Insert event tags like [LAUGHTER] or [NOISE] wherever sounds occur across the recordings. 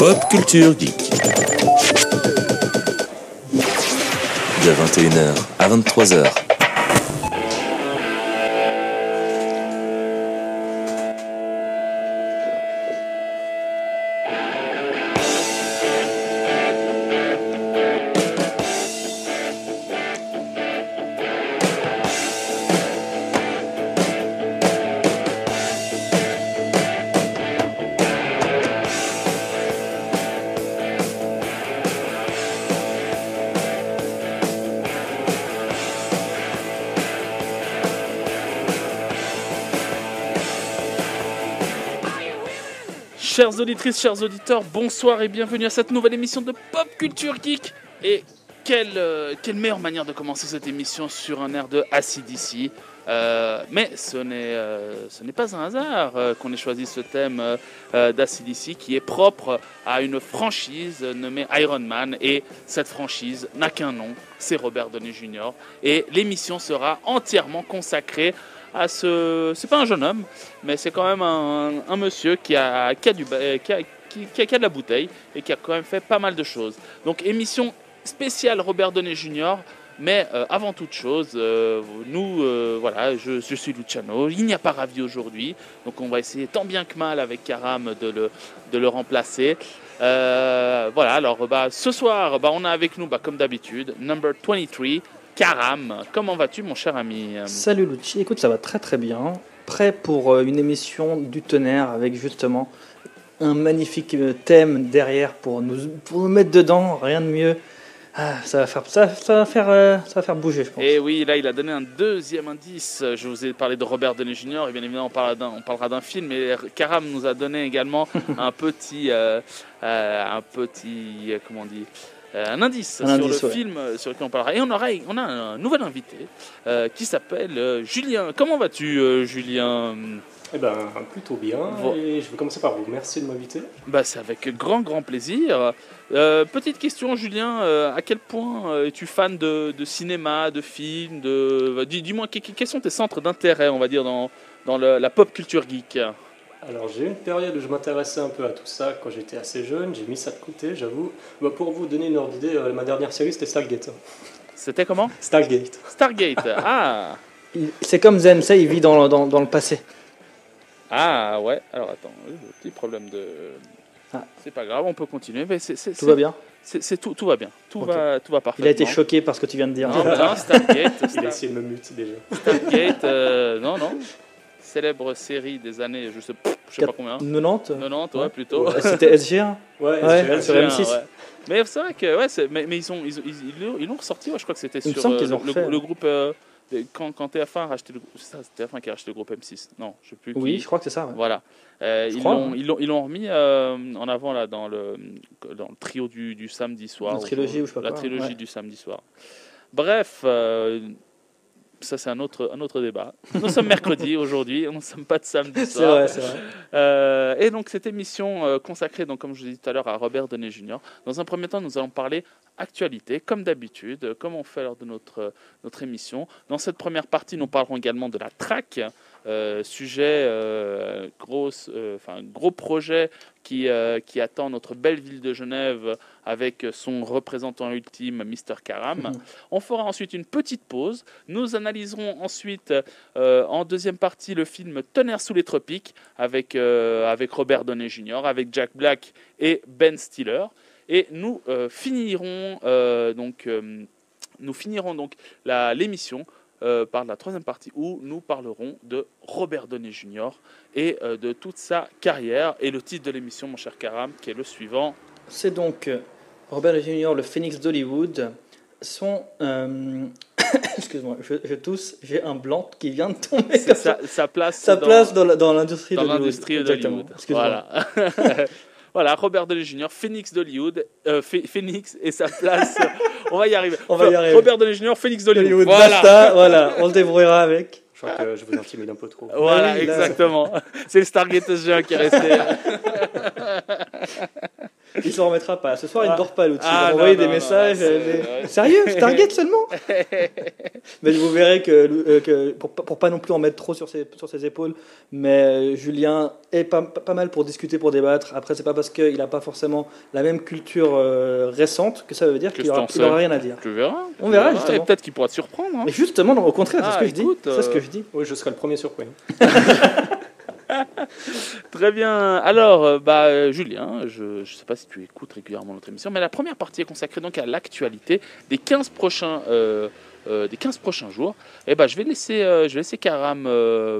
Pop Culture Geek. De 21h à 23h. Auditrices, chers auditeurs, bonsoir et bienvenue à cette nouvelle émission de Pop Culture Geek. Et quelle, euh, meilleure manière de commencer cette émission sur un air de ACDC. Euh, mais ce n'est euh, ce n'est pas un hasard qu'on ait choisi ce thème d'ACDC qui est propre à une franchise nommée Iron Man. Et cette franchise n'a qu'un nom, c'est Robert Downey Jr. Et l'émission sera entièrement consacrée ce. C'est pas un jeune homme, mais c'est quand même un, monsieur qui a, qui, a du, ba- qui, a, qui, a- de la bouteille et qui a quand même fait pas mal de choses. Donc émission spéciale Robert Downey Jr. Mais euh, avant toute chose, euh, nous, euh, voilà, je, suis Luciano. Il n'y a pas Ravi aujourd'hui, donc on va essayer tant bien que mal avec Karam de le, de le remplacer. Euh, voilà, alors bah, ce soir, bah, on a avec nous, bah, comme d'habitude, number 23, Karam. Comment vas-tu, mon cher ami Salut Lucci, écoute, ça va très très bien. Prêt pour euh, une émission du tonnerre avec justement un magnifique euh, thème derrière pour nous, pour nous mettre dedans, rien de mieux. Ah, ça, va faire, ça, ça va faire, euh, ça va faire bouger, je pense. Et oui, là, il a donné un deuxième indice. Je vous ai parlé de Robert Downey Jr. Et bien évidemment, on parlera d'un, on parlera d'un film. Mais Karam nous a donné également [LAUGHS] un petit, euh, euh, un petit, euh, comment on dit, euh, un indice Un sur indice, le ouais. film euh, sur lequel on parlera. Et on aura, on a un nouvel invité euh, qui s'appelle euh, Julien. Comment vas-tu, euh, Julien? Eh ben, plutôt bien. Bon. Et je vais commencer par vous remercier de m'inviter. Bah, c'est avec grand, grand plaisir. Euh, petite question, Julien. euh, à quel point euh, es-tu fan de, de cinéma, de films de... dis- Dis-moi, que- que- quels sont tes centres d'intérêt, on va dire, dans, dans le- la pop culture geek? Alors, j'ai eu une période où je m'intéressais un peu à tout ça quand j'étais assez jeune. J'ai mis ça de côté, j'avoue. Bah, pour vous donner une ordre d'idée, euh, ma dernière série c'était Stargate. C'était comment? Stargate. Stargate. [LAUGHS] Ah C'est comme Zen, ça, il vit dans, le- dans, dans le passé. Ah, ouais. Alors, attends, euh, petit problème de... Ah. C'est pas grave, on peut continuer. Mais c'est, c'est- Tout c'est- va bien c'est- c'est tout, tout va bien. Tout, Ok. va, tout va parfaitement. Il a été choqué par ce que tu viens de dire. Non, non, Stargate. [LAUGHS] Il a Star- essayé de me mute déjà. Stargate, euh, non, non. Célèbre série des années, je sais, je sais pas combien. 90 90, ouais, plutôt. Ouais, [LAUGHS] C'était SG1 Ouais, Ouais. SGL, sur Bien, M6. ouais. Mais c'est vrai que ouais, mais, mais ils ont ils, ils, ils l'ont- ils l'ont ressorti. Ouais, je crois que c'était sur euh, qu'ils ont le, refait, le ouais. groupe euh, quand, quand TF1 a racheté le groupe. C'est ça, c'est TF1 qui a racheté le groupe M6. Non, je sais plus. Oui, qui. je crois que c'est ça. ouais. Voilà. Euh, ils l'ont hein. ils l'ont ils l'ont remis euh, en avant là dans le dans le trio du, du samedi soir. La trilogie ou je sais pas La quoi, trilogie ouais. du samedi soir. Bref. euh, ça c'est un autre, un autre débat. Nous sommes mercredi aujourd'hui, nous ne sommes pas de samedi soir. vrai, vrai. Euh, et donc cette émission euh, consacrée, donc, comme je vous ai dit tout à l'heure, à Robert Downey Jr. Dans un premier temps, nous allons parler actualité, comme d'habitude, euh, comme on fait lors de notre, notre émission. Dans cette première partie, nous parlerons également de la track, euh, sujet euh, grosse, euh, enfin gros projet qui, euh, qui attend notre belle ville de Genève avec son représentant ultime, Mr. Karam. [LAUGHS] On fera ensuite une petite pause. Nous analyserons ensuite en deuxième partie le film Tonnerre sous les tropiques avec, avec Robert Downey Jr., avec Jack Black et Ben Stiller. Et nous finirons donc nous finirons donc la- l'émission euh, par la troisième partie où nous parlerons de Robert Downey Jr. et euh, de toute sa carrière. Et le titre de l'émission, mon cher Karam, qui est le suivant. C'est donc euh, Robert Downey Jr., le phénix d'Hollywood. Son. [COUGHS] Excuse-moi, je, je tousse, j'ai un blanc qui vient de tomber. Sa, ça. sa place Sa dans- place l'industrie d'Hollywood. l'industrie Exactement. Voilà. [LAUGHS] voilà, Robert Downey Jr., Phoenix d'Hollywood, euh, Phé- Phoenix et sa place. [LAUGHS] on va y arriver. On va y arriver. Robert Downey Jr., d'Hollywood. Hollywood, Voilà. basta, voilà, on se débrouillera avec. Je crois que je vous intimide un peu trop. Voilà, exactement. C'est le Stargate SG1 qui est resté. [LAUGHS] [LAUGHS] Il s'en remettra pas. Ce soir, il ne Ah. dort pas, l'outil. Ah, il va envoyer des non, messages. des-. Sérieux Stargate seulement [LAUGHS] Mais vous verrez que, euh, que pour, pas- pour pas non plus en mettre trop sur ses, sur ses épaules, mais euh, Julien est pas, pas pas mal pour discuter, pour débattre. Après, c'est pas parce qu'il n'a pas forcément la même culture euh, récente que ça veut dire qu'il n'aura rien à dire. Tu verras. On tu verra, verras, justement. Et peut-être qu'il pourra te surprendre. hein. Mais justement, non, au contraire, c'est Ah, ce que je dis. C'est ce euh, que je dis. Oui, je serai le premier surpris. [LAUGHS] [LAUGHS] Très bien. Alors, euh, bah, euh, Julien, je ne sais pas si tu écoutes régulièrement notre émission, mais la première partie est consacrée donc à l'actualité des 15 prochains, euh, des 15 prochains jours. Et bah, je vais laisser, je vais laisser Karam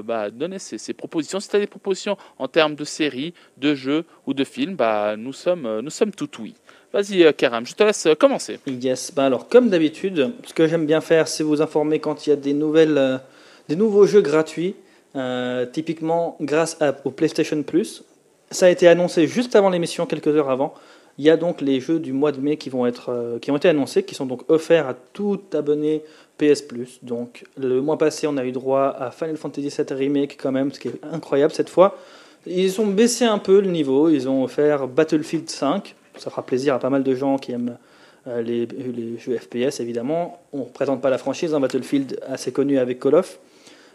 bah, donner ses, propositions. Si tu as des propositions en termes de séries, de jeux ou de films, bah, nous sommes, nous sommes tout oui. Vas-y, Karam, je te laisse commencer. Yes, ben alors comme d'habitude, ce que j'aime bien faire, c'est vous informer quand il y a des nouvelles, des nouveaux jeux gratuits. Euh, typiquement grâce au PlayStation Plus, ça a été annoncé juste avant l'émission, quelques heures avant. Il y a donc les jeux du mois de mai qui vont être, euh, qui ont été annoncés, qui sont donc offerts à tout abonné PS Plus. Donc le mois passé, on a eu droit à Final Fantasy VII Remake quand même, ce qui est incroyable cette fois. Ils ont baissé un peu le niveau, ils ont offert Battlefield 5. Ça fera plaisir à pas mal de gens qui aiment euh, les, jeux FPS évidemment. On ne représente pas la franchise, un Battlefield assez connu avec Call of.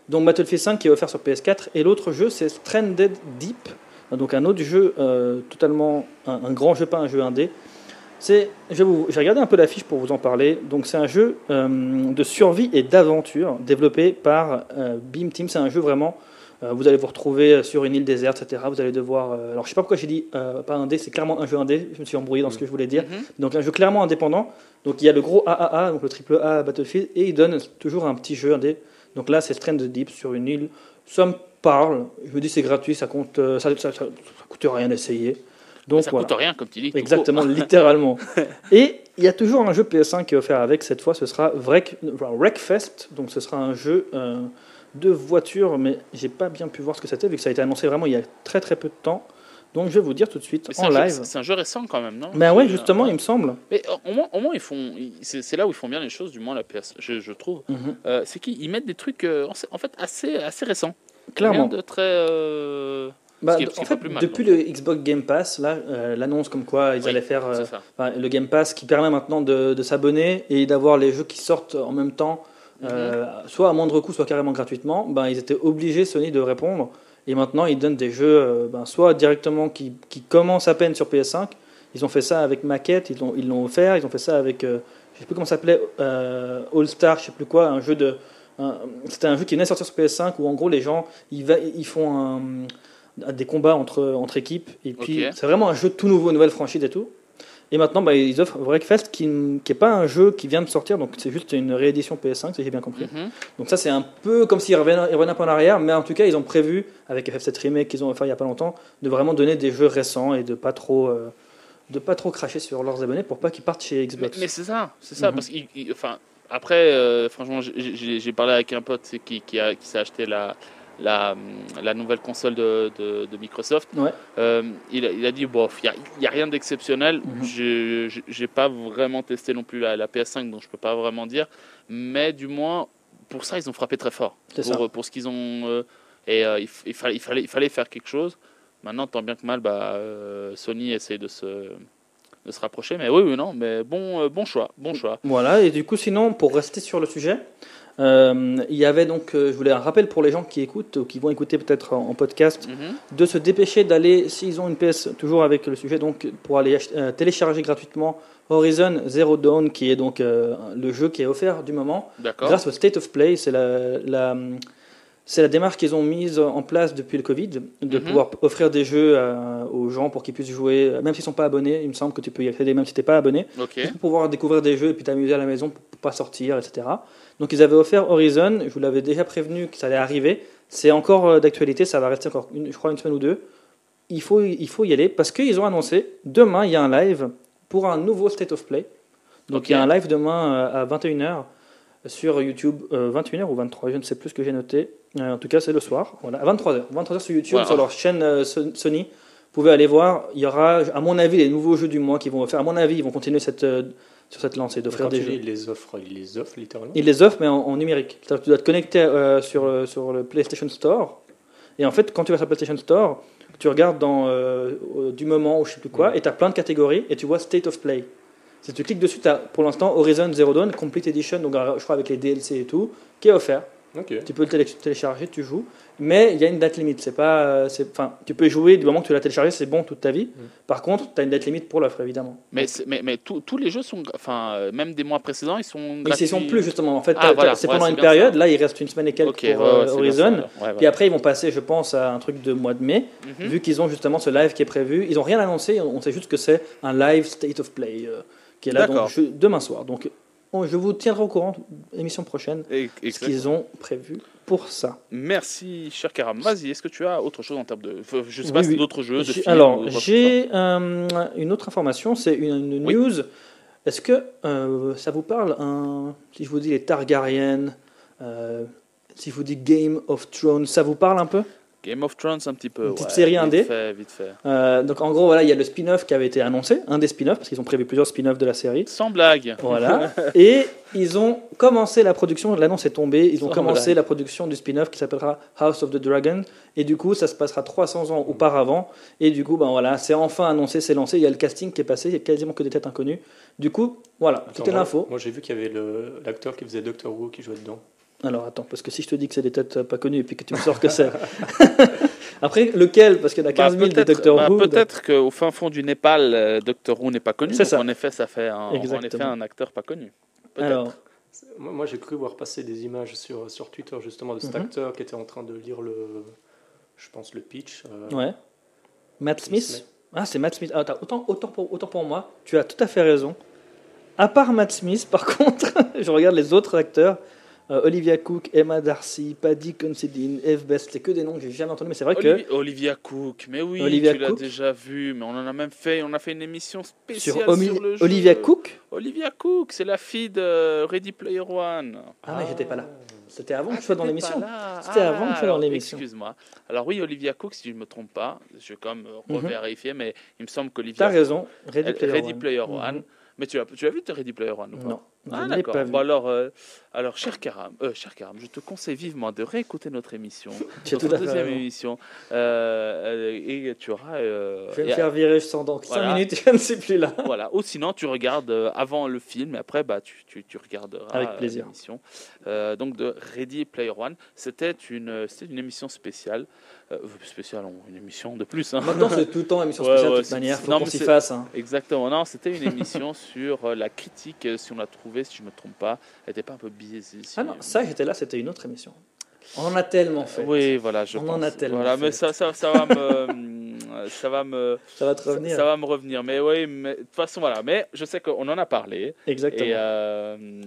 Donc Battlefield 5 qui est offert sur PS4 et l'autre jeu c'est Stranded Deep, donc un autre jeu euh, totalement un, un grand jeu pas un jeu indé. C'est, j'ai regardé un peu l'affiche pour vous en parler. Donc c'est un jeu euh, de survie et d'aventure développé par euh, Beam Team. C'est un jeu vraiment. euh, vous allez vous retrouver sur une île déserte, etc. Vous allez devoir. alors je sais pas pourquoi j'ai dit pas indé. C'est clairement un jeu indé. Je me suis embrouillé dans ce que je voulais dire. Mhm. Donc un jeu clairement indépendant. Donc il y a le gros AAA, donc le triple A Battlefield, et il donne toujours un petit jeu indé. Donc là c'est Stranded Deep sur une île. Ça me parle. Je me dis c'est gratuit, ça compte, euh, ça, ça, ça- ça coûte rien d'essayer. Donc ça voilà. coûte rien, comme tu dis. Exactement, [LAUGHS] littéralement. Et il y a toujours un jeu PS5 qui est offert avec. Cette fois, ce sera Wreck, Wreckfest. Donc, ce sera un jeu euh, de voiture, mais j'ai pas bien pu voir ce que c'était vu que ça a été annoncé vraiment il y a très très peu de temps. Donc, je vais vous dire tout de suite Mais en live. C'est un jeu récent quand même, non? Ben ouais, C'est- justement, il me semble. Mais euh, au moins, au moins ils font, c'est là où ils font bien les choses, du moins la PS, je, je trouve. Mhm. Euh, c'est qu'ils ils mettent des trucs euh, en fait assez, assez récents. Clairement. Rien de très. euh, Bah, en fait, mal, depuis donc. le Xbox Game Pass, là, euh, l'annonce comme quoi ils Oui, allaient faire euh. Enfin, le Game Pass qui permet maintenant de, de s'abonner et d'avoir les jeux qui sortent en même temps, euh, soit à moindre coût, soit carrément gratuitement, ben, ils étaient obligés, Sony, de répondre. Et maintenant, ils donnent des jeux, euh, ben, soit directement qui, qui commencent à peine sur PS5. Ils ont fait ça avec Maquette, ils l'ont ils l'ont offert. Ils ont fait ça avec, euh, je sais plus comment ça s'appelait, euh, All Star, je sais plus quoi, un jeu de. un- C'était un jeu qui venait sortir sur PS5 où en gros les gens ils, va- ils font un- des combats entre, entre équipes. Et puis c'est vraiment un jeu tout nouveau, nouvelle franchise et tout. Et maintenant, bah, ils offrent Wreckfest qui n'est pas un jeu qui vient de sortir, donc c'est juste une réédition PS5, si j'ai bien compris. Mhm. Donc ça, c'est un peu comme s'ils revenaient, ils revenaient un peu en arrière, mais en tout cas, ils ont prévu, avec FF7 Remake qu'ils ont fait il n'y a pas longtemps, de vraiment donner des jeux récents et de pas trop, euh, de pas trop cracher sur leurs abonnés pour pas qu'ils partent chez Xbox. mais c'est ça, c'est ça, Mhm. parce enfin, après, euh, franchement, j'ai- parlé avec un pote qui, qui, a- qui s'est acheté la, la, la nouvelle console de, de, de Microsoft. Ouais. Euh, il, a, il a dit, bof, il n'y a, rien d'exceptionnel. Mhm. Je Je J'ai pas vraiment testé non plus la, la PS5, donc je peux pas vraiment dire. Mais du moins, pour ça, ils ont frappé très fort. Pour, ça. pour ce qu'ils ont. euh, et euh, il, fallait, il, fallait, il fallait faire quelque chose. Maintenant, tant bien que mal, bah, euh, Sony essaie de se, de se rapprocher. Mais oui, oui, non, mais bon, euh, bon choix, bon choix. Voilà, et du coup, sinon, pour rester sur le sujet, euh, il y avait donc, euh, je voulais un rappel pour les gens qui écoutent ou qui vont écouter peut-être en, en podcast, Mhm. de se dépêcher d'aller, s'ils ont une PS, toujours avec le sujet, donc pour aller euh, télécharger gratuitement Horizon Zero Dawn, qui est donc le jeu qui est offert du moment, grâce au State of Play. C'est la, la, c'est la démarche qu'ils ont mise en place depuis le Covid, de Mhm. pouvoir offrir des jeux euh, aux gens pour qu'ils puissent jouer, même s'ils ne sont pas abonnés. Il me semble que tu peux y accéder même si tu n'es pas abonné pour pouvoir découvrir des jeux et puis t'amuser à la maison pour, pour pas sortir, etc. Donc ils avaient offert Horizon, je vous l'avais déjà prévenu que ça allait arriver. C'est encore euh, d'actualité, ça va rester encore, une, je crois, une semaine ou deux. Il faut, il faut y aller parce qu'ils ont annoncé demain il y a un live pour un nouveau State of Play. Donc il y a un live demain euh, à 21h sur YouTube, euh, 21h ou 23, je ne sais plus ce que j'ai noté. Euh, en tout cas, c'est le soir, voilà, à 23h. 23h sur YouTube, Voilà. sur leur chaîne euh, So- Sony. Vous pouvez aller voir, il y aura, à mon avis, les nouveaux jeux du mois qui vont faire. À mon avis, ils vont continuer cette, euh, sur cette lancée d'offrir Quand des jeux. il les offre, il les offre littéralement. Ils les offrent, mais en, en numérique. C'est-à-dire que tu dois te connecter euh, sur, le- sur le PlayStation Store. Et en fait, quand tu vas sur le PlayStation Store, tu regardes dans euh, euh, du moment ou je sais plus quoi, et tu as plein de catégories, et tu vois State of Play. Si tu cliques dessus, tu as pour l'instant Horizon Zero Dawn Complete Edition, donc euh, je crois avec les DLC et tout, qui est offert. Tu peux le télé- télécharger, tu joues, mais il y a une date limite. C'est pas, euh, enfin, tu peux y jouer du moment que tu l'as téléchargé, c'est bon toute ta vie. Par contre, tu as une date limite pour l'offre évidemment. Mais, mais, mais tous- tous les jeux sont. Enfin, euh, même des mois précédents, ils sont. Mais gratuits. ils sont plus justement. En fait, Ah, voilà. c'est Ouais, pendant une période. ça. Là, il reste une semaine et quelques Ok, pour ouais, ouais, c'est bien ça, Horizon. alors. Ouais, ouais. Puis après, ils vont passer, je pense, à un truc de mois de mai, Mhm. vu qu'ils ont justement ce live qui est prévu. Ils n'ont rien annoncé, on sait juste que c'est un live State of Play euh, qui est là donc, je- demain soir. Donc, on- je vous tiendrai au courant, émission prochaine, Et- ce qu'ils ont prévu pour ça. Merci, cher Karam. Vas-y, est-ce que tu as autre chose en termes de. Je sais Oui, pas si oui. d'autres jeux, de films. Alors, j'ai euh, une autre information, c'est une, une Oui. news. Est-ce que euh, ça vous parle Si je vous dis les Targaryen, euh, si je vous dis Game of Thrones, ça vous parle un peu? Game of Thrones, un petit peu. Une petite ouais, série vite indé. fait, vite fait. Euh, Donc en gros, voilà, il y a le spin-off qui avait été annoncé, un des spin-offs, parce qu'ils ont prévu plusieurs spin-offs de la série. Sans blague. Voilà. [LAUGHS] Et ils ont commencé la production, l'annonce est tombée, ils ont Sans commencé blague. la production du spin-off qui s'appellera House of the Dragon. Et du coup, ça se passera 300 ans auparavant. Et du coup, ben voilà, c'est enfin annoncé, c'est lancé. Il y a le casting qui est passé, il y a quasiment que des têtes inconnues. Du coup, voilà, c'était l'info. Moi, j'ai vu qu'il y avait l'acteur qui faisait Doctor Who qui jouait dedans. Alors attends, parce que si je te dis que c'est des têtes euh, pas connues et puis que tu me sors que c'est. [LAUGHS] Après, lequel? Parce qu'il y en a 15 000 Bah, des peut-être Doctor bah, Who. donc- peut-être qu'au fin fond du Népal, euh, Doctor Who n'est pas connu. C'est donc ça. En effet, ça fait un, en effet un acteur pas connu. Alors, Moi, j'ai cru voir passer des images sur, sur Twitter justement de cet Mhm. acteur qui était en train de lire le, je pense, le pitch. euh, ouais. Matt Smith? Smith. Ah, c'est Matt Smith. Ah, attends, autant, autant, pour, autant pour moi, tu as tout à fait raison. À part Matt Smith, par [LAUGHS] contre, je regarde les autres acteurs. Euh, Olivia Cook, Emma Darcy, Paddy Considine, Eve Best, c'est que des noms que j'ai jamais entendus, mais c'est vrai que Olivia, Cook, mais oui, Olivia tu l'as Cook. déjà vu, mais on en a même fait, on a fait une émission spéciale sur le jeu. Olivia Cook. Olivia Cook, c'est la fille de Ready Player One. Ah, mais j'étais pas là. C'était avant Ah, que je sois dans l'émission. C'était Ah, avant que je sois dans l'émission. Excuse-moi. Alors oui, Olivia Cook, si je ne me trompe pas, je vais quand même euh, Mhm. revérifier, mais il me semble T'as qu'Olivia raison. Ready Player Ready One. Player Mhm. One. Mais tu as, tu as vu Ready Player One ou pas Non, Ah d'accord. Bon alors, euh, alors cher Karam, euh, cher Karam, je te conseille vivement de réécouter notre émission, [LAUGHS] notre deuxième émission, euh, euh, et tu auras. Je vais me faire virer, je sens dans 5 Voilà. minutes, [LAUGHS] je ne suis plus là. voilà. Ou sinon, tu regardes avant le film et après, bah, tu, tu, tu regarderas Avec plaisir. l'émission. Donc, de Ready Player One. C'était une, c'était une émission spéciale. Euh, une émission de plus. hein. Maintenant, c'est tout le temps émission [LAUGHS] Ouais, spéciale ouais, de toute manière. Faut qu'on s'y fasse. hein. Exactement. Non, c'était une émission sur euh, la critique, si on l'a trouvée, si je ne me trompe pas. Elle n'était pas un peu biaisée. si- Ah non, ça, j'étais là, c'était une autre émission. On en a tellement fait. Oui, voilà, je On pense. en a tellement Voilà, mais fait. ça, ça, ça va me, [LAUGHS] ça va me, Ça va te revenir. ça va me revenir. Mais oui, de toute façon, voilà. Mais je sais qu'on en a parlé. Exactement. Et, euh,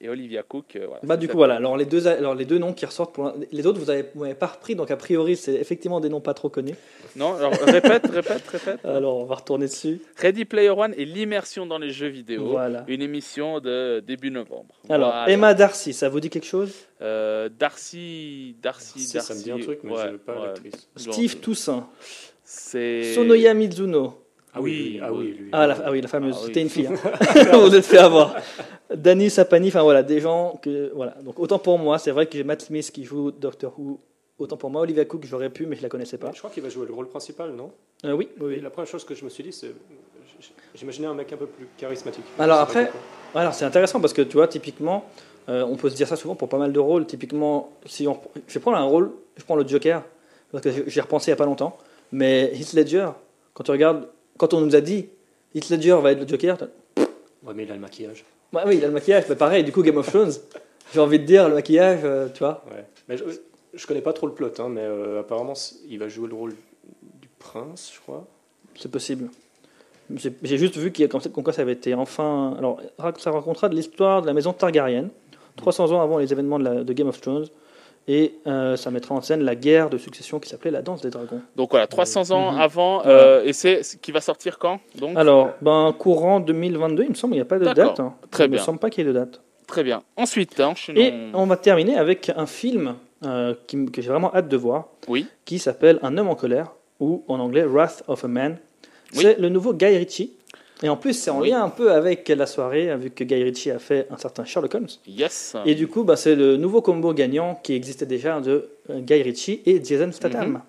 et Olivia Cook, euh, voilà. Bah du coup voilà, alors les deux alors les deux noms qui ressortent pour les autres vous avez vous m'avez pas repris donc a priori c'est effectivement des noms pas trop connus. Non, alors répète, répète, répète. [LAUGHS] Alors on va retourner dessus. Ready Player One et l'immersion dans les jeux vidéo. Voilà. Une émission de début novembre. Alors Voilà. Emma Darcy, ça vous dit quelque chose? Euh, Darcy, Darcy, Darcy. ça me dit un truc, mais ouais, je ne pas ouais. l'actrice. Steve Toussaint, C'est. Sonoya Mizuno. Ah oui, ah oui, lui. Ah, la, ah oui, la fameuse, Ah oui. c'était une fille. Hein. [LAUGHS] [LAUGHS] vous êtes fait avoir. Danny Sapani, enfin voilà, des gens que voilà. Donc autant pour moi, c'est vrai que j'ai Matt Smith qui joue Doctor Who. Autant pour moi, Olivia Cook, j'aurais pu, mais je la connaissais pas. Je crois qu'il va jouer le rôle principal, non? Euh, oui, oui, Et la première chose que je me suis dit, c'est. J'imaginais un mec un peu plus charismatique. Alors après-. Alors c'est intéressant parce que tu vois, typiquement, euh, on peut se dire ça souvent pour pas mal de rôles. Typiquement, si on, je vais prendre un rôle, je prends le Joker parce que j'ai repensé il y a pas longtemps. Mais Heath Ledger, quand tu regardes, quand on nous a dit Heath Ledger va être le Joker, Ouais, mais il a le maquillage. ouais, oui, il a le maquillage, mais pareil. Du coup, Game of Thrones, [LAUGHS] j'ai envie de dire le maquillage, euh, tu vois. Ouais. Mais je, je connais pas trop le plot, hein, mais euh, apparemment, il va jouer le rôle du prince, je crois. C'est possible. J'ai juste vu qu'il comme quoi ça avait été enfin. Alors, ça racontera de l'histoire de la maison Targaryen, 300 ans avant les événements de, la- de Game of Thrones, et euh, ça mettra en scène la guerre de succession qui s'appelait la danse des dragons. Donc voilà, 300 ans Mhm. avant. Euh, et c'est qui va sortir quand Donc? Alors, ben, courant 2022, il me semble, il n'y a pas de date. hein. Très il bien. me semble pas qu'il y ait de date. Très bien. Ensuite, hein. Et on va terminer avec un film euh, qui que j'ai vraiment hâte de voir, Oui. qui s'appelle Un homme en colère, ou en anglais Wrath of a Man. Oui. C'est le nouveau Guy Ritchie. Et en plus, c'est en Oui. lien un peu avec la soirée, vu que Guy Ritchie a fait un certain Sherlock Holmes. Yes. Et du coup, bah, c'est le nouveau combo gagnant qui existait déjà de euh, Guy Ritchie et Jason Statham. Mhm.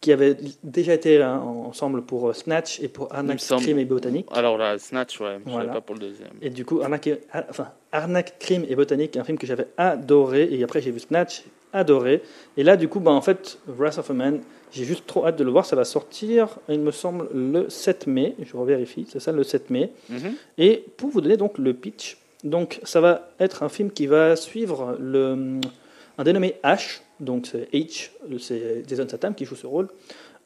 qui avaient déjà été hein, ensemble pour euh, Snatch et pour Arnaque. Crime et Botanique. Alors là, Snatch, ouais, je Voilà. pas pour le deuxième. Et du coup, Arnaque, et- enfin, Arnaque, Crime et Botanique, un film que j'avais adoré. Et après, j'ai vu Snatch, adoré. Et là, du coup, ben, en fait, Wrath of a Man, j'ai juste trop hâte de le voir. Ça va sortir, il me semble, le 7 mai. Je revérifie, c'est ça, le 7 mai. Mhm. Et pour vous donner donc le pitch, donc ça va être un film qui va suivre le, un dénommé H, donc c'est H, c'est Jason Statham qui joue ce rôle,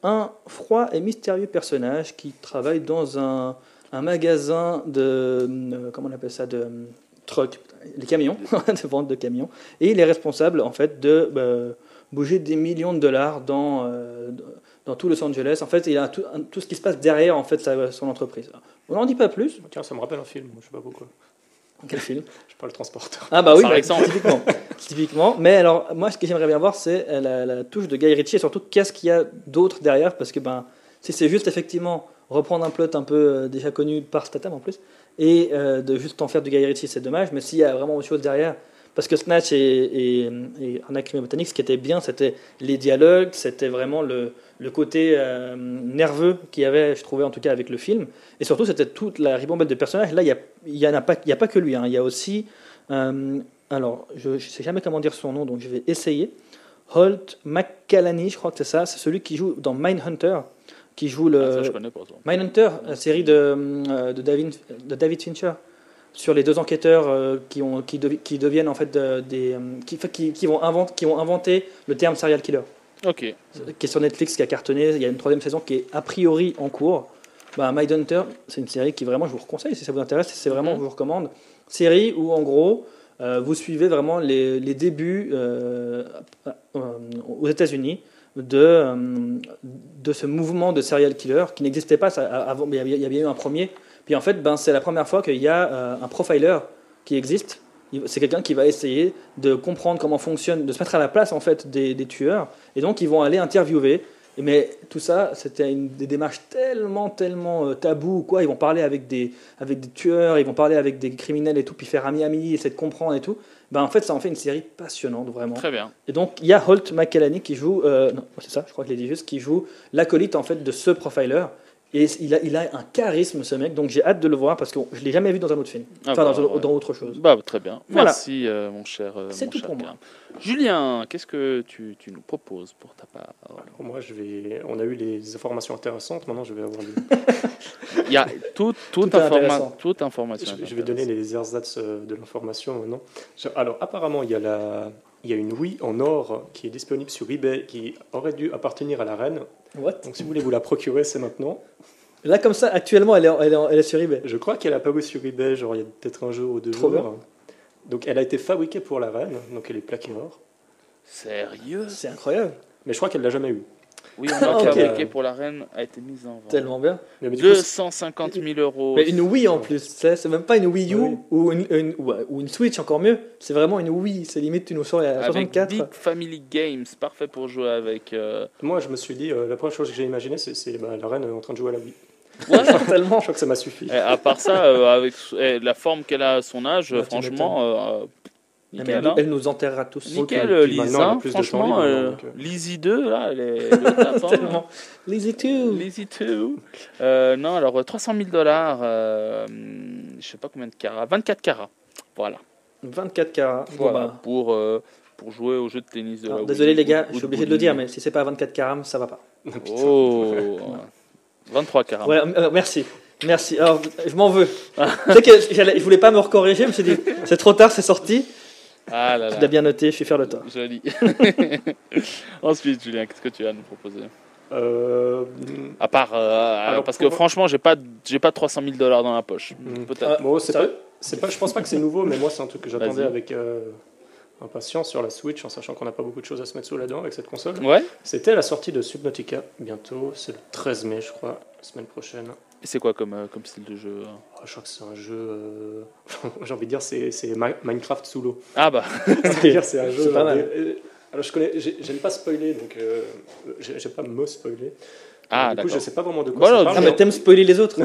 un froid et mystérieux personnage qui travaille dans un, un magasin de euh, comment on appelle ça de euh, truck, les camions, [LAUGHS] de vente de camions, et il est responsable en fait de euh, bouger des millions de dollars dans euh, dans tout Los Angeles. En fait, il a tout, tout ce qui se passe derrière en fait sa- son entreprise. On n'en dit pas plus. Tiens, ça me rappelle un film, je sais pas pourquoi. Quel film? [LAUGHS] Je parle transporteur. Ah bah oui, bah, typiquement. [LAUGHS] typiquement. Mais alors, moi, ce que j'aimerais bien voir, c'est euh, la, la touche de Guy Ritchie et surtout qu'est-ce qu'il y a d'autre derrière, parce que ben, si c'est juste effectivement reprendre un plot un peu euh, déjà connu par Statham en plus, et euh, de juste en faire du Guy Ritchie, c'est dommage. Mais s'il y a vraiment autre chose derrière, parce que Snatch et, et, et Botanique, ce qui était bien, c'était les dialogues, c'était vraiment le, le côté euh, nerveux qu'il y avait, je trouvais en tout cas avec le film. Et surtout, c'était toute la ribambelle de personnages. Là, il n'y a, y a, pas- il y a pas que lui. hein. Il y a aussi. euh, alors, je ne sais jamais comment dire son nom, donc je vais essayer. Holt McCallany, je crois que c'est ça. C'est celui qui joue dans Mindhunter, qui joue le. Ah, ça, je connais. Mindhunter, la série de, euh, de, David, de David Fincher, sur les deux enquêteurs euh, qui, ont, qui, devi- qui deviennent en fait de- des. euh, qui, qui, qui vont inventer, qui ont inventé le terme serial killer Ok. qui est sur Netflix, qui a cartonné. Il y a une troisième saison qui est a priori en cours. Bah, Mindhunter, c'est une série qui vraiment, je vous recommande, si ça vous intéresse, c'est vraiment, Mhm. je vous recommande. Série où, en gros, euh, vous suivez vraiment les, les débuts aux États-Unis de, de ce mouvement de serial killer qui n'existait pas ça, avant, mais il y avait- il y avait eu un premier. Puis en fait, ben, c'est la première fois qu'il y a euh, un profiler qui existe. C'est quelqu'un qui va essayer de comprendre comment fonctionne, de se mettre à la place en fait des, des tueurs. Et donc ils vont aller interviewer. Mais tout ça, c'était une des démarches tellement, tellement euh, tabou ou quoi. Ils vont parler avec des, avec des tueurs, ils vont parler avec des criminels et tout, puis faire ami-ami, essayer de comprendre et tout. Ben, en fait, ça en fait une série passionnante, vraiment. Très bien. Et donc, il y a Holt McCallany qui joue, euh, non, c'est ça, je crois que je l'ai dit juste, qui joue l'acolyte en fait de ce profiler. Et il a, il a un charisme, ce mec, donc j'ai hâte de le voir parce que je ne l'ai jamais vu dans un autre film. Ah enfin, bah, dans, ouais. dans autre chose. Bah, très bien. Voilà. Merci, euh, mon cher. euh, C'est mon tout cher pour moi. Julien, qu'est-ce que tu, tu nous proposes pour ta part? Pour moi, je vais. On a eu les informations intéressantes. Maintenant, je vais avoir. les- [LAUGHS] Il y a tout, toute, Tout informa- intéressant. toute information. Je, je vais donner les ersatz euh, de l'information maintenant. Alors, apparemment, il y a la. Il y a une Wii en or qui est disponible sur eBay qui aurait dû appartenir à la reine. What? Donc, si vous voulez vous la procurer, c'est maintenant. Là, comme ça, actuellement, elle est, en- elle est, en- elle est sur eBay. Je crois qu'elle a paru sur eBay, genre il y a peut-être un jour ou deux Trop jours. bien. Donc, elle a été fabriquée pour la reine, donc elle est plaquée or. Sérieux? C'est incroyable. Mais je crois qu'elle l'a jamais eu. Oui, on a fabriqué pour la reine a été mise en vente. Tellement bien. Mais, mais du coup, c'est- 250 000 euros. Mais une Wii en plus, c'est même pas une Wii U Oui. ou, une, une- ou, une Switch encore mieux. C'est vraiment une Wii. C'est limite, tu nous sors à avec 64. Big Family Games, parfait pour jouer avec. euh, moi, je me suis dit, euh, la première chose que j'ai imaginé, c'est bah, la reine en train de jouer à la Wii. Ouais. Tellement. [LAUGHS] Je crois que ça m'a suffi. Et à part ça, euh, avec eh, la forme qu'elle a à son âge, tu franchement, nickel. elle, hein. elle nous enterrera tous. Nickel, puis euh, de temps franchement, libre, euh, donc, euh. Lizzie 2, là, elle est, elle est au top, [LAUGHS] hein. Tellement. Lazy too. Lizzie 2. Euh, non, alors euh, 300 000 dollars, euh, je sais pas combien de carats, 24 carats. Voilà. 24 carats. Bon, Voilà, bah, pour, euh, pour jouer au jeu de tennis de la alors, Wii désolé les gars, ou- je suis obligé de le dire, mais si c'est pas 24 carats, ça va pas. [LAUGHS] Oh 23 carats. Ouais, euh, merci. Merci. Alors, je m'en veux. [LAUGHS] tu sais que je voulais pas me recorriger, je me suis dit, c'est trop tard, c'est sorti. Ah là Tu l'as bien noté, je suis fier de toi. Joli. [LAUGHS] Ensuite, Julien, qu'est-ce que tu as à nous proposer? Euh, À part, euh, Alors, parce pour- que franchement, j'ai pas, j'ai pas 300 000 dollars dans la poche. Mm. Peut-être. bon, c'est pas, Sérieux c'est pas, je pense pas que c'est nouveau, mais moi, c'est un truc que j'attendais Vas-y. avec euh, impatience sur la Switch, en sachant qu'on n'a pas beaucoup de choses à se mettre sous la dent avec cette console. Ouais. C'était la sortie de Subnautica, bientôt, c'est le 13 mai, je crois, la semaine prochaine. Et c'est quoi comme, euh, comme style de jeu hein Oh, je crois que c'est un jeu, euh, [LAUGHS] j'ai envie de dire, c'est c'est Mi- Minecraft sous l'eau. Ah bah. [LAUGHS] C'est-à-dire, c'est un [LAUGHS] jeu. C'est pas mal. des- euh, Alors, je connais, j'ai- j'aime pas spoiler, donc euh, j'ai- j'aime pas me spoiler. Ah du coup, d'accord. je sais pas vraiment de quoi Bon, ça parle. Ah, mais t'aimes spoiler les autres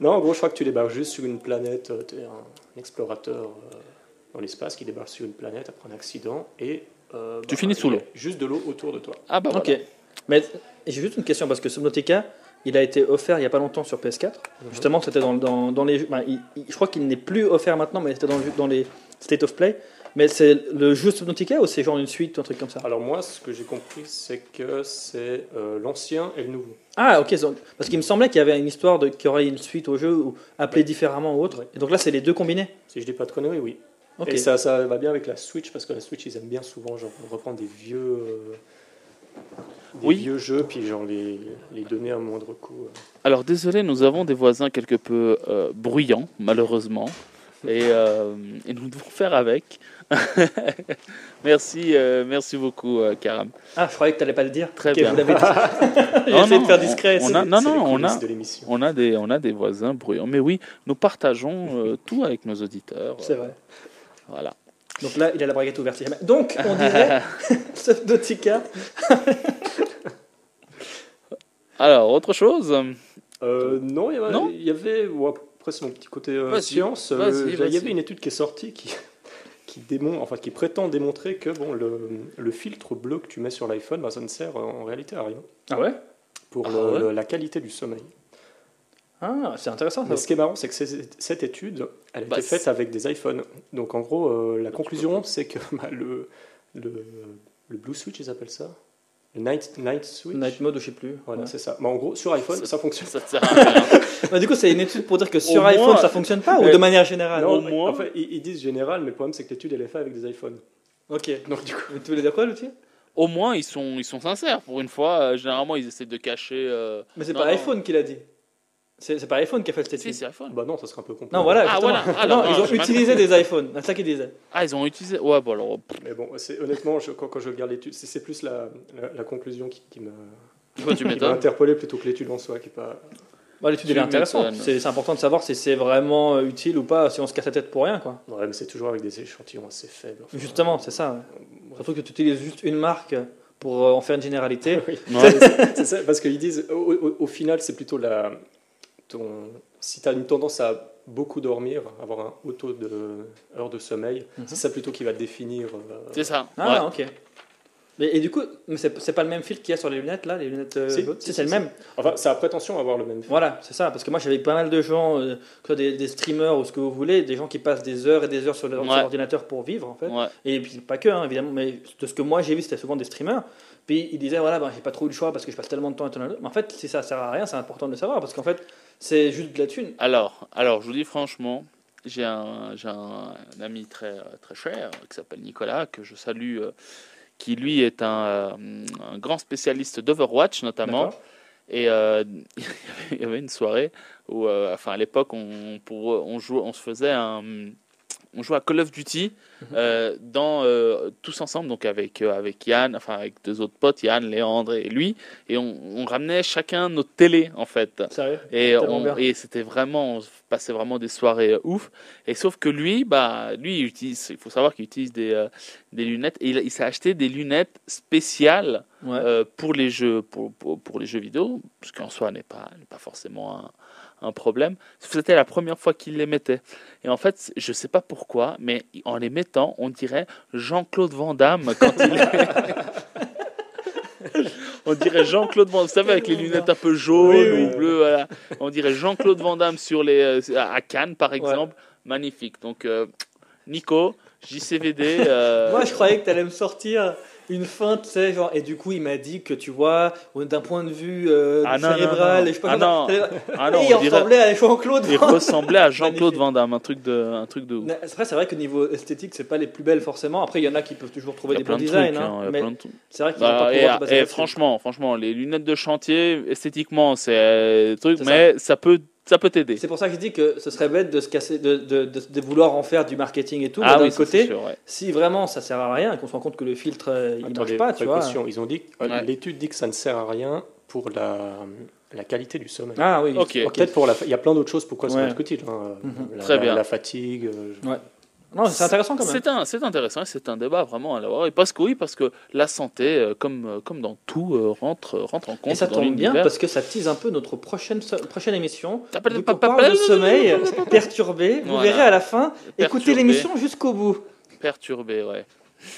Non, en gros, je crois que tu débarques juste sur une planète, tu es un explorateur euh, dans l'espace qui débarque sur une planète après un accident et. euh, Tu bah, finis sous l'eau. Juste de l'eau autour de toi. Ah bah. Ok. voilà. Mais j'ai juste une question parce que Subnautica, il a été offert il y a pas longtemps sur PS4. Justement, c'était dans, dans, dans les. ben, il- il- je crois qu'il n'est plus offert maintenant, mais c'était dans, dans les State of Play. Mais c'est le jeu Subnautica ou c'est genre une suite ou un truc comme ça? Alors moi, ce que j'ai compris, c'est que c'est euh, l'ancien et le nouveau. Ah, ok. parce qu'il me semblait qu'il y avait une histoire de qu'il y aurait une suite au jeu ou appelée différemment ou autre. Ouais. Et donc là, c'est les deux combinés? Si je dis pas de conneries, oui. Ok. Et ça, ça va bien avec la Switch, parce que la Switch, ils aiment bien souvent genre, reprendre des vieux, euh, des Oui. vieux jeux, puis genre les, les donner à moindre coût. euh. Alors désolé, nous avons des voisins quelque peu euh, bruyants, malheureusement, et, euh, et nous devons faire avec. [LAUGHS] merci, euh, merci beaucoup, euh, Karam. Ah, je croyais que tu n'allais pas le dire. Très bien. vous l'avez dit. [LAUGHS] J'ai Non, essayé de faire discret. on a- non, non, on a, de l'émission. on a des, on a des voisins bruyants. Mais oui, nous partageons euh, [LAUGHS] tout avec nos auditeurs. C'est vrai. Voilà. Donc là, il a la braguette ouverte. Donc, on dirait Subnautica. Alors, autre chose Euh, non, il y avait, Non il y avait après c'est mon petit côté euh, Vas-y, science. euh, vas-y, il y avait une étude qui est sortie qui, [LAUGHS] qui, enfin, qui prétend démontrer que bon, le, le filtre bleu que tu mets sur l'iPhone, bah, ça ne sert en réalité à rien Ah ouais? Pour Ah le- ouais le- la qualité du sommeil. Ah, c'est intéressant. Mais ce qui est marrant, c'est que cette étude, elle a Bah, été faite c'est- avec des iPhones. Donc en gros, euh, la conclusion, c'est que bah, le, le, le Blue Switch, ils appellent ça Night, night Switch Night mode ou je sais plus. Voilà, Ouais. c'est ça. Mais en gros, sur iPhone, Ça- ça fonctionne. Ça sert à rien. [LAUGHS] Bah, du coup, c'est une étude pour dire que sur Au iPhone moins- ça fonctionne pas ou de manière générale? Non, au moins- en fait, ils, ils disent général, mais le problème, c'est que l'étude, elle est faite avec des iPhones. Ok. Donc du coup, Mais tu voulais dire quoi, l'outil Au moins, ils sont, ils sont sincères. Pour une fois, euh, généralement, ils essaient de cacher. euh, Mais c'est pas non. iPhone qui l'a dit. C'est pas iPhone qui a fait cette Si, étude. c'est iPhone. bah non, ça serait un peu compliqué. Non, voilà. Ah, voilà. Ah, non, non, ils ont utilisé des iPhones. C'est ça qu'ils disaient. Ah, ils ont utilisé. Ouais, bon, alors. Mais bon, c'est- honnêtement, je- quand, quand je regarde l'étude, c'est plus la, la, la conclusion qui, qui m'a interpellé plutôt que l'étude en soi, qui est pas. Bah, L'étude est intéressante. C'est important de savoir si c'est vraiment euh, utile ou pas, si on se casse la tête pour rien. quoi. Ouais, mais c'est toujours avec des échantillons assez faibles. enfin. Justement, c'est ça. ouais. Surtout que tu utilises juste une marque pour euh, en faire une généralité. [LAUGHS] Oui. [LAUGHS] Ouais. C'est ça, parce qu'ils disent, au, au- au final, c'est plutôt la. Ton, si tu as une tendance à beaucoup dormir, avoir un haut taux de heures de sommeil, Mhm. c'est ça plutôt qui va définir. euh, C'est ça. Ah, ouais. ok. Et, et du coup, mais c'est pas le même filtre qu'il y a sur les lunettes là, les lunettes. euh, Si, si, c'est le même. Enfin, ça a prétention à avoir le même. Voilà, c'est ça. Parce que moi, j'avais pas mal de gens, euh, que des, des streamers ou ce que vous voulez, des gens qui passent des heures et des heures sur leur Ouais. l'ordinateur pour vivre en fait. Ouais. Et puis pas que, hein, évidemment, mais de ce que moi j'ai vu, c'était souvent des streamers. Puis ils disaient, voilà, ben, j'ai pas trop eu le choix parce que je passe tellement de temps à ton Mais en fait, si ça sert à rien, c'est important de le savoir parce qu'en fait, c'est juste de la thune. Alors, alors, je vous dis franchement, j'ai un, un, un ami très, très cher qui s'appelle Nicolas, que je salue, euh, qui lui est un, euh, un grand spécialiste d'Overwatch notamment. Et euh, [LAUGHS] il y avait une soirée où, euh, enfin à l'époque, on, pour, on, jouait, on se faisait un, on jouait à Call of Duty Mhm. euh, dans, euh, tous ensemble, donc avec, euh, avec Yann, enfin avec deux autres potes, Yann, Léandre et lui, et on, on ramenait chacun notre télé en fait. Sérieux? Et, c'était vraiment, on passait vraiment des soirées ouf. Et sauf que lui, bah, lui, il utilise, il faut savoir qu'il utilise des, des lunettes. Et il, il s'est acheté des lunettes spéciales Ouais. pour les jeux, pour, pour, pour les jeux vidéo, ce qui en soi n'est pas, n'est pas forcément un, un problème. C'était la première fois qu'il les mettait. Et en fait, je sais pas pourquoi, mais en les mettant, on dirait Jean-Claude Van Damme quand il [LAUGHS] [LAUGHS] On dirait Jean-Claude Van Damme, vous savez, avec les lunettes un peu jaunes Oui, oui. ou bleues, voilà. On dirait Jean-Claude Van Damme sur les, euh, à Cannes, par exemple. Magnifique. Donc, euh, Nico, JCVD. [LAUGHS] euh, Moi, je croyais que tu allais me sortir une feinte, tu sais, genre, et du coup, il m'a dit que tu vois, d'un point de vue euh, Ah, non, cérébral, non. et je sais pas Ah, comment- non. ah non, et il dirait, ressemblait à Jean-Claude. il ressemblait à Jean-Claude. Van Damme, un truc de, un truc de ouf. Après, c'est vrai que niveau esthétique, c'est pas les plus belles forcément. Après, il y en a qui peuvent toujours trouver des bons de designs. hein, hein, mais c'est vrai qu'ils Bah, pas et, pouvoir et là-dessus. franchement, franchement, les lunettes de chantier, esthétiquement, c'est euh, truc, mais ça peut, ça peut t'aider. C'est pour ça que je dis que ce serait bête de se casser, de, de, de- de vouloir en faire du marketing et tout. Ah mais d'un oui, côté, sûr, ouais. si vraiment ça sert à rien et qu'on se rend compte que le filtre euh, il marche pas, tu vois. Ils ont dit, euh, Ouais. l'étude dit que ça ne sert à rien pour la, la qualité du sommeil. Ah oui. Ok. Peut-être pour la, fa- il y a plein d'autres choses pourquoi ça Ouais. peut être utile. hein. Mhm. La, Très bien. La fatigue. euh, je- Non, c'est intéressant quand même. C'est un, c'est intéressant, c'est un débat vraiment à l'avoir. Et parce que oui, parce que la santé, euh, comme, euh, comme dans tout, euh, rentre, rentre en compte. Et ça tombe bien parce que ça tease un peu notre prochaine, prochaine émission. Vu pa- parle de sommeil perturbé. Vous verrez à la fin. Écoutez l'émission jusqu'au bout. Perturbé, ouais.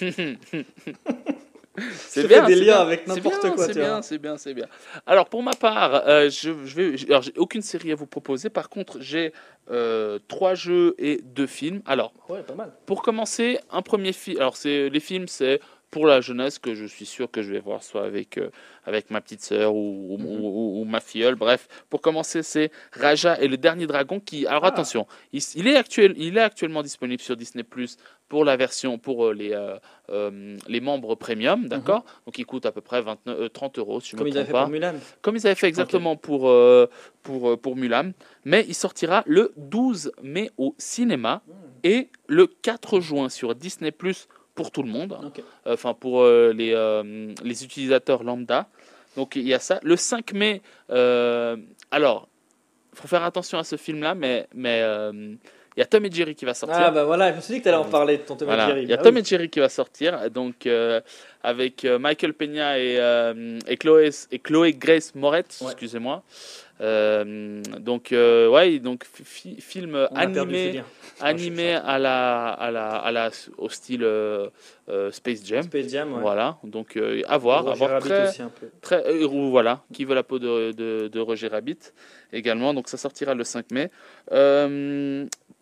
[LAUGHS] [LAUGHS] C'est bien, des c'est liens bien. avec C'est n'importe bien, quoi, C'est bien, c'est bien, c'est bien. Alors pour ma part, euh, je, je vais, j'ai- alors, j'ai aucune série à vous proposer. Par contre, j'ai euh, trois jeux et deux films. Alors Ouais, pas mal. pour commencer, un premier film. Alors c'est les films, c'est pour la jeunesse que je suis sûr que je vais voir, soit avec avec avec ma petite sœur ou, ou- Mhm. ou- ou ma filleule. Bref, pour commencer, c'est Raja et le dernier dragon. Qui alors Ah. attention, il, il est actuel, il est actuellement disponible sur Disney Plus pour la version pour euh, les euh, euh, les membres premium, d'accord? Donc il coûte à peu près 29, euh, 30 euros si je Mhm. Comme me ils avaient fait pour Mulan. comme ils avaient fait exactement pour, pour, pour Mulan. Mais il sortira le 12 mai au cinéma Hmm. et le 4 juin sur Disney Plus pour tout le monde, enfin pour les, les utilisateurs lambda. Donc il y a ça. Le 5 mai, euh, alors, il faut faire attention à ce film-là, mais mais euh, il y a Tom et Jerry qui va sortir. Ah bah voilà, je me suis dit que tu allais en parler de ton Tom et Voilà, Jerry. Il y a Bah Tom oui. et Jerry qui va sortir, donc euh, avec euh, Michael Peña et, euh, et, Chloé, et Chloé Grace Moretz, Ouais. excusez-moi. Euh, donc, euh, ouais, donc fi- film On animé, Julien. animé à la, à la, à la, au style euh, Space Jam. Space Jam, ouais. Voilà, donc à voir, à Roger voir Rabbit très, aussi un peu. très ou voilà, qui veut la peau de, de, de Roger Rabbit également. Donc ça sortira le 5 mai.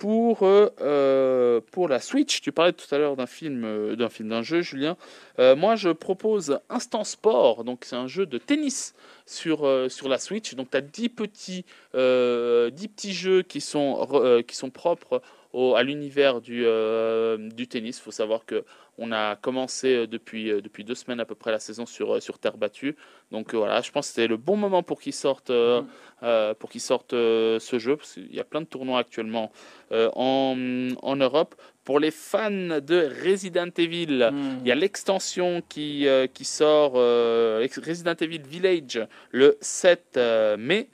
Pour euh, euh, pour la Switch, tu parlais tout à l'heure d'un film, euh, d'un film, d'un jeu, Julien. Moi, je propose Instant Sport. Donc c'est un jeu de tennis sur sur la Switch. Donc tu as 10 petits 10 petits jeux qui sont qui sont propres au- à l'univers du, euh, du tennis. Il faut savoir que on a commencé euh, depuis, euh, depuis deux semaines à peu près la saison sur, sur terre battue. Donc euh, voilà, je pense que c'était le bon moment pour qu'ils sortent, euh, Mhm. pour qu'ils sortent ce jeu, parce qu'il y a plein de tournois actuellement en, en Europe. Pour les fans de Resident Evil, Hmm. il y a l'extension qui, euh, qui sort, euh, Resident Evil Village, le 7 euh, mai.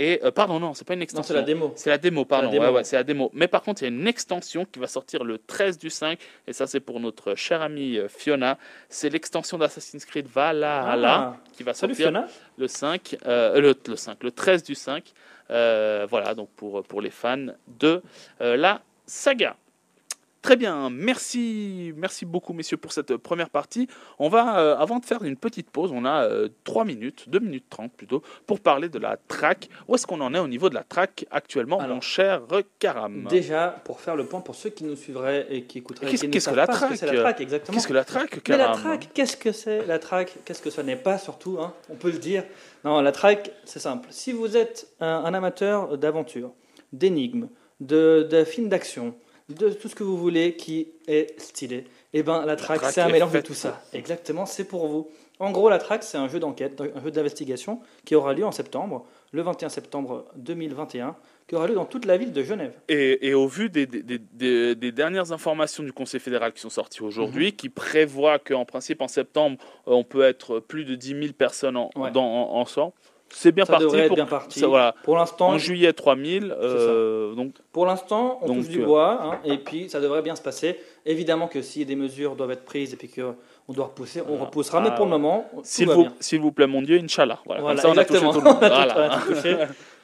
Et, euh, pardon, non, c'est pas une Non, extension. c'est la démo. C'est la démo, pardon. démo, ouais, ouais, ouais. c'est la démo. Mais par contre, il y a une extension qui va sortir le 13 du 5. Et ça, c'est pour notre chère amie euh, Fiona. C'est l'extension d'Assassin's Creed Valhalla Ah. qui va sortir le 5, euh, le, le 5, le 13 du 5. Euh, voilà, donc pour, pour les fans de la saga. Très bien, merci, merci beaucoup messieurs pour cette première partie. On va, euh, avant de faire une petite pause, on a euh, 3 minutes, 2 minutes 30 plutôt, pour parler de la track. Où est-ce qu'on en est au niveau de la track actuellement, Alors, mon cher Karam? Déjà, pour faire le point pour ceux qui nous suivraient et qui écouteraient, Qu'est-ce- qu'est-ce que la track c'est la track exactement. Qu'est-ce que la track, Mais la Karam? track, qu'est-ce que c'est La track, qu'est-ce que ça n'est pas surtout hein? On peut le dire. Non, la track, c'est simple. Si vous êtes un, un amateur d'aventure, d'énigmes, de, de films d'action, de tout ce que vous voulez qui est stylé, eh ben la track, track c'est un mélange de tout ça. Exactement, c'est pour vous. En gros, la track, c'est un jeu d'enquête, un jeu d'investigation qui aura lieu en septembre, le 21 septembre 2021, qui aura lieu dans toute la ville de Genève. Et, et au vu des, des- des- des- des dernières informations du Conseil fédéral qui sont sorties Mhm. aujourd'hui, qui prévoit qu'en principe en septembre, on peut être plus de 10 000 personnes en, Ouais. dans, en, en sang, c'est bien Ça parti. devrait être pour, bien parti. ça, voilà. Pour l'instant, En juillet, 3000. Euh, donc, Pour l'instant, on Donc, touche du euh, bois, hein, et puis ça devrait bien se passer. Évidemment que si des mesures doivent être prises et puis qu'on doit repousser, on Voilà. repoussera. Mais Ah, pour le moment, s'il vous, s'il vous plaît, mon Dieu, Inch'Allah. Voilà, Voilà, comme ça, on a touché exactement. tout le monde. On [LAUGHS] Voilà. on touché.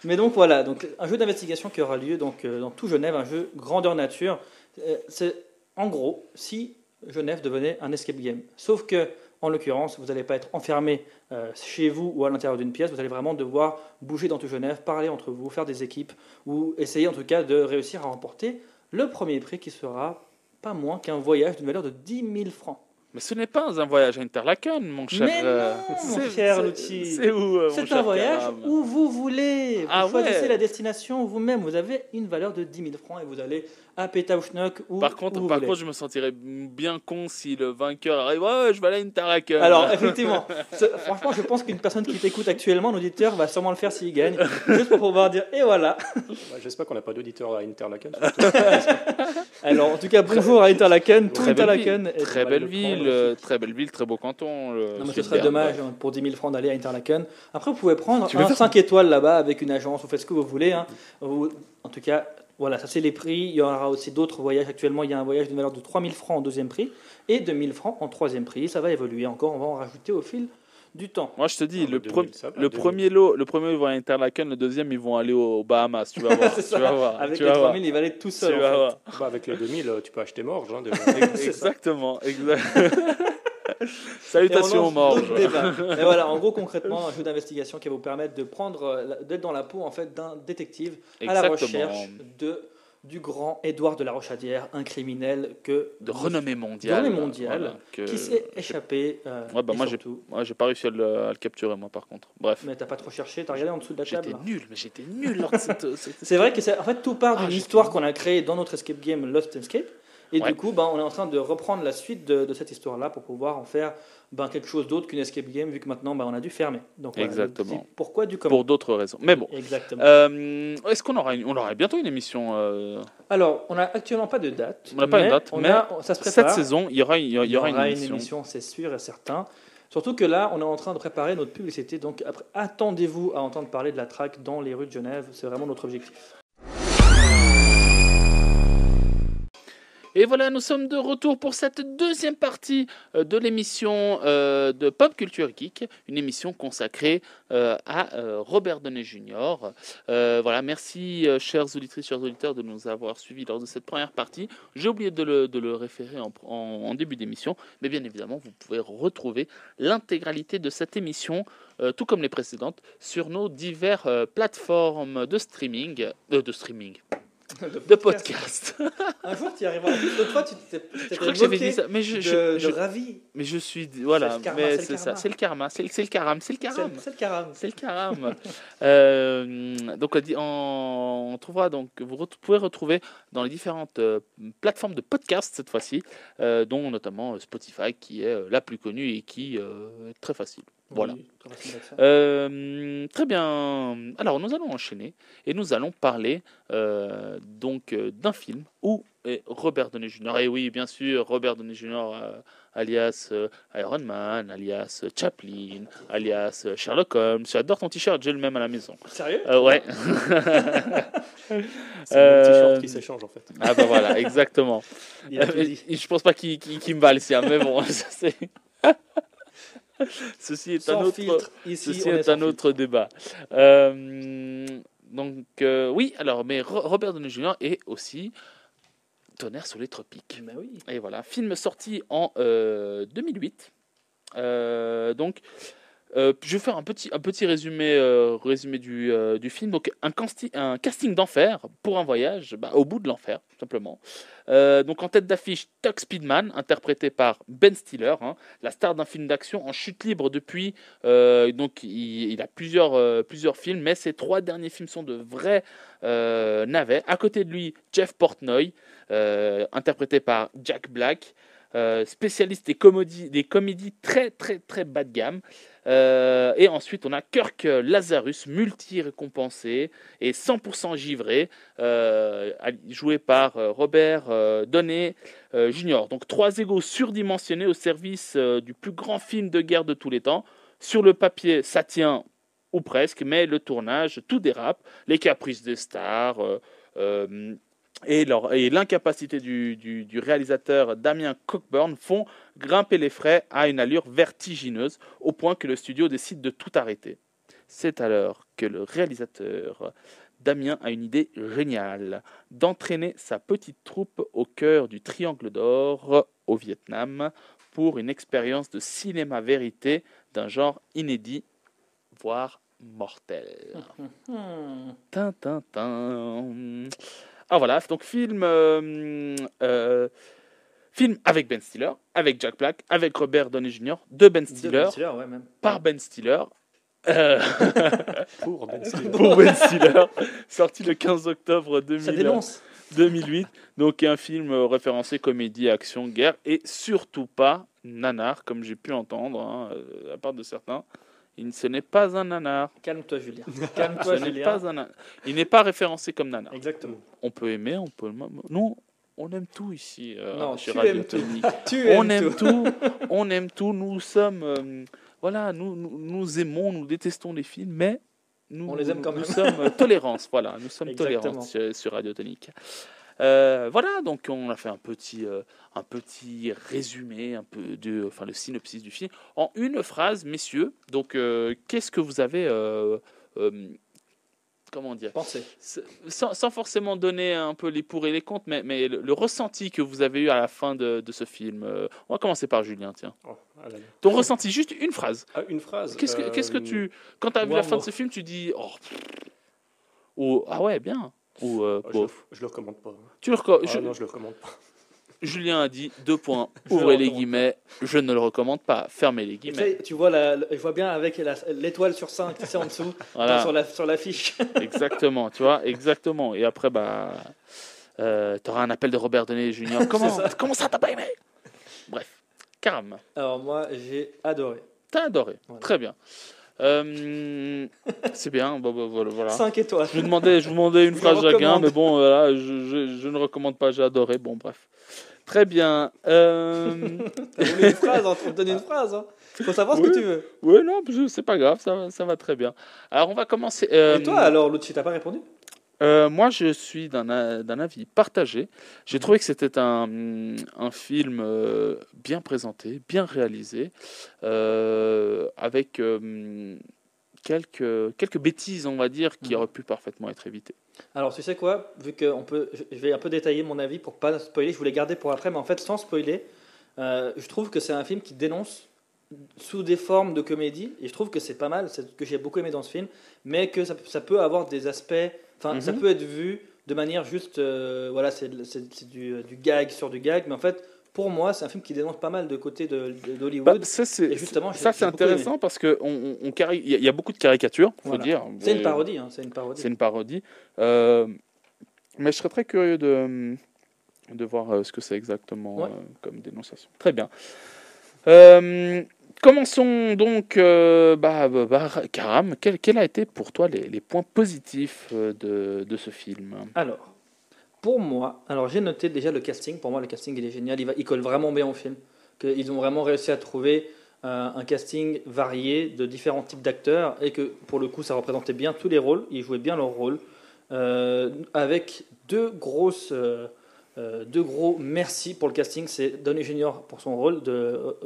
Mais donc voilà, donc un jeu d'investigation qui aura lieu donc euh, dans tout Genève, un jeu grandeur nature. Euh, C'est en gros si Genève devenait un escape game. Sauf que en l'occurrence, vous n'allez pas être enfermé euh, chez vous ou à l'intérieur d'une pièce. Vous allez vraiment devoir bouger dans tout Genève, parler entre vous, faire des équipes ou essayer en tout cas de réussir à remporter le premier prix qui sera pas moins qu'un voyage d'une valeur de 10 000 francs. Mais ce n'est pas un voyage à Interlaken, mon cher. Mais non, euh, mon c'est- cher c'est- où euh, mon C'est un voyage Karam où vous voulez. Vous Ah choisissez ouais. la destination vous-même. Vous avez une valeur de 10 000 francs et vous allez à Pétaouchnok ou Par contre, où par contre, je me sentirais bien con si le vainqueur arrive. Ouais, je vais aller à Interlaken. Alors, effectivement, ce- franchement, je pense qu'une personne qui t'écoute actuellement, un auditeur, va sûrement le faire s'il gagne, juste pour pouvoir dire et voilà. Bah, J'espère qu'on n'a pas d'auditeur à Interlaken. [LAUGHS] Alors, en tout cas, bonjour à Interlaken, tout Très belle Interlaken. ville, est- très va belle le ville, prendre. euh, très belle ville, très beau canton. le Non, mais ce serait dommage ouais. hein, pour 10 000 francs d'aller à Interlaken. Après, vous pouvez prendre Tu un faire 5 étoiles là-bas avec une agence, vous faites ce que vous voulez. hein. Vous- en tout cas, voilà, ça c'est les prix. Il y aura aussi d'autres voyages. Actuellement, il y a un voyage d'une valeur de 3 000 francs en deuxième prix et de 1 000 francs en troisième prix. Ça va évoluer encore, on va en rajouter au fil du temps. Moi, je te dis, Ah, le, pre- 2000, ça va, le 2000. premier lot, le premier ils vont à Interlaken, le deuxième ils vont aller aux Bahamas. Tu vas [LAUGHS] voir. Tu ça. vas voir. Avec tu les vas 3 voir. 000, il va aller tout Tu seul. en vas fait. voir. Bah, avec les 2000, euh, tu peux acheter Morge. Hein. [LAUGHS] Exactement, exact. [LAUGHS] [LAUGHS] Salutations débats. [LAUGHS] Et voilà, en gros, concrètement, un jeu d'investigation qui va vous permettre de prendre, euh, d'être dans la peau en fait d'un détective à la recherche de du grand Édouard de la Rochadière, un criminel que De renommée mondiale. De renommée mondiale, Voilà, que- qui s'est échappé. euh, Ouais, bah moi, j'ai- j'ai pas réussi à le, à le capturer, moi, par contre. Bref. Mais t'as pas trop cherché, t'as regardé en dessous de la table. J'étais nul, mais j'étais nul C'est vrai que en fait tout part Ah, d'une histoire qu'on a créée dans notre escape game Lost Escape. Et Ouais. du coup, ben, on est en train de reprendre la suite de, de cette histoire-là pour pouvoir en faire ben, quelque chose d'autre qu'une escape game, vu que maintenant ben, on a dû fermer. Donc, voilà, Exactement. pourquoi du comment Pour d'autres raisons. Mais bon. Exactement. Euh, Est-ce qu'on aura, une- on aura bientôt une émission euh, Alors, on n'a actuellement pas de date. On n'a pas de date, mais a- ça se Cette prépare. saison, il y aura, il y aura une émission. c'est sûr et certain. Surtout que là, on est en train de préparer notre publicité. Donc, après, attendez-vous à entendre parler de la track dans les rues de Genève. C'est vraiment notre objectif. Et voilà, nous sommes de retour pour cette deuxième partie euh, de l'émission euh, de Pop Culture Geek, une émission consacrée euh, à Robert Downey Jr. Voilà, merci chers auditrices, chers auditeurs de nous avoir suivis lors de cette première partie. J'ai oublié de le, de le référer en, début d'émission, mais bien évidemment, vous pouvez retrouver l'intégralité de cette émission, tout comme les précédentes, sur nos diverses plateformes de streaming, de streaming, de podcast. [LAUGHS] Un jour, tu y arriveras. L'autre fois, tu t'es Je crois que j'avais dit ça, mais je, de, je- de je- ravi. mais je suis voilà, karma, mais c'est ça, karma. c'est le karma, c'est le, karam, c'est le karam, c'est le caram. c'est le karam. [LAUGHS] Euh, donc on trouvera donc vous pouvez retrouver dans les différentes euh, plateformes de podcast cette fois-ci, euh, dont notamment Spotify qui est la plus connue et qui est très facile. Voilà. Oui. Euh, très bien. Alors, nous allons enchaîner et nous allons parler euh, donc euh, d'un film où Robert Downey Jr. Et oui, bien sûr, Robert Downey Jr. euh, alias Iron Man, alias Chaplin, alias Sherlock Holmes. J'adore ton t-shirt, j'ai le même à la maison. Sérieux? Ouais. [LAUGHS] C'est le short qui s'échange en fait. ah bah voilà, exactement. Je pense pas qu'il me va, Alcia, mais bon, [LAUGHS] ça, c'est. [LAUGHS] Ceci est un Sans autre. filtre, ici, Ceci est est un autre débat. Euh, donc, euh, oui, alors, mais Ro- Robert Downey Jr. est aussi Tonnerre sur les tropiques. Bah oui. Et voilà, film sorti en euh, 2008. Euh, donc, euh, je vais faire un petit, euh, résumé du, euh, film. Un, casti- un casting d'enfer pour un voyage bah, au bout de l'enfer, tout simplement. Donc, en tête d'affiche, Tuck Speedman, interprété par Ben Stiller, hein, la star d'un film d'action en chute libre depuis. donc, il, a plusieurs, plusieurs films, mais ses trois derniers films sont de vrais navets. À côté de lui, Jeff Portnoy, interprété par Jack Black, euh, spécialiste des comédies, des comédies très très très bas de gamme. Euh, et ensuite, on a Kirk Lazarus, multi-récompensé et 100% givré, euh, joué par Robert Downey Jr. Donc trois égaux surdimensionnés au service du plus grand film de guerre de tous les temps. Sur le papier, ça tient ou presque, mais le tournage, tout dérape. Les caprices des stars. Et l'incapacité du, du- du réalisateur Damien Cockburn font grimper les frais à une allure vertigineuse, au point que le studio décide de tout arrêter. C'est alors que le réalisateur Damien a une idée géniale, d'entraîner sa petite troupe au cœur du Triangle d'Or au Vietnam pour une expérience de cinéma vérité d'un genre inédit, voire mortel. [LAUGHS] Hmm. Ah voilà, donc film, euh, euh, film avec Ben Stiller, avec Jack Black, avec Robert Downey Jr., de Ben De Stiller, Ben Stiller, ouais, même. par Ben Stiller, euh, [LAUGHS] Pour Ben [LAUGHS] Stiller. pour Ben Stiller, sorti le 15 octobre Ça 2000, dénonce. 2008. Donc un film référencé comédie, action, guerre, et surtout pas nanar, comme j'ai pu entendre, hein, à part de certains. Il, ce n'est pas un nanar. Calme-toi, Julien. Ce Calme-toi, n'est pas un nanar. Il n'est pas référencé comme nanar. Exactement. on peut aimer, on peut. Nous, on aime tout ici. euh, Non, chez tu Radio aimes tout. Tonique. [LAUGHS] Tu On aimes aime tout. tout. on aime tout. Nous sommes, euh, voilà, nous, nous, nous aimons, nous détestons les films, mais nous, On les aime quand nous même. sommes euh, [LAUGHS] tolérance. Voilà, nous sommes Exactement. tolérantes sur, sur Radio Tonique. Euh, voilà, donc on a fait un petit, euh, un petit résumé, un peu de, enfin le synopsis du film en une phrase, messieurs. Donc, euh, qu'est-ce que vous avez comment dire? C'est- sans, sans forcément donner un peu les pour et les contre, mais, mais le, le ressenti que vous avez eu à la fin de, de ce film. on va commencer par Julien, tiens. Oh. Ton ressenti, juste une phrase. Ah, une phrase. Qu'est-ce que, qu'est-ce que tu. Quand tu as vu la fin de ce film, tu dis. Oh, pff. ou Ah ouais, bien. Ou euh, oh, je, je le recommande pas. Tu le reco- Ah, je- non, je le recommande pas. [LAUGHS] Julien a dit deux points. [LAUGHS] Ouvrez le les guillemets. Je ne le recommande pas. Fermez les guillemets. tu vois, la, la- je vois bien avec l'étoile sur 5 tu sais, en dessous, [LAUGHS] Voilà. sur la sur l'affiche. Exactement, tu vois, exactement. Et après, bah, euh, tu auras un appel de Robert Denis Junior. Comment ça. comment ça, t'as pas aimé? Bref, Caram, Alors moi, j'ai adoré. t'as adoré. Voilà. Très bien. Euh, c'est bien, bon, bon, voilà. voilà. 5 étoiles. Je vous demandais, je vous demandais une Je phrase chacun, recommande. mais bon, voilà, je, je- je ne recommande pas, j'ai adoré. Bon, bref. Très bien. Euh, [LAUGHS] une phrase, hein, on te donne une phrase. Hein. Faut savoir ce Oui. que tu veux. ouais, non, c'est pas grave, ça, va- ça va très bien. Alors, on va commencer. euh, Et toi, alors, Lucci, t'as pas répondu? Euh, moi, je suis d'un avis partagé. J'ai trouvé que c'était un, un film euh, bien présenté, bien réalisé, euh, avec quelques, quelques bêtises, on va dire, qui Mhm. auraient pu parfaitement être évitées. Alors, tu sais quoi? Vu que on peut, je vais un peu détailler mon avis pour pas spoiler. Je voulais garder pour après, mais en fait, sans spoiler, je trouve que c'est un film qui dénonce sous des formes de comédie, et je trouve que c'est pas mal. C'est ce que j'ai beaucoup aimé dans ce film, mais que ça, ça peut avoir des aspects. Enfin, ça Mhm. peut être vu de manière juste, euh, voilà, c'est c'est du, du gag sur du gag, mais en fait, pour moi, c'est un film qui dénonce pas mal de côté de- de- Bah, d'Hollywood. ça, c'est ça, c'est intéressant parce que on, on- on cari- il y, a- il y a beaucoup de caricatures, faut Voilà. dire. c'est une Euh, parodie, hein, c'est une parodie. C'est une parodie. Euh, mais je serais très curieux de, de voir euh, ce que c'est exactement Ouais. euh, comme dénonciation. Très bien. Euh, commençons donc, euh, bah, bah, bah, Karam, quel, quel a été pour toi les, points positifs euh, de, ce film? Alors, pour moi, alors j'ai noté déjà le casting. Pour moi, le casting il est génial. Il, colle vraiment bien au film. Que ils ont vraiment réussi à trouver euh, un casting varié de différents types d'acteurs et que pour le coup, ça représentait bien tous les rôles. Ils jouaient bien leur rôle avec deux grosses, deux gros merci pour le casting. C'est Donnie Junior pour son rôle de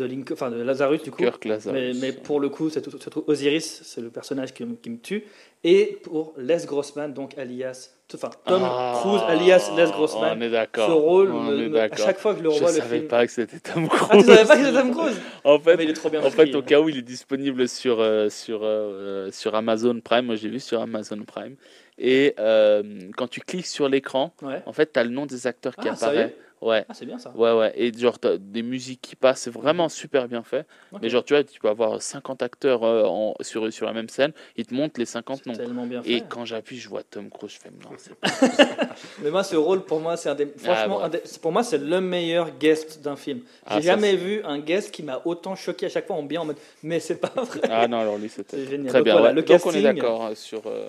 de Link, enfin de Lazarus du coup. Kirk Lazarus. Mais, mais pour le coup, c'est tout- surtout Osiris, c'est le personnage qui, me- qui me tue. Et pour Les Grossman, donc alias, enfin Tom Ah, Cruise alias Les On Grossman, est d'accord. ce rôle, On me- est à chaque fois que je le Je revois le savais film. pas que c'était Tom Cruise. Ah, tu savais pas que c'était Tom Cruise En fait, Mais il est trop bien En fait, au cas où il est disponible sur, euh, sur, euh, sur Amazon Prime, moi j'ai vu sur Amazon Prime, et euh, quand tu cliques sur l'écran, Ouais. en fait, tu as le nom des acteurs qui Ah, apparaît. Ouais, Ah, c'est bien ça. ouais, ouais. Et genre, t'as des musiques qui passent, c'est vraiment super bien fait. Ok. Mais genre, tu vois, tu peux avoir 50 acteurs euh, en- sur, sur la même scène, ils te montrent les 50 C'est noms. tellement bien fait. Et quand j'appuie, je vois Tom Cruise, je fais non, c'est pas. [LAUGHS] Mais moi, ce rôle, pour moi, c'est un des. Franchement, un des- pour moi, c'est le meilleur guest d'un film. J'ai Ah, jamais vu un guest qui m'a autant choqué à chaque fois en bien en mode. Mais c'est pas vrai. Ah non, alors lui, c'était. Génial. Très Donc bien. voilà, ouais. le Donc on est casting. d'accord euh, sur. euh,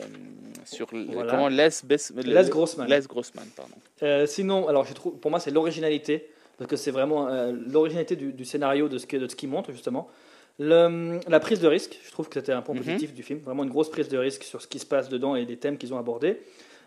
sur Voilà. Comment Les, Bes- Les Grossman. Les Grossman, pardon. Euh, sinon, alors je trouve, pour moi, c'est l'originalité, parce que c'est vraiment euh, l'originalité du, du scénario de ce qu'il montre justement. Le- la prise de risque, je trouve que c'était un point Mhm. positif du film, vraiment une grosse prise de risque sur ce qui se passe dedans et les thèmes qu'ils ont abordés.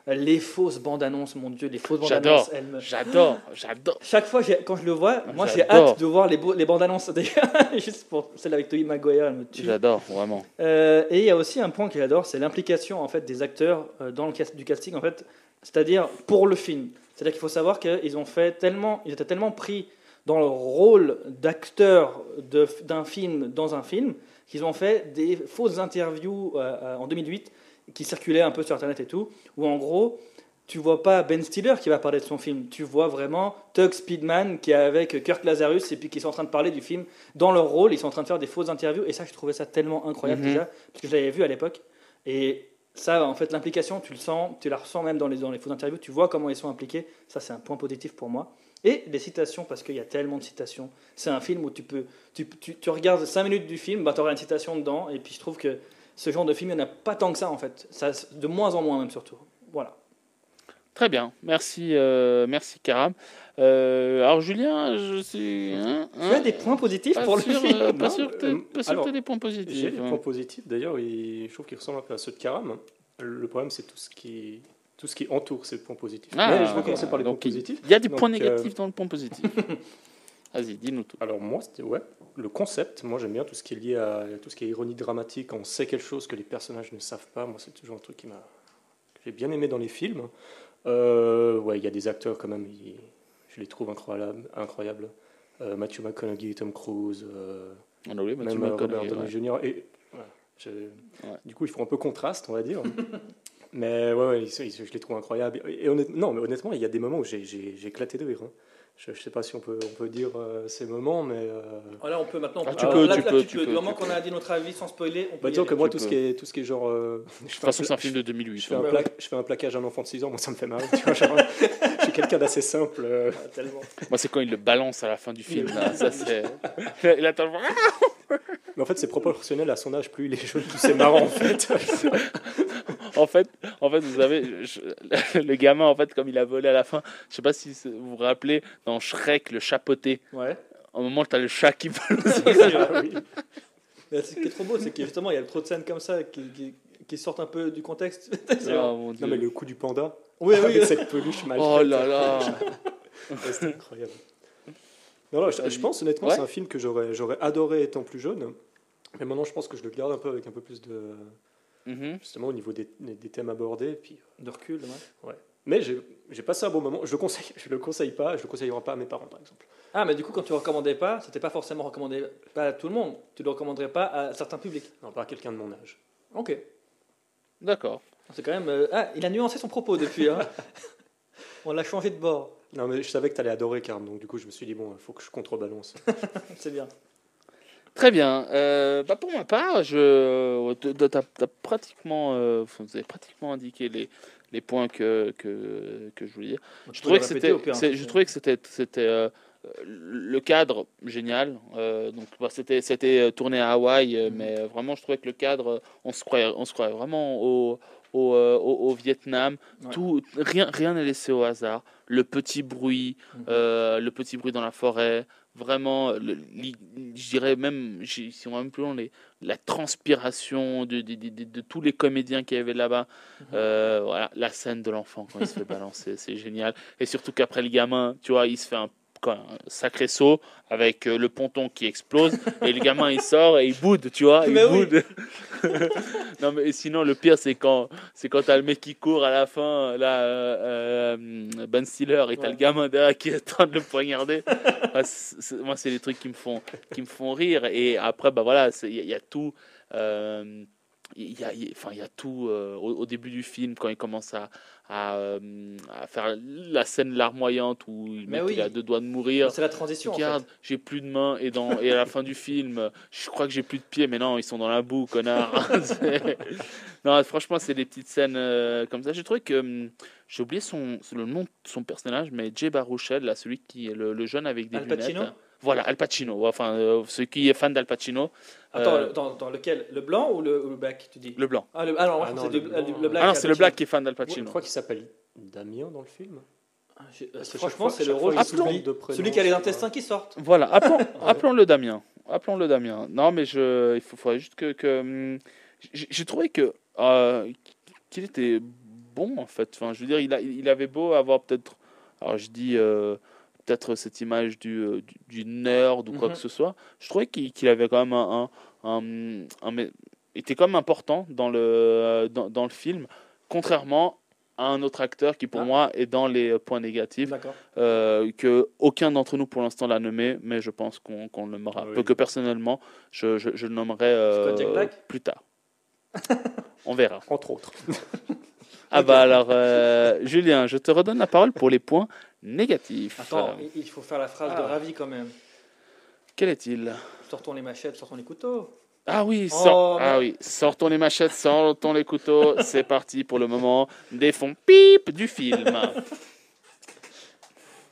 Les fausses bandes annonces, mon dieu, les fausses bandes annonces, elles me- J'adore, j'adore. Chaque fois, quand je le vois, moi j'ai hâte de voir les, bandes annonces, [LAUGHS] juste pour celle avec Tobey Maguire, elle me tue. J'adore, vraiment. Euh, et il y a aussi un point que j'adore, c'est l'implication en fait des acteurs euh, dans le cast du casting en fait, c'est-à-dire pour le film. C'est-à-dire qu'il faut savoir qu'ils ont fait tellement, ils étaient tellement pris dans leur rôle d'acteur d'un film dans un film qu'ils ont fait des fausses interviews euh, euh, en 2008 qui circulaient un peu sur internet et tout, où en gros tu vois pas Ben Stiller qui va parler de son film, tu vois vraiment Tug Speedman qui est avec Kirk Lazarus et puis qui sont en train de parler du film dans leur rôle, ils sont en train de faire des fausses interviews. Et ça je trouvais ça tellement incroyable Mhm. déjà parce que je l'avais vu à l'époque. Et ça en fait l'implication tu le sens, tu la ressens même dans les, dans les fausses interviews, tu vois comment ils sont impliqués, ça c'est un point positif pour moi. Et les citations, parce qu'il y a tellement de citations. C'est un film où tu peux. Tu, tu, regardes 5 minutes du film, bah, tu auras une citation dedans. Et puis je trouve que ce genre de film, il n'y en a pas tant que ça en fait. Ça, de moins en moins même surtout. Voilà. Très bien, merci, euh, merci Karam. Euh, alors Julien, je suis. hein, Tu as hein, des points positifs pas pour le film euh, pas Non, sûr que euh, t'aies des points positifs. J'ai des hein. points positifs d'ailleurs, je trouve qu'ils ressemblent un peu à ceux de Karam. Le problème, c'est tout ce qui, tout ce qui entoure ces points positifs. Ah, Mais je vais commencer par les points donc, positifs. Il y a des Donc, points euh, négatifs dans le point positif. [LAUGHS] Vas-y, dis-nous tout. Alors moi, c'était ouais, le concept. Moi, j'aime bien tout ce qui est lié à tout ce qui est ironie dramatique. On sait quelque chose que les personnages ne savent pas. Moi, c'est toujours un truc qui m'a j'ai bien aimé dans les films. Euh, ouais, il y a des acteurs quand même. je les trouve incroyables. incroyables. Euh, Matthew McConaughey, Tom Cruise, euh, On a oublié Matthew même euh, Robert McConaughey, Downey ouais. Jr. Et je- du coup, ils font un peu contraste, on va dire. [LAUGHS] mais ouais, ouais, ils je les trouve incroyables. Et honnêtement, non, mais honnêtement, il y a des moments où j'ai éclaté de rire. hein. Je ne sais pas si on peut, on peut dire euh, ces moments, mais euh, Voilà, on peut maintenant. Ah, on tu peut- peux, là, tu là, peux, tu tu peux. peux, Du moment qu'on a dit notre avis sans spoiler, on peut. bah, aller. que moi, tout ce, qui est, tout ce qui est genre. euh, je De fais toute façon, c'est un film de 2008. je fais, un hein. Ouais, je fais un plaquage à un enfant de 6 ans, moi ça me fait marrer. [LAUGHS] Tu vois, genre, je suis quelqu'un d'assez simple. euh. Ah, tellement. Moi, c'est quand il le balance à la fin du film. là. Ça, [LAUGHS] c'est. Il attend. [LAUGHS] Mais en fait, c'est proportionnel à son âge. Plus il est jeune, plus c'est marrant en fait. [LAUGHS] En fait, en fait, vous savez, je- [LAUGHS] le gamin, en fait, comme il a volé à la fin, je sais pas si vous vous rappelez, dans Shrek, le chapeauté, Ouais. au moment où tu as le chat qui vole. Ah Ce qui est trop beau, c'est que justement, il y a trop de scènes comme ça qui, qui, qui sortent un peu du contexte. [LAUGHS] Oh, mon Dieu. Non, mais le coup du panda. oui, oui. Avec cette peluche mal Oh là là Ouais, C'était incroyable. Non, non, je, je pense honnêtement, Ouais. c'est un film que j'aurais, j'aurais adoré étant plus jeune. Mais maintenant, je pense que je le garde un peu avec un peu plus de. Mhm. Justement, au niveau des, des thèmes abordés. Puis, De recul, ouais. mais j'ai, j'ai passé un bon moment. Je le conseille, [LAUGHS] je le conseille pas. Je le conseillerai pas à mes parents, par exemple. Ah, mais du coup, quand tu recommandais pas, c'était pas forcément recommandé pas à tout le monde. Tu le recommanderais pas à certains publics. Non, pas à quelqu'un de mon âge. Ok. D'accord. C'est quand même. euh, Ah, il a nuancé son propos depuis. Hein. [LAUGHS] On l'a changé de bord. Non, mais je savais que tu allais adorer Carm, donc du coup, je me suis dit, bon, il faut que je contrebalance. [LAUGHS] C'est bien. Très bien. Euh, bah pour ma part, je, tu as, pratiquement, euh, vous avez pratiquement indiqué les, les points que, que, que je voulais dire. Je trouvais que c'était, c'est- je trouvais que c'était, c'était euh, le cadre génial. Euh, donc bah, c'était, c'était tourné à Hawaï, euh, Mhm. mais euh, vraiment je trouvais que le cadre, euh, on se croyait, on se croyait vraiment au, au, euh, au- au Vietnam. Ouais. Tout, rien, rien n'est laissé au hasard. Le petit bruit, Mhm. euh, le petit bruit dans la forêt. Vraiment, je dirais même, si on va même plus loin, les, la transpiration de, de, de- de- tous les comédiens qui avaient là-bas. Mhm. Euh, voilà, la scène de l'enfant quand il se fait [LAUGHS] balancer, c'est génial. Et surtout qu'après le gamin, tu vois, il se fait un sacré saut avec euh, le ponton qui explose et le gamin il sort et il boude, tu vois, il Mais oui. boude. [LAUGHS] non mais sinon le pire c'est quand c'est quand t'as le mec qui court à la fin là euh, euh, Ben Stiller et t'as Ouais. le gamin derrière qui est en train de le poignarder. Ah, moi c'est les trucs qui me font qui me font rire et après bah voilà y, il y a tout euh, il y a, il enfin, il y a tout euh, au, au début du film quand il commence à, à, euh, à faire la scène larmoyante où mec oui. il a deux doigts de mourir. C'est la transition. en Regarde, fait. j'ai plus de mains et, dans, et à la fin du film, je crois que j'ai plus de pieds, mais non, ils sont dans la boue, connard. [LAUGHS] [LAUGHS] Non, franchement, c'est des petites scènes euh, comme ça. J'ai trouvé que hum, j'ai oublié son, le nom de son personnage, mais Jay Baruchel, là, celui qui est le, le jeune avec des Al lunettes. Pacino Voilà, Al Pacino. Enfin, euh, celui qui est fan d'Al Pacino, Attends, Euh, dans, dans lequel? Le blanc ou le, ou le black, tu dis? Le blanc. Ah, le, ah non, Ah non, pensais le le, blanc. le black. Ah non, c'est le Pacino. black qui est fan d'Al Moi, je Pacino. crois qu'il s'appelle Damien dans le film. Ah, euh, Franchement, c'est le rôle celui, de prénom, celui qui a les c'est intestins qui sortent. Voilà, appelons, [LAUGHS] appelons-le Damien. Appelons-le Damien. Non, mais je, il faut, faudrait juste que. que, hum, j'ai j'ai trouvé que euh, qu'il était bon en fait. Enfin, je veux dire, il, a, il avait beau avoir peut-être. Alors, je dis euh, peut-être cette image du, euh, du, du nerd ou quoi Mhm. que ce soit. Je trouvais qu'il avait quand même un. un, un- un- était quand même important dans le, dans, dans le film, contrairement à un autre acteur qui, pour Ah. moi, est dans les points négatifs euh, que aucun d'entre nous pour l'instant l'a nommé, mais je pense qu'on le nommera. Oui. Peu que personnellement, je, je, je le nommerai euh, plus tard. [LAUGHS] On verra. Entre autres. Ah bah alors, euh, Julien, je te redonne la parole pour les points négatifs. Attends, Euh, il- faut faire la phrase de ah. Ravi quand même. quel est-il? Sortons les machettes, sortons les couteaux. Ah oui, Oh, sort- ah oui, sortons les machettes, sortons les couteaux. [LAUGHS] C'est parti pour le moment des fonds pip du film.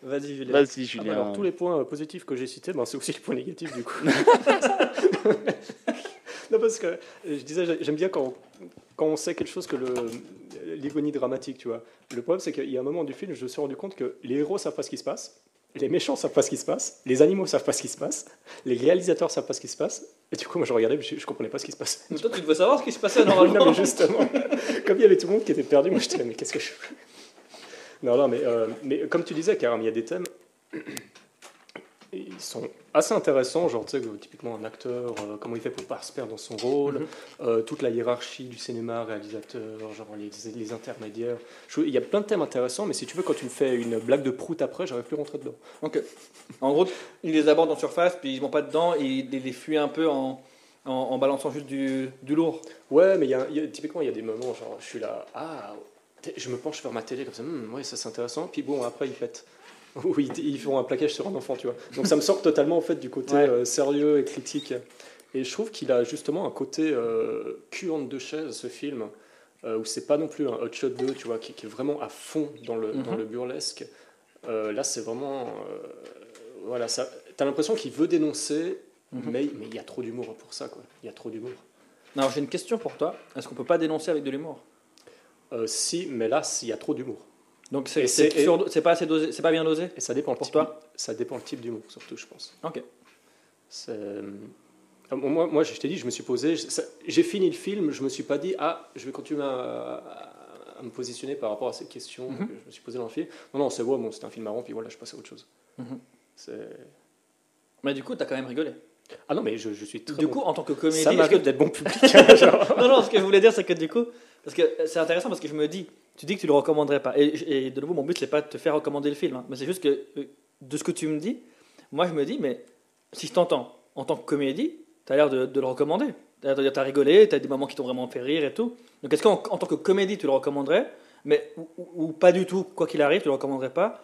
Vas-y, Julien. Vas-y, Ah bah Julien. alors, tous les points euh, positifs que j'ai cités, ben, c'est aussi les points négatifs du coup. [LAUGHS] non, parce que euh, je disais, j'ai- j'aime bien quand, quand on sait quelque chose que l'ironie dramatique, tu vois. Le problème, c'est qu'il y a un moment du film, je me suis rendu compte que les héros savent pas ce qui se passe, les méchants savent pas ce qui se passe, les animaux savent pas ce qui se passe, les réalisateurs savent pas ce qui se passe, et du coup, moi je regardais, je, je comprenais pas ce qui se passe. Mais toi, tu devais savoir ce qui se passait [LAUGHS] non, normalement. mais justement, [LAUGHS] comme il y avait tout le monde qui était perdu, moi j'étais là, mais qu'est-ce que je fais? Non, non, mais, euh, mais comme tu disais, Karam, il y a des thèmes. Ils sont assez intéressants, genre tu sais, typiquement un acteur, euh, comment il fait pour pas se perdre dans son rôle, Mhm. euh, toute la hiérarchie du cinéma, réalisateur, genre les, les intermédiaires. Je- il y a plein de thèmes intéressants, mais si tu veux, quand tu me fais une blague de prout après, j'arrive plus à rentrer dedans. Ok. En gros, ils les abordent en surface, puis ils vont pas dedans, et ils les fuient un peu en, en, en balançant juste du, du lourd. Ouais, mais il y a, il y a- typiquement, il y a des moments, genre, je suis là, ah, je me penche vers ma télé comme ça, Hum, ouais, ça c'est intéressant, puis bon, après ils pètent. Ou ils, ils font un plaquage sur un enfant, tu vois. Donc ça me sort totalement en fait du côté Ouais. euh, sérieux et critique. Et je trouve qu'il a justement un côté euh, cul entre deux chaises, ce film, euh, où c'est pas non plus un Hot Shot 2, tu vois, qui, qui est vraiment à fond dans le, dans Mhm. le burlesque. Euh, là, c'est vraiment. euh, voilà, ça. T'as l'impression qu'il veut dénoncer, Mhm. mais mais il y a trop d'humour pour ça, quoi. Il y a trop d'humour. Alors j'ai une question pour toi. Est-ce qu'on peut pas dénoncer avec de l'humour? Si, mais là, il y a trop d'humour. Donc c'est pas assez dosé, c'est pas bien dosé Et ça dépend le Pour type, toi Ça dépend le type d'humour, surtout, je pense. Ok. Euh, Moi, moi, je t'ai dit, je me suis posé, j'ai fini le film, je me suis pas dit, ah, je vais continuer à, à- à me positionner par rapport à cette question Mhm. que je me suis posé dans le film. Non, non, c'est ouais, bon, c'était un film marrant, puis voilà, je passe à autre chose. Mhm. C'est- Mais du coup, t'as quand même rigolé. Ah non, mais je, je suis très Du bon. coup, en tant que comédie, ça est-ce que- m'arrive d'être bon public. [LAUGHS] hein, genre. non, non, ce que je voulais dire, c'est que du coup, parce que c'est intéressant parce que je me dis, tu dis que tu le recommanderais pas. Et, de nouveau, mon but, c'est pas de te faire recommander le film, hein, mais c'est juste que euh, de ce que tu me dis, moi, je me dis, mais si je t'entends en tant que comédie, tu as l'air de, le recommander. Tu as, rigolé, tu as des moments qui t'ont vraiment fait rire et tout. Donc, est-ce qu'en en tant que comédie, tu le recommanderais, mais ou, pas du tout, quoi qu'il arrive, tu le recommanderais pas?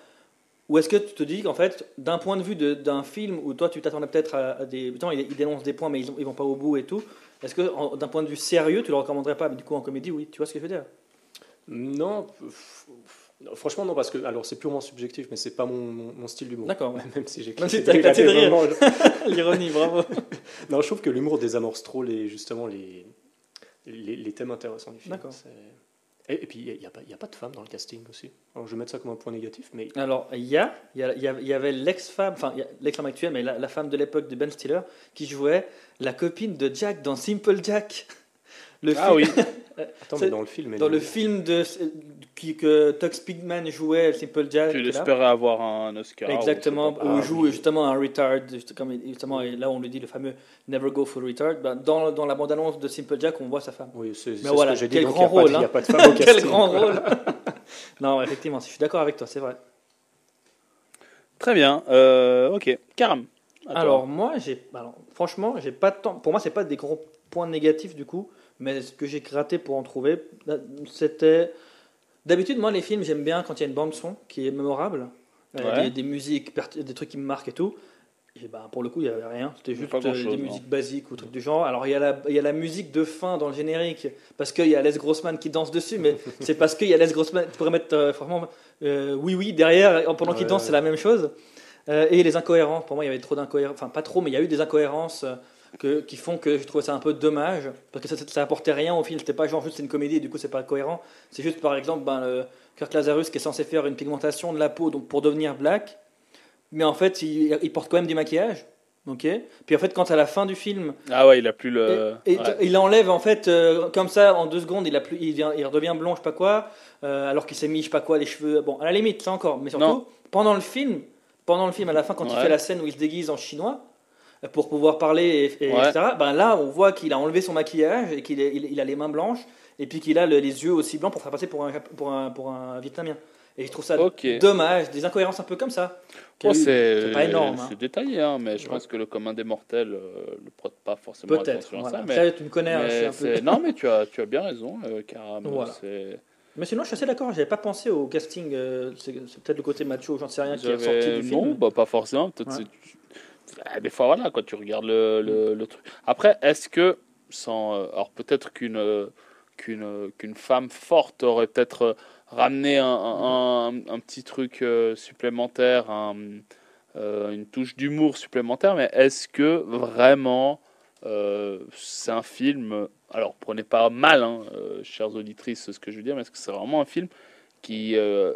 Ou est-ce que tu te dis qu'en fait, d'un point de vue d'un film où toi tu t'attendais peut-être à, des. Putain, ils, dénoncent des points mais ils, ils vont pas au bout et tout, est-ce que d'un point de vue sérieux tu le recommanderais pas? Mais du coup en comédie, oui, tu vois ce que je veux dire? Non, franchement, non, parce que, alors, c'est purement subjectif, mais c'est pas mon, mon, mon style d'humour. D'accord. [LAUGHS] Même si j'ai Même si t'as éclaté de rire. vraiment- [LAUGHS] L'ironie, bravo. [LAUGHS] Non, je trouve que l'humour désamorce trop les, justement les, les, les thèmes intéressants du film. D'accord. Et, et puis, il n'y a, y a pas de femmes dans le casting aussi. Alors, je vais mettre ça comme un point négatif, mais Alors, il y, a, il y, a- y a- avait l'ex-femme, enfin a l'ex-femme actuelle, mais la, la femme de l'époque de Ben Stiller, qui jouait la copine de Jack dans Simple Jack. Le Ah film- oui. Attends, mais dans le film, Dans le film de, qui, que Tux Pigman jouait, Simple Jack. Tu là. espérais avoir un Oscar. Exactement, où il Ah, joue justement un retard, comme justement, et là on lui dit le fameux Never go full retard. Ben, dans, dans la bande-annonce de Simple Jack, on voit sa femme. Oui, c'est c'est ce voilà, que j'ai dit. quel donc grand il y a pas de- rôle, Il n'y a hein. pas de femme au [LAUGHS] Quel casting, grand quoi. rôle [LAUGHS] [LAUGHS] Non, effectivement, je suis d'accord avec toi, c'est vrai. Très bien. Euh, ok. Karam. Alors moi, j'ai, franchement, j'ai pas de temps. Pour moi, c'est pas des gros points négatifs du coup, mais ce que j'ai gratté pour en trouver, c'était. D'habitude, moi, les films, j'aime bien quand il y a une bande son qui est mémorable, euh, Ouais. des, des musiques, des trucs qui me marquent et tout. Et ben, pour le coup, il y avait rien. C'était juste euh, des non. musiques basiques ou trucs du genre. Alors il y a la, il y a la musique de fin dans le générique parce qu'il y a Les Grossman qui danse dessus, mais [LAUGHS] c'est parce qu'il y a Les Grossman. Tu pourrais mettre euh, franchement euh, oui oui derrière pendant qu'il Ouais, danse, ouais. c'est la même chose. Et les incohérents, pour moi, il y avait trop d'incohérences, enfin pas trop, mais il y a eu des incohérences que, qui font que je trouvais ça un peu dommage, parce que ça, ça apportait rien au film, c'était pas genre juste une comédie et du coup c'est pas cohérent, c'est juste par exemple ben, le Kirk Lazarus qui est censé faire une pigmentation de la peau donc pour devenir black, mais en fait il, il porte quand même du maquillage, ok? Puis en fait quand à la fin du film, Ah ouais, il a plus le. et, et ouais. il enlève en fait euh, comme ça en deux secondes, il, a plus, il, vient- il redevient blond, je sais pas quoi, euh, alors qu'il s'est mis je sais pas quoi les cheveux. Bon, à la limite, ça encore, mais surtout Non. pendant le film, pendant le film à la fin quand il fait la scène où il se déguise en chinois pour pouvoir parler et, et Ouais. etc. Ben là, on voit qu'il a enlevé son maquillage et qu'il est- il, il a les mains blanches et puis qu'il a le- les yeux aussi blancs pour faire passer pour un pour un pour un vietnamien. Et je trouve ça dommage, des incohérences un peu comme ça. Oh, c'est pas énorme, hein. C'est détaillé, hein, mais je Ouais. pense que le commun des mortels euh, ne prête pas forcément Peut-être. attention à voilà. ça. Mais, Après, tu me connais, hein, je suis mais un peu- [LAUGHS] non, mais tu as, tu as bien raison, euh, Karam. Voilà. Mais sinon, je suis assez d'accord. J'avais pas pensé au casting. euh, c'est peut-être le côté macho, j'en sais rien, qui est J'avais- du Non, film. bah, pas forcément. Peut-être Ouais. Ah, Des fois, voilà, quand tu regardes le, le, le truc. Après, est-ce que, sans. euh, Alors, peut-être qu'une euh, qu'une euh, qu'une femme forte aurait peut-être ramené un, un, un- un petit truc supplémentaire, un, euh, une touche d'humour supplémentaire, mais est-ce que vraiment euh, c'est un film. Alors, prenez pas mal, hein, chères auditrices, ce que je veux dire, mais est-ce que c'est vraiment un film qui. euh,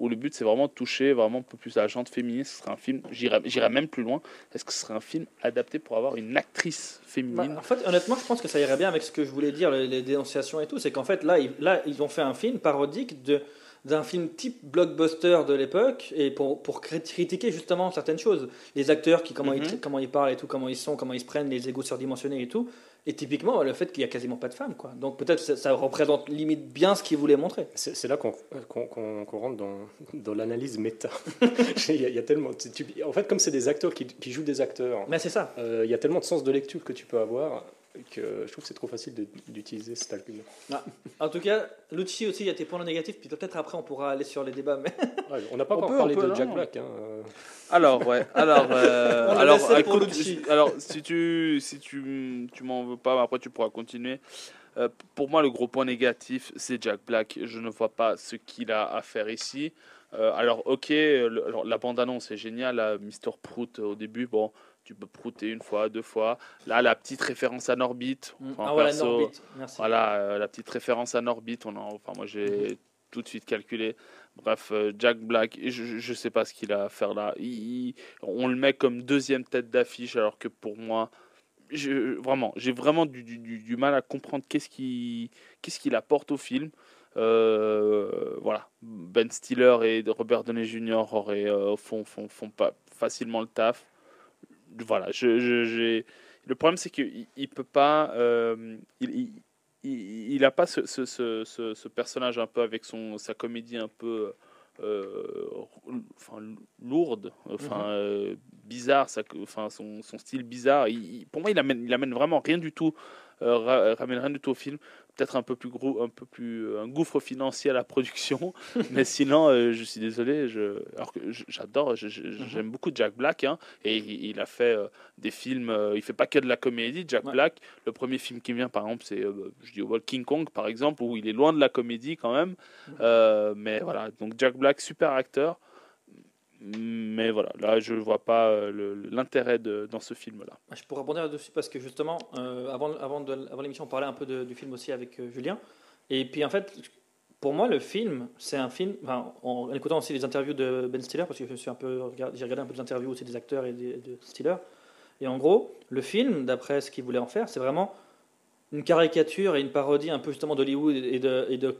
où le but c'est vraiment de toucher vraiment un peu plus à la gente féministe. Ce serait un film, j'irais même plus loin. Est-ce que ce serait un film adapté pour avoir une actrice Bah, féminine en fait, honnêtement, je pense que ça irait bien avec ce que je voulais dire, les, les dénonciations et tout. C'est qu'en fait, là ils, là, ils ont fait un film parodique de, d'un film type blockbuster de l'époque et pour, pour cri- critiquer justement certaines choses. Les acteurs, qui, comment, Mhm. ils, comment ils parlent et tout, comment ils sont, comment ils se prennent, les égos surdimensionnés et tout. Et typiquement, le fait qu'il y a quasiment pas de femmes. Quoi. Donc peut-être ça, ça représente limite bien ce qu'ils voulaient montrer. C'est là qu'on rentre dans, dans l'analyse méta. [LAUGHS] il, y a, il y a tellement, tu- en fait, comme c'est des acteurs qui, qui jouent des acteurs, Mais c'est ça. euh, il y a tellement de sens de lecture que tu peux avoir que je trouve que c'est trop facile d'utiliser cet argument. En tout cas, Lucci aussi, il y a tes points négatifs, puis peut-être après on pourra aller sur les débats. Mais... Ouais, on n'a pas On encore peut, parlé peut, de non. Jack Black. hein, euh. Alors, ouais. Alors, euh, [LAUGHS] alors, écoute, si- alors, si tu, si tu, tu m'en veux pas, après tu pourras continuer. Euh, pour moi, le gros point négatif, c'est Jack Black. Je ne vois pas ce qu'il a à faire ici. Euh, alors, ok, le- alors, la bande-annonce est géniale. Mr. Prout, au début, bon, tu peux prouter une fois, deux fois. Là, la petite référence à Norbit. Enfin, ah perso, Norbit. Merci. Voilà, euh, la petite référence à Norbit, on en, enfin moi j'ai tout de suite calculé. Bref, euh, Jack Black, je, je sais pas ce qu'il a à faire là. Il- il- on le met comme deuxième tête d'affiche, alors que pour moi, je, vraiment, j'ai vraiment du, du- du- mal à comprendre qu'est-ce qu'il qu'est-ce qu'il apporte au film. Euh, voilà, Ben Stiller et Robert Downey Jr. auraient, euh, font, font, font pas facilement le taf. Voilà, je, je- j'ai le problème, c'est qu'il il peut pas. euh, il, il, il, a pas ce, ce, ce, ce, personnage un peu avec son, sa comédie un peu. euh, enfin, lourde, enfin, Mhm. euh, bizarre, ça, enfin, son, son style bizarre. Il, pour moi, il amène, il amène vraiment rien du tout, euh, ra- ramène rien du tout au film. Peut-être un peu plus gros, un peu plus un gouffre financier à la production, [LAUGHS] mais sinon, euh, je suis désolé. Je, alors que j'adore, je- j'aime beaucoup Jack Black, hein, et il, il a fait euh, des films. euh, il fait pas que de la comédie. Jack Ouais. Black, le premier film qui vient, par exemple, c'est, euh, je dis au King Kong, par exemple, où il est loin de la comédie quand même. Euh, mais voilà, donc Jack Black, super acteur. Mais voilà, là, je vois pas euh, l'intérêt dans ce film-là. Je pourrais rebondir là-dessus parce que justement, euh, avant, l'émission, on parlait un peu du film aussi avec euh, Julien. Et puis en fait, pour moi, le film, c'est un film. En, écoutant aussi les interviews de Ben Stiller, parce que je suis j'ai regardé un peu des interviews aussi des acteurs et de Stiller. Et en gros, le film, d'après ce qu'il voulait en faire, c'est vraiment une caricature et une parodie un peu justement d'Hollywood et de,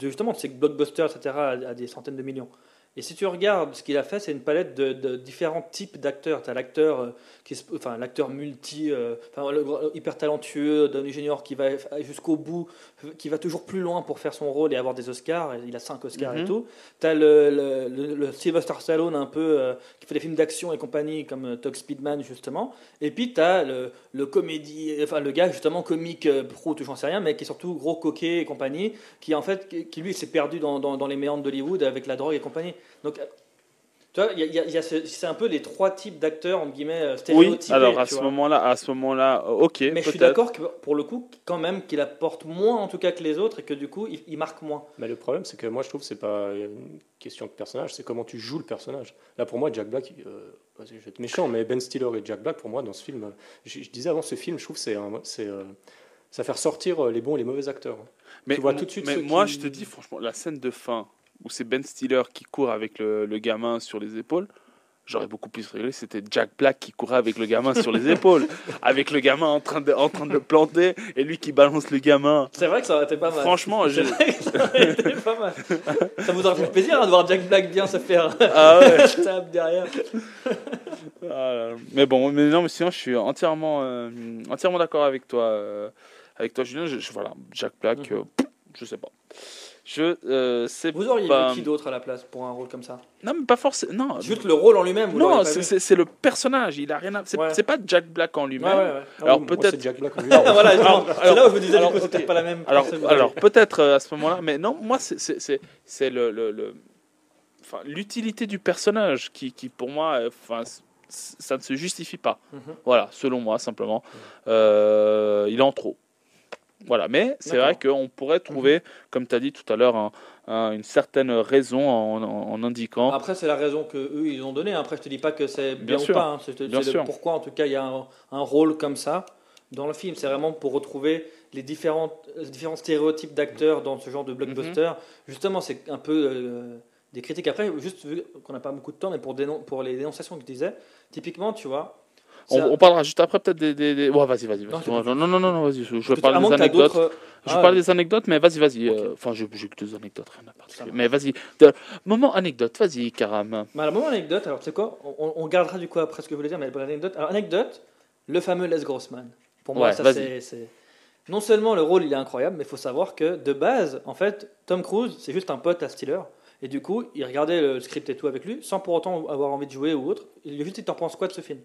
justement de ces blockbusters, etc., à des centaines de millions. Et si tu regardes ce qu'il a fait, c'est une palette de, de différents types d'acteurs. Tu as l'acteur euh, qui enfin l'acteur multi, euh, enfin, le- le- hyper talentueux, Downey Jr. qui va jusqu'au bout, qui va toujours plus loin pour faire son rôle et avoir des Oscars. Il a cinq Oscars et Mhm. tout. Tu as le, le, le- le Sylvester Stallone un peu euh, qui fait des films d'action et compagnie comme euh, Tug Speedman justement. Et puis tu as le, comédie, enfin le gars justement comique euh, pro, j'en sais rien, mais qui est surtout gros coquet et compagnie, qui en fait, qui, qui, lui s'est perdu dans, dans, dans les méandres d'Hollywood avec la drogue et compagnie. Donc euh, tu vois, il y a, y a- il y a ce- c'est un peu les trois types d'acteurs entre guillemets euh, Oui, stéréotypés. alors à tu ce moment-là, à ce moment-là, euh, ok, Mais je suis d'accord que pour le coup, quand même, qu'il apporte moins en tout cas que les autres et que du coup, il, il marque moins. Mais le problème, c'est que moi, je trouve que c'est pas une question de personnage, c'est comment tu joues le personnage. Là, pour moi, Jack Black, euh, je vais être méchant, mais Ben Stiller et Jack Black, pour moi, dans ce film, je, je disais avant ce film, je trouve que c'est euh, ça fait ressortir les bons et les mauvais acteurs. Mais, vois tout de suite mais moi, qui- je te dis, franchement, la scène de fin où c'est Ben Stiller qui court avec le, le gamin sur les épaules, j'aurais beaucoup plus rigolé. C'était Jack Black qui courait avec le gamin sur les épaules, [LAUGHS] avec le gamin en train, de, en train de le planter et lui qui balance le gamin. C'est vrai que ça aurait été pas mal. Franchement, je... vrai que ça aurait été pas mal. [LAUGHS] Ça vous aurait fait plaisir hein, de voir Jack Black bien se faire Ah ouais. [LAUGHS] tape derrière. Ah mais bon, mais non, mais sinon, je suis entièrement, euh, entièrement d'accord avec toi, euh, avec toi, Julien. Je, je- voilà, Jack Black, Mhm. euh, je sais pas. Je euh, sais Vous auriez pas. vu qui d'autre à la place pour un rôle comme ça Non, mais pas forcément. Non, Juste le rôle en lui-même. vous non, c'est- le personnage. Il a rien à. C'est Ouais. pas Jack Black en lui-même. ouais, ouais. Alors, moi, peut-être- c'est Jack Black. en lui. [LAUGHS] voilà, c'est là où je me disais, alors, du coup, peut-être pas la même Alors, alors peut-être euh, à ce moment-là, mais non, moi, c'est- le, le, le- enfin, l'utilité du personnage qui, qui pour moi, euh, enfin, ça ne se justifie pas. Mhm. Voilà, selon moi, simplement. Euh, il est en trop. Voilà, mais c'est vrai qu'on pourrait trouver, comme tu as dit tout à l'heure, un- un- une certaine raison en, en- en indiquant. Après, c'est la raison que eux ils ont donnée. Après, je te dis pas que c'est bien, Bien ou sûr. pas. hein. C'est c'est Bien sûr. pourquoi, en tout cas, il y a un, un rôle comme ça dans le film. C'est vraiment pour retrouver les différents, les différents stéréotypes d'acteurs dans ce genre de blockbuster. Mhm. Justement, c'est un peu euh, des critiques. Après, juste vu qu'on n'a pas beaucoup de temps, mais pour, dénon- pour les dénonciations que je disais, typiquement, tu vois. On, parlera juste après peut-être des... des, des- Ouais, vas-y, vas-y. C'est Non, non, non, non, non, vas-y. Je, je parler des anecdotes. d'autres- Je Ah, parle des anecdotes, mais vas-y, vas-y. Euh, Enfin, j'ai j'ai que deux anecdotes, rien à particulier. Mais vas-y. Moment anecdote, vas-y, Karam. Alors, moment anecdote, alors tu sais quoi on, on gardera du coup après ce que je voulais dire, mais anecdote. Alors, anecdote, le fameux Les Grossman. Pour moi, Ouais, ça c'est. Non seulement le rôle il est incroyable, mais il faut savoir que de base, en fait, Tom Cruise, c'est juste un pote à Stiller. Et du coup, il regardait le script et tout avec lui, sans pour autant avoir envie de jouer ou autre. Il lui a juste dit T'en penses quoi de ce film?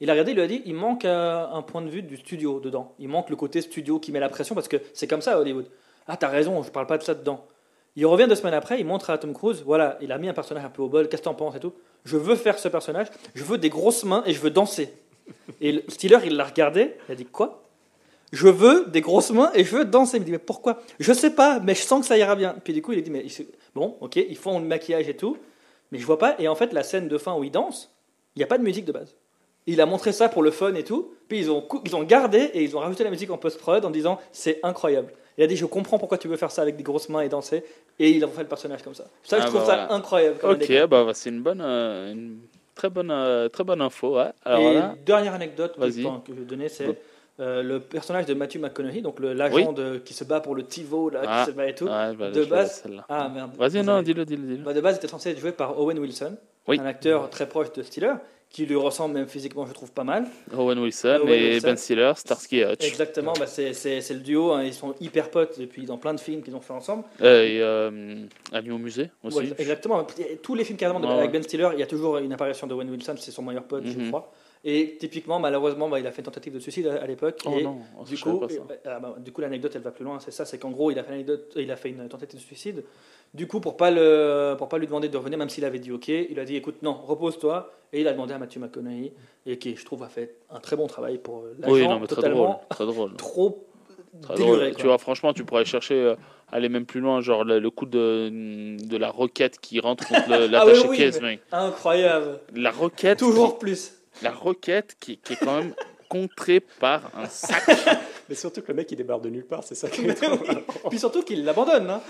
Il a regardé, il lui a dit Il manque un point de vue du studio dedans. Il manque le côté studio qui met la pression parce que c'est comme ça à Hollywood. Ah, t'as raison, je parle pas de ça dedans. Il revient deux semaines après, il montre à Tom Cruise, voilà, il a mis un personnage un peu au bol, qu'est-ce que t'en penses et tout. Je veux faire ce personnage, je veux des grosses mains et je veux danser. Et le- Stiller, il l'a regardé, il a dit quoi? Je veux des grosses mains et je veux danser. Il me dit, mais pourquoi? Je sais pas, mais je sens que ça ira bien. Puis du coup, il a dit, mais bon, ok, ils font le maquillage et tout, mais je vois pas. Et en fait, la scène de fin où il danse, il n'y a pas de musique de base. Il a montré ça pour le fun et tout, puis ils ont, ils ont gardé et ils ont rajouté la musique en post-prod en disant, c'est incroyable. Il a dit, je comprends pourquoi tu veux faire ça avec des grosses mains et danser, et il a fait le personnage comme ça. Ça, je Ah, trouve bah, ça incroyable. Ok, anecdote. bah, c'est une bonne, euh, une très bonne, euh, très bonne info. Ouais. Alors et dernière anecdote que, enfin, que je vais donner, c'est euh, le personnage de Matthew McConaughey, donc le- l'agent qui se bat pour le TiVo, là, Ah. qui se bat et tout. ouais, bah, de je base-. Ah merde. Vas-y, non, dis-le, dis-le, dis-le. Bah, de base, il était censé être joué par Owen Wilson, Oui. un acteur très proche de Stiller, qui lui ressemble même physiquement, je trouve, pas mal. Owen Wilson Owen et Wilson. Ben Stiller, Starsky et Hutch. Exactement, bah, c'est le duo, hein, ils sont hyper potes depuis dans plein de films qu'ils ont fait ensemble. Euh, et euh, Lyon au musée aussi. Ouais, exactement, tous les films de- Ouais, avec. Ben Stiller, il y a toujours une apparition de Owen Wilson, c'est son meilleur pote, je Mhm. crois. Et typiquement, malheureusement, bah, il a fait une tentative de suicide à, à l'époque. Oh et non, oh, Du coup, pas ça. euh, ah bah, du coup, l'anecdote, elle va plus loin. C'est ça, c'est qu'en gros, il a fait l'anecdote, il a fait une tentative de suicide. Du coup, pour pas le, pour pas lui demander de revenir, même s'il avait dit OK, il a dit écoute, non, repose-toi. Et il a demandé à Matthew McConaughey, et qui, je trouve, a fait un très bon travail pour euh, l'agent, Oui, non, mais très drôle. Très drôle. trop Très déluré. drôle. quoi. Tu vois, franchement, tu pourrais chercher, euh, aller même plus loin, genre le, le coup de, de la roquette qui rentre contre le- [LAUGHS] Ah l'attaché oui, oui, caisse, mais- mec. Incroyable. La roquette, Toujours plus. La roquette qui, qui est quand même contrée par un sac. [LAUGHS] Mais surtout que le mec il débarque de nulle part, c'est ça qui est trop marrant. Puis surtout qu'il l'abandonne. Hein.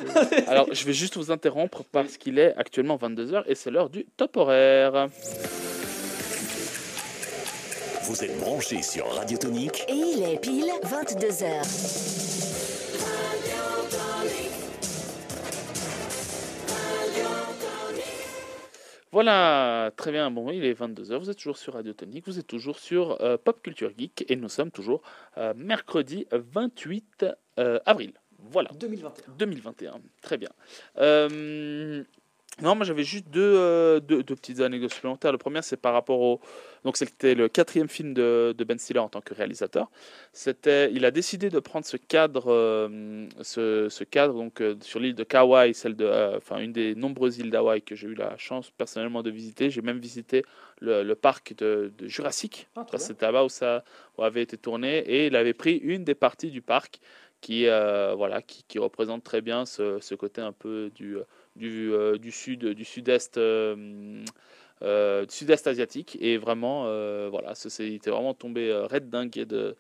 Alors, je vais juste vous interrompre parce qu'il est actuellement 22h et c'est l'heure du top horaire. Vous êtes branchés sur Radio Tonique Et il est pile 22h. Voilà, très bien. Bon, il est 22h, vous êtes toujours sur Radio Tonique, vous êtes toujours sur euh, Pop Culture Geek et nous sommes toujours euh, mercredi 28 euh, avril. Voilà. 2021. 2021, très bien. Non, moi j'avais juste deux, euh, deux, deux petites anecdotes supplémentaires. Le premier, c'est par rapport au. Donc, c'était le quatrième film de, de Ben Stiller en tant que réalisateur. C'était, il a décidé de prendre ce cadre, euh, ce, ce cadre donc euh, sur l'île de Kauai, celle de, enfin une des nombreuses îles d'Hawaï que j'ai eu la chance personnellement de visiter. J'ai même visité le, le parc de, de Jurassic. Ah. C'était là-bas où ça où avait été tourné et il avait pris une des parties du parc qui, voilà, qui, qui représente très bien ce, ce côté un peu du, du, euh, du sud, du sud-est, euh, sud-est asiatique. Et vraiment, euh, voilà, il était vraiment tombé euh, red dingue de,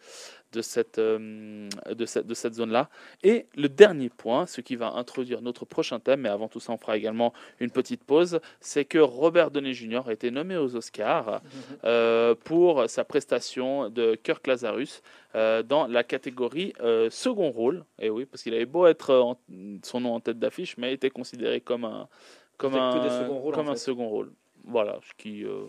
de cette, euh, de cette, de cette zone-là. Et le dernier point, ce qui va introduire notre prochain thème, mais avant tout ça, on fera également une petite pause, c'est que Robert Downey Jr. a été nommé aux Oscars euh, pour sa prestation de Kirk Lazarus euh, dans la catégorie euh, second rôle. Et oui, parce qu'il avait beau être euh, en- son nom en tête d'affiche, mais était considéré comme un comme un rôles, comme en un fait. second rôle. Voilà, ce qui euh,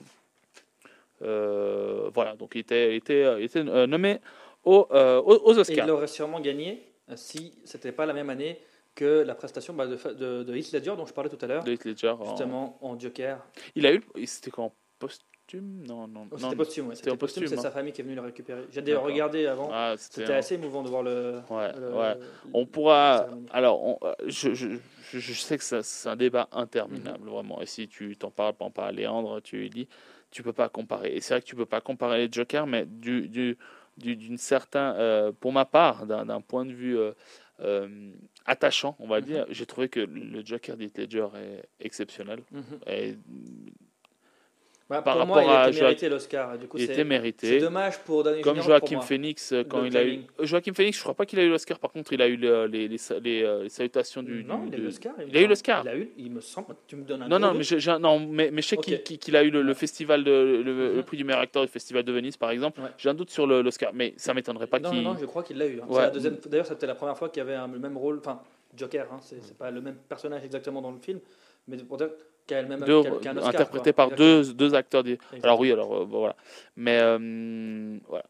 euh, voilà, donc il était était, était euh, nommé aux, aux, Et Oscars. il aurait sûrement gagné si c'était pas la même année que la prestation bah, de, de, de Heath Ledger dont je parlais tout à l'heure, de Heath Ledger en- justement en Joker. Il a eu c'était quoi en posthume Non non Oh. C'était posthume, ouais. c'était en posthume, c'est hein. sa famille qui est venue le récupérer. J'ai regardé avant. Ah, c'était un- assez émouvant de voir le. Ouais, le- ouais. le- On pourra. Alors, on- euh, je, je, je- je sais que c'est un débat interminable, vraiment. Et si tu t'en parles, pas à Léandre, tu lui dis, tu peux pas comparer. Et c'est vrai que tu peux pas comparer les Jokers, mais du, du, du- d'une certain, euh, pour ma part, d'un, point de vue euh, euh, attachant, on va Mhm. dire, j'ai trouvé que le Joker d'Heath Ledger est exceptionnel. Mhm. Et Bah, par rapport moi, à il était mérité l'Oscar. Du coup, il c'est était c'est mérité. dommage pour Danny Comme Junior, Joaquin. Phoenix, euh, quand il a eu. Joaquin Phoenix, je crois pas qu'il a eu l'Oscar, par contre, il a eu le- les, les, les, euh, les salutations du. non, du- il a eu l'Oscar. me il a eu l'Oscar. Il a eu, il me semble. Tu me donnes un Non, non, mais, je, non, mais, mais je sais qu'il a eu le, le festival, de, le, le Mhm. prix du meilleur acteur du festival de Venise, par exemple. Ouais. J'ai un doute sur l'Oscar, mais ça m'étonnerait pas non, qu'il. non, non, je crois qu'il l'a eu. hein. C'est Ouais. la deuxième- D'ailleurs, c'était la première fois qu'il y avait un- le même rôle. Enfin, Joker, hein, c'est c'est pas le même personnage exactement dans le film, mais pour dire même deux- par deux, deux acteurs. Exactement. Alors oui, alors euh, bon, voilà. Mais euh, voilà,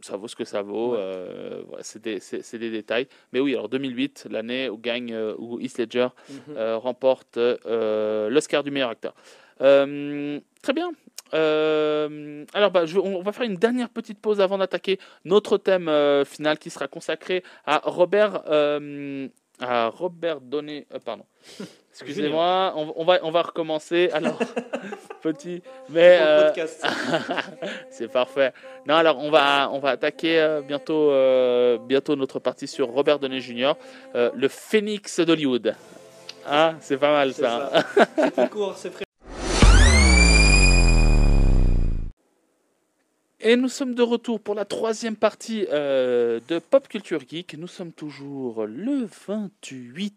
ça vaut ce que ça vaut. Ouais. euh, voilà, c'est des, détails. Mais oui, alors 2008, l'année où gagne euh, où Heath Ledger Mhm. euh, remporte l'Oscar du meilleur acteur. Très bien. Euh, alors, bah, je- on va faire une dernière petite pause avant d'attaquer notre thème euh, final qui sera consacré à Robert, euh, à Robert pardon. [LAUGHS] Excusez-moi, on, on va, on va recommencer. Alors, [LAUGHS] petit, mais euh, [LAUGHS] c'est parfait. Non, alors on va, on va attaquer euh, bientôt, euh, bientôt notre partie sur Robert Downey Jr., le phénix d'Hollywood. Ah, c'est pas mal ça. ça. [LAUGHS] C'est plus court, c'est. Et nous sommes de retour pour la troisième partie euh, de Pop Culture Geek. Nous sommes toujours le 28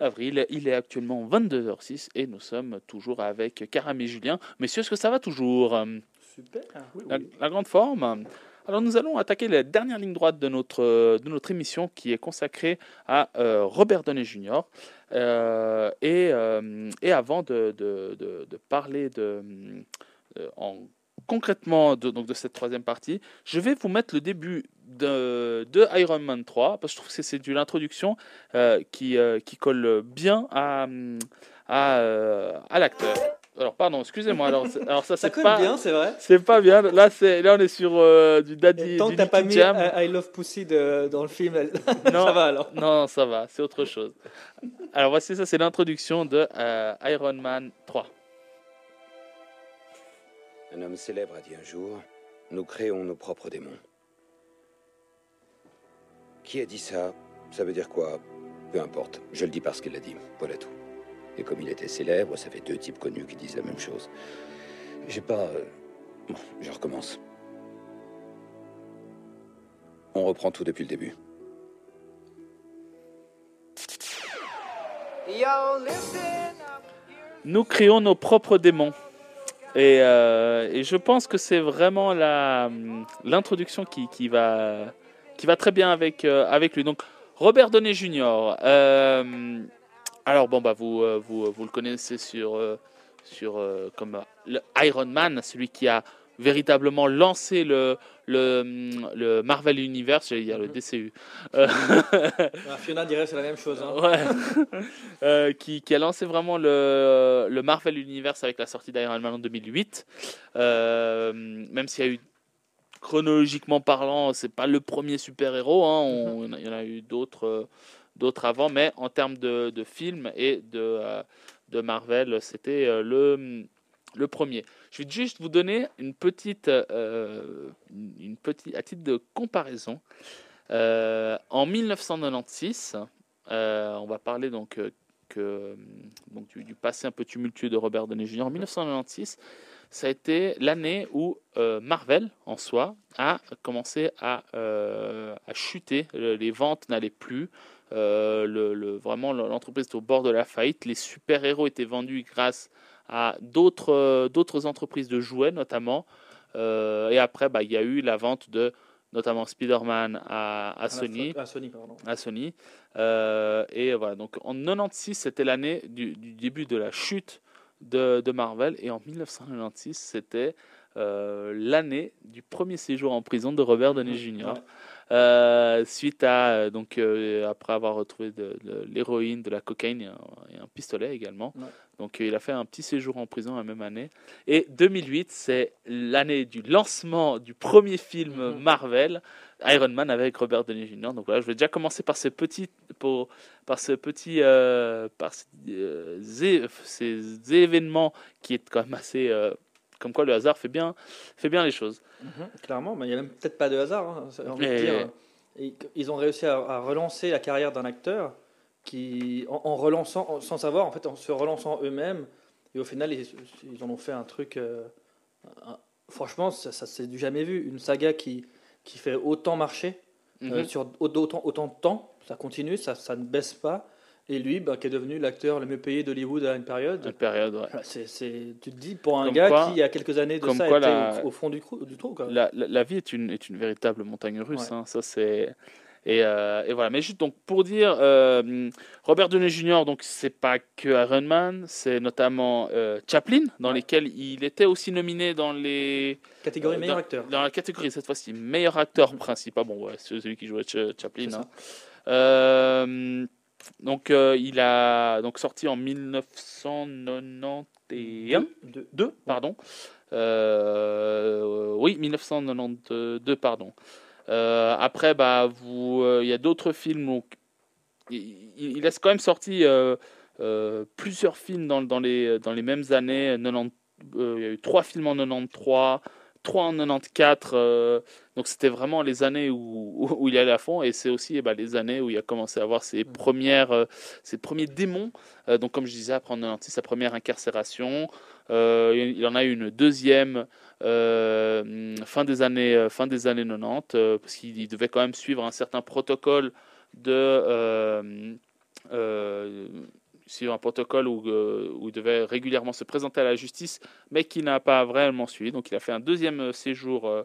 avril. Il est actuellement 22h06 et nous sommes toujours avec Karam et Julien. Messieurs, est-ce que ça va toujours? Super. Oui, la, oui. la grande forme. Alors nous allons attaquer la dernière ligne droite de notre, de notre émission qui est consacrée à euh, Robert Downey Jr. Euh, et, euh, et avant de, de- de- parler de, en, concrètement de, donc de cette troisième partie, je vais vous mettre le début de, de Iron Man 3 parce que je trouve que c'est- de l'introduction euh, qui, euh, qui colle bien à, à, euh, à l'acteur. Alors pardon, excusez-moi. Alors, alors ça Ça c'est colle pas bien, c'est vrai. c'est pas bien. Là, c'est là on est sur euh, du daddy. Et tant du que t'as pas mis Jam. I Love Pussy de- dans le film, [LAUGHS] Non, ça va alors. non, ça va. C'est autre chose. Alors voici ça, c'est l'introduction de euh, Iron Man 3. Un homme célèbre a dit un jour Nous créons nos propres démons. Qui a dit ça? Ça veut dire quoi? Peu importe. Je le dis parce qu'il l'a dit. Voilà tout. Et comme il était célèbre, ça fait deux types connus qui disent la même chose. J'ai pas. euh, Bon, je recommence. On reprend tout depuis le début. Nous créons nos propres démons. Et, euh, et je pense que c'est vraiment la l'introduction qui, qui va qui va très bien avec euh, avec lui. Donc Robert Downey Jr. euh, alors bon bah vous vous, vous le connaissez sur sur comme Iron Man, celui qui a véritablement lancé le le, le Marvel Universe, j'allais dire le DCU. [LAUGHS] Euh, Fiona dirait que c'est la même chose. hein. [LAUGHS] Ouais. Euh, qui, qui a lancé vraiment le, le Marvel Universe avec la sortie d'Iron Man en 2008. Euh, même s'il y a eu, chronologiquement parlant, c'est pas le premier super-héros. Hein, on- Il y en a eu d'autres euh, d'autres avant, mais en termes de, de films et de, de Marvel, c'était le, le premier. Je vais juste vous donner une petite, euh, une petite, à titre de comparaison. Euh, en 1996, euh, on va parler donc, du, passé un peu tumultueux de Robert Downey Jr. En 1996, ça a été l'année où Marvel, en soi, a commencé à, chuter. Le- les ventes n'allaient plus. Vraiment, l'entreprise était au bord de la faillite. Les super-héros étaient vendus grâce à d'autres euh, d'autres entreprises de jouets, notamment. Euh, et après, bah, il y a eu la vente de notamment Spider-Man à, à À Sony à Sony, pardon. à Sony. Euh, et voilà, donc en 96, c'était l'année du, du début de la chute de, de Marvel. Et en 1996, c'était euh, l'année du premier séjour en prison de Robert Downey Jr. Ouais. Euh, suite à, euh, donc, euh, après avoir retrouvé de, de l'héroïne, de la cocaïne et un, et un pistolet également. Ouais. Donc euh, il a fait un petit séjour en prison la même année. Et 2008, c'est l'année du lancement du premier film Mhm. Marvel, Iron Man avec Robert Downey Jr. Donc voilà, je vais déjà commencer par ce petit, pour, par ce petit, par ces, ces événements qui est quand même assez, comme quoi le hasard fait bien, fait bien les choses. Mhm, clairement, mais il n'y a même peut-être pas de hasard. hein, de dire. Et ils ont réussi à, à relancer la carrière d'un acteur qui, en, en relançant, en- sans savoir, en fait, en se relançant eux-mêmes Et au final, ils, ils en ont fait un truc. euh, un- franchement, ça, ça s'est du jamais vu. Une saga qui, qui fait autant marcher euh, Mhm. sur autant, autant de temps. Ça continue, ça, ça ne baisse pas. Et lui, bah, qui est devenu l'acteur le mieux payé d'Hollywood à une période. Une période, ouais. C'est, tu te dis, pour un Comme gars quoi- qui, il y a quelques années de ça, quoi était la- au, au fond du, du trou. Quoi. La, la- la vie est une, est une véritable montagne russe. Ouais. hein, ça c'est et, euh, et voilà. Mais juste donc pour dire, euh, Robert Downey Jr. Donc c'est pas que Iron Man, c'est notamment euh, Chaplin, dans Ouais. lesquels il était aussi nominé dans les Catégorie euh, meilleur dans, acteur. dans la catégorie cette fois-ci meilleur acteur principal. Bon ouais, c'est celui qui jouait Ch- Chaplin. Donc euh, il a donc sorti en 1991. Deux. 2, pardon. Euh, oui, 1992, pardon. Euh, après, bah, vous, il y a d'autres films. Donc, il, il laisse quand même sorti plusieurs films dans, dans, les, dans les mêmes années. 90, euh, il y a eu trois films en 93, trois en 94. euh, donc, c'était vraiment les années où, il allait à fond. Et c'est aussi eh ben, les années où il a commencé à avoir ses, premières, euh, ses premiers démons. Euh, donc, comme je disais, après en 96, sa première incarcération. Il en a eu une deuxième fin, des années, fin des années 90, euh, parce qu'il il devait quand même suivre un certain protocole de. Suivre un protocole où, euh, où il devait régulièrement se présenter à la justice, mais qui n'a pas vraiment suivi. Donc il a fait un deuxième euh, séjour, euh,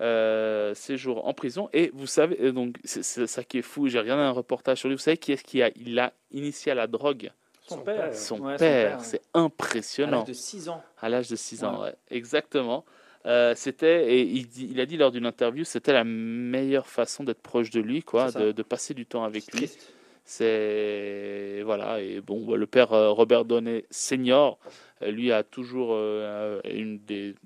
euh, séjour en prison. Et vous savez, donc c'est ça qui est fou, j'ai regardé un reportage sur lui, vous savez qui est-ce qui a, il a initié à la drogue? Son, Son père. Son Ouais, père, c'est À impressionnant. l'âge de 6 ans. À l'âge de 6 ans, Ouais. ouais. exactement. Euh, c'était, et il, dit- il a dit lors d'une interview, c'était la meilleure façon d'être proche de lui, quoi, de, de passer du temps avec lui. triste. C'est voilà et bon bah, le père euh, Robert Downey senior euh, lui a toujours euh, une des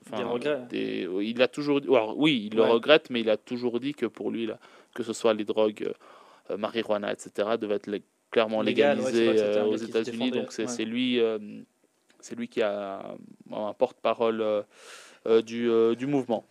enfin, Des des- il a toujours dit- alors, oui il le regrette mais il a toujours dit que pour lui là, que ce soit les drogues euh, marijuana etc devaient être clairement Légal, légalisées euh, aux États-Unis donc c'est ouais. lui euh, c'est lui qui a un porte-parole du, du mouvement.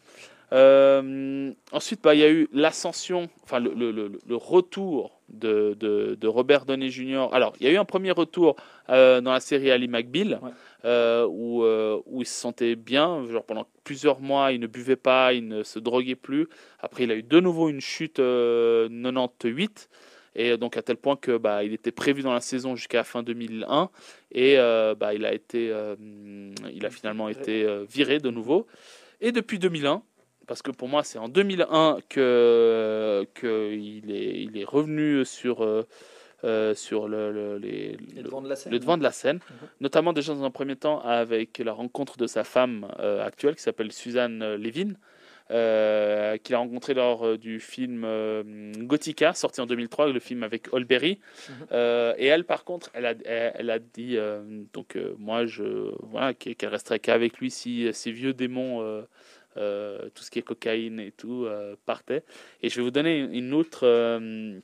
Euh, ensuite, bah, il y a eu l'ascension, enfin le, le- le- le retour de, de- de Robert Downey Jr. Alors, il y a eu un premier retour euh, dans la série Ali McBeal, Ouais. euh, où, euh, où il se sentait bien. Genre, pendant plusieurs mois, il ne buvait pas, il ne se droguait plus. Après, il a eu de nouveau une chute euh, 98. Et donc à tel point que bah, il était prévu dans la saison jusqu'à fin 2001 et bah, il a été, il a finalement été viré de nouveau. Et depuis 2001, parce que pour moi c'est en 2001 que, que il, est, il est revenu sur, euh, euh, sur le, le- les, Le le- devant de la scène. le devant de la scène, Mhm. notamment déjà dans un premier temps avec la rencontre de sa femme euh, actuelle qui s'appelle Suzanne Levin, euh, qu'il a rencontré lors du film Gothica, sorti en 2003, le film avec Olberry. Mhm. Et elle, par contre, elle a, elle, elle a dit, donc moi, je, voilà, qu'elle qu'elle resterait qu'avec lui si ces vieux démons, euh, tout ce qui est cocaïne et tout, euh, partaient. Et je vais vous donner une autre, euh,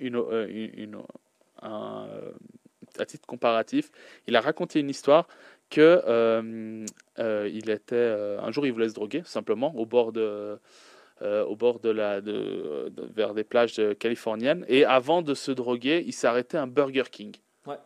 une, une, une- un, à titre comparatif, il a raconté une histoire que il était un jour il voulait se droguer simplement au bord de au bord de la de, de- vers des plages californiennes et avant de se droguer il s'est arrêté à un Burger King Ouais.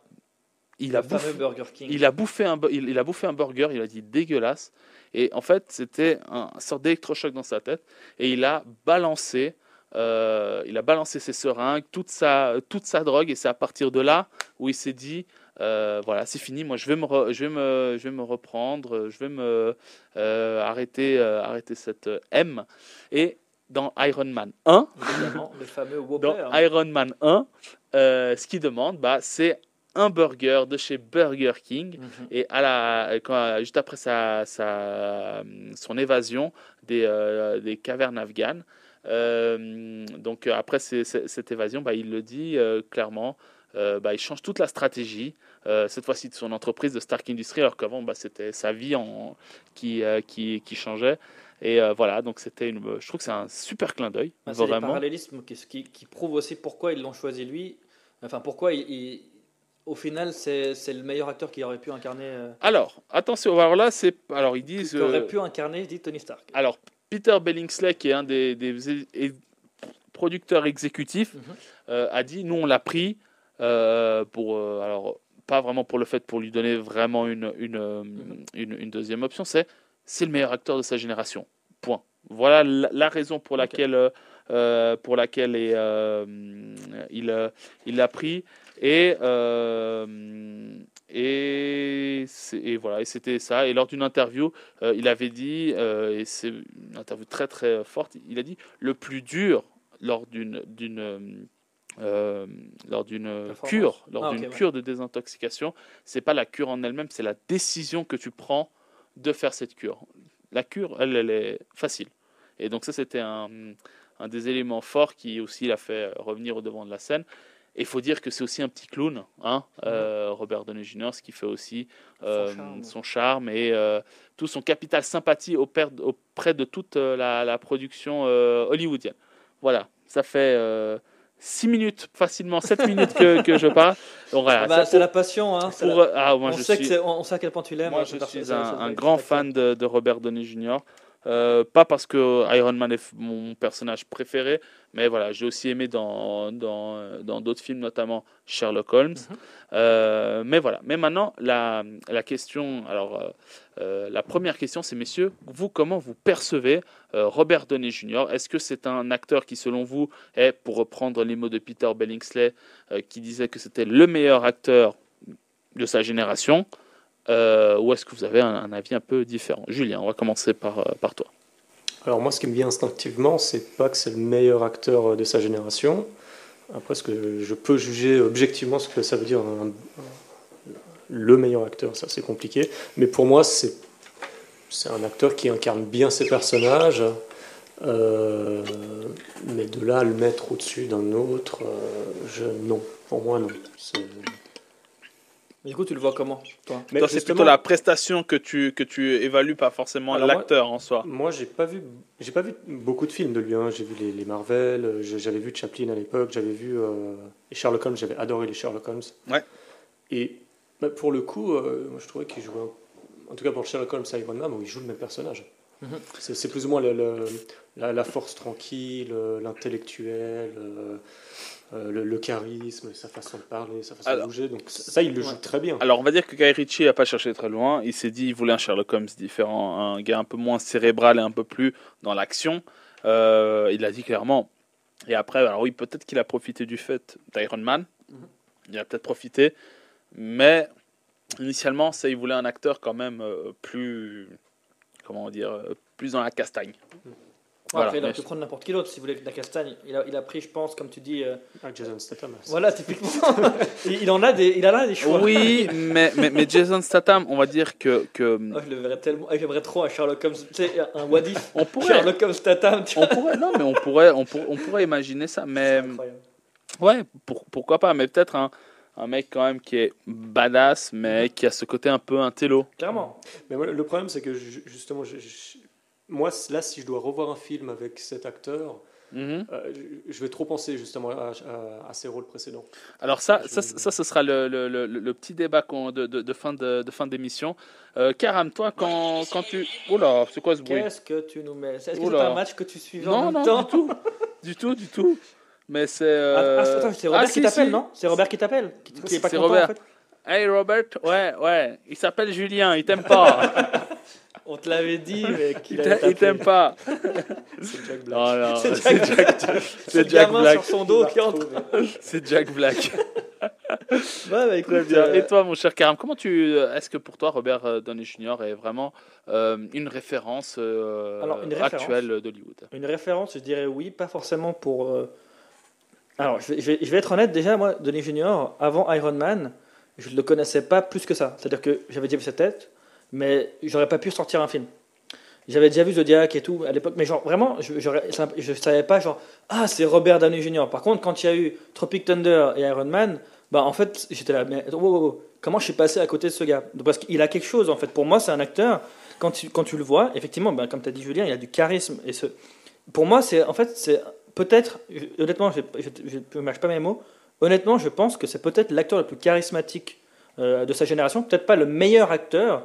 il a bouffé Burger King. il a bouffé un il a bouffé un burger il a dit dégueulasse et en fait c'était un, une sorte d'électrochoc dans sa tête. Et il a balancé euh, il a balancé ses seringues toute sa toute sa drogue. Et c'est à partir de là où il s'est dit euh, voilà c'est fini. Moi je vais me re- je vais me je vais me reprendre. Je vais me euh, arrêter arrêter cette M. Et dans Iron Man 1 Évidemment, le fameux dans. Iron Man 1, euh, ce qu'il demande, bah, c'est un burger de chez Burger King. Mhm. Et à la, quand, juste après sa, sa- son évasion des, euh, des cavernes afghanes, euh, donc euh, après cette évasion, bah, il le dit euh, clairement, bah, il change toute la stratégie, cette fois-ci de son entreprise de Stark Industries, alors qu'avant bah, c'était sa vie en, qui, qui, qui changeait. Et euh, voilà, donc c'était une, je trouve que c'est un super clin d'œil, Ah, c'est les vraiment. parallélismes qui, qui, qui prouvent aussi pourquoi ils l'ont choisi lui. Enfin, pourquoi il, il- au final c'est le meilleur acteur qui aurait pu incarner. euh, Alors, attention, alors là, c'est. Alors, ils disent. qui aurait euh, pu incarner, dit Tony Stark. Alors, Peter Bellingsley, qui est un des, des producteurs exécutifs, Mhm. euh, a dit nous, on l'a pris euh, pour. euh, alors, pas vraiment pour le fait pour lui donner vraiment une, une, une, une deuxième option, c'est c'est le meilleur acteur de sa génération. Point. Voilà la, la raison pour laquelle, pour laquelle et, il il l'a pris. Et, euh, et, voilà, et c'était ça. Et lors d'une interview, euh, il avait dit, euh, et c'est une interview très très forte, il a dit le plus dur lors d'une d'une lors d'une Performance. cure, lors Ah, d'une ouais. cure de désintoxication, c'est pas la cure en elle-même, c'est la décision que tu prends de faire cette cure. La cure, elle, elle est facile. Et donc ça, c'était un, un des éléments forts qui aussi l'a fait revenir au devant de la scène. Et il faut dire que c'est aussi un petit clown, hein, euh, Robert Downey Jr., ce qui fait aussi euh, son, charme. charme. et euh, tout son capital sympathie auprès, auprès de toute euh, la, la production euh, hollywoodienne. Voilà, ça fait 6 minutes, facilement 7 minutes que, que je parle. Donc voilà, Ah bah, c'est la passion. Hein, pour- la- ah, moi, on, je sait suis- que c'est- on, on sait à quel point tu l'aimes. moi, hein, je suis un, grand fan de, de Robert Downey Jr. Euh, pas parce que Iron Man est mon personnage préféré, mais voilà, j'ai aussi aimé dans dans euh, dans d'autres films, notamment Sherlock Holmes. Mhm. Euh, mais voilà. Mais maintenant, la, la question, alors euh, la première question, c'est messieurs, vous comment vous percevez Robert Downey Jr. Est-ce que c'est un acteur qui, selon vous, est, pour reprendre les mots de Peter Bellingsley, euh, qui disait que c'était le meilleur acteur de sa génération euh, ou est-ce que vous avez un, avis un peu différent? Julien, on va commencer par, euh, par toi. Alors moi, ce qui me vient instinctivement, c'est pas que c'est le meilleur acteur de sa génération. Après, ce que je peux juger objectivement ce que ça veut dire le meilleur acteur, ça c'est compliqué. Mais pour moi, c'est un acteur qui incarne bien ses personnages. Euh, mais de là à le mettre au-dessus d'un autre, euh, non. Pour moi, non. Du coup, tu le vois comment, toi c'est plutôt la prestation que tu, que tu évalues, pas forcément l'acteur en soi. Moi, j'ai pas vu, j'ai pas vu beaucoup de films de lui. hein. J'ai vu les, les Marvel, euh, j'avais vu Chaplin à l'époque, j'avais vu euh, les Sherlock Holmes, j'avais adoré les Sherlock Holmes. Ouais. Et bah, pour le coup, euh, moi, je trouvais qu'il jouait, en tout cas pour Sherlock Holmes et Iron Man, où il joue le même personnage. Mhm. C'est c'est plus ou moins le- le- la, la force tranquille, l'intellectuel, euh, euh, le, le charisme, sa façon de parler, sa façon Alors- de bouger. Donc ça, il le joue très bien. Alors, on va dire que Guy Ritchie n'a pas cherché très loin. Il s'est dit il voulait un Sherlock Holmes différent, un gars un peu moins cérébral et un peu plus dans l'action. Euh, il a dit clairement. Et après, alors oui, peut-être qu'il a profité du fait d'Iron Man. Il a peut-être profité. Mais initialement, ça, il voulait un acteur quand même euh, plus. Comment dire Plus dans la castagne. Ouais, Voilà, Après, il aurait pu prendre n'importe qui d'autre si vous voulez de la castagne. Il a, il a pris, je pense, comme tu dis. euh, Ah, Jason Statham. voilà, typiquement. [LAUGHS] il, il en a des, il a là des choix. Oui, [LAUGHS] mais, mais, mais Jason Statham, on va dire que. que Oh, je le verrais tellement. J'aimerais trop un Sherlock Holmes. Tu sais, un what if. on pourrait. Sherlock Holmes Tatam, tu On vois. pourrait, non, mais on pourrait, on, pour- on pourrait imaginer ça. C'est Mais incroyable. ouais, pour- pourquoi pas. Mais peut-être un, un mec quand même qui est badass, mais qui a ce côté un peu intello. Clairement. Mais moi, le problème, c'est que ju- justement, je- je- moi, là, si je dois revoir un film avec cet acteur, Mhm. euh, je vais trop penser justement à, à- à ses rôles précédents. Alors ça, Je- ça, ça, ce sera le, le, le, le petit débat de, de, de fin de, de fin d'émission. Euh, Karam, toi, quand, quand tu... Oula, c'est quoi ce bruit? Qu'est-ce que tu nous mets? Est-ce que c'est un match que tu suivais en Non, même non, temps? du tout. Du tout, du tout. Mais c'est... Ah, euh, ah, attends, c'est Robert ah, qui si, t'appelle, non? C'est Robert qui t'appelle Qui, qui est pas C'est content, Robert. en fait Hey Robert, ouais, ouais, il s'appelle Julien, il t'aime pas. [LAUGHS] On te l'avait dit, mais [LAUGHS] qu'il il t'aime pas. [LAUGHS] C'est Jack Black. Non, C'est Jack- Jack, [LAUGHS] Jack gamin Black. sur son dos qui entre. C'est Jack Black. Ouais, bah écoute. Très bien. euh, Et toi, mon cher Karam, comment tu, est-ce que pour toi, Robert euh, Downey Jr. est vraiment euh, une référence, euh, Alors, une référence. actuelle d'Hollywood? Une référence, je dirais oui, pas forcément pour. euh, Alors, je vais, je être honnête, déjà, moi, Denis Junior, avant Iron Man, je ne le connaissais pas plus que ça. C'est-à-dire que j'avais déjà vu sa tête, mais j'aurais pas pu sortir un film. J'avais déjà vu Zodiac et tout à l'époque, mais genre vraiment, je, ça- je savais pas, genre, ah, c'est Robert Downey Jr. Par contre, quand il y a eu Tropic Thunder et Iron Man, bah en fait, j'étais là, mais wow, wow, wow, comment je suis passé à côté de ce gars? Parce qu'il a quelque chose, en fait. Pour moi, c'est un acteur, quand tu, quand tu le vois, effectivement, bah, comme tu as dit Julien, il a du charisme. Et ce, pour moi, c'est en fait, c'est peut-être, je- honnêtement, je ne mâche pas mes mots, honnêtement, je pense que c'est peut-être l'acteur le plus charismatique euh, de sa génération, peut-être pas le meilleur acteur,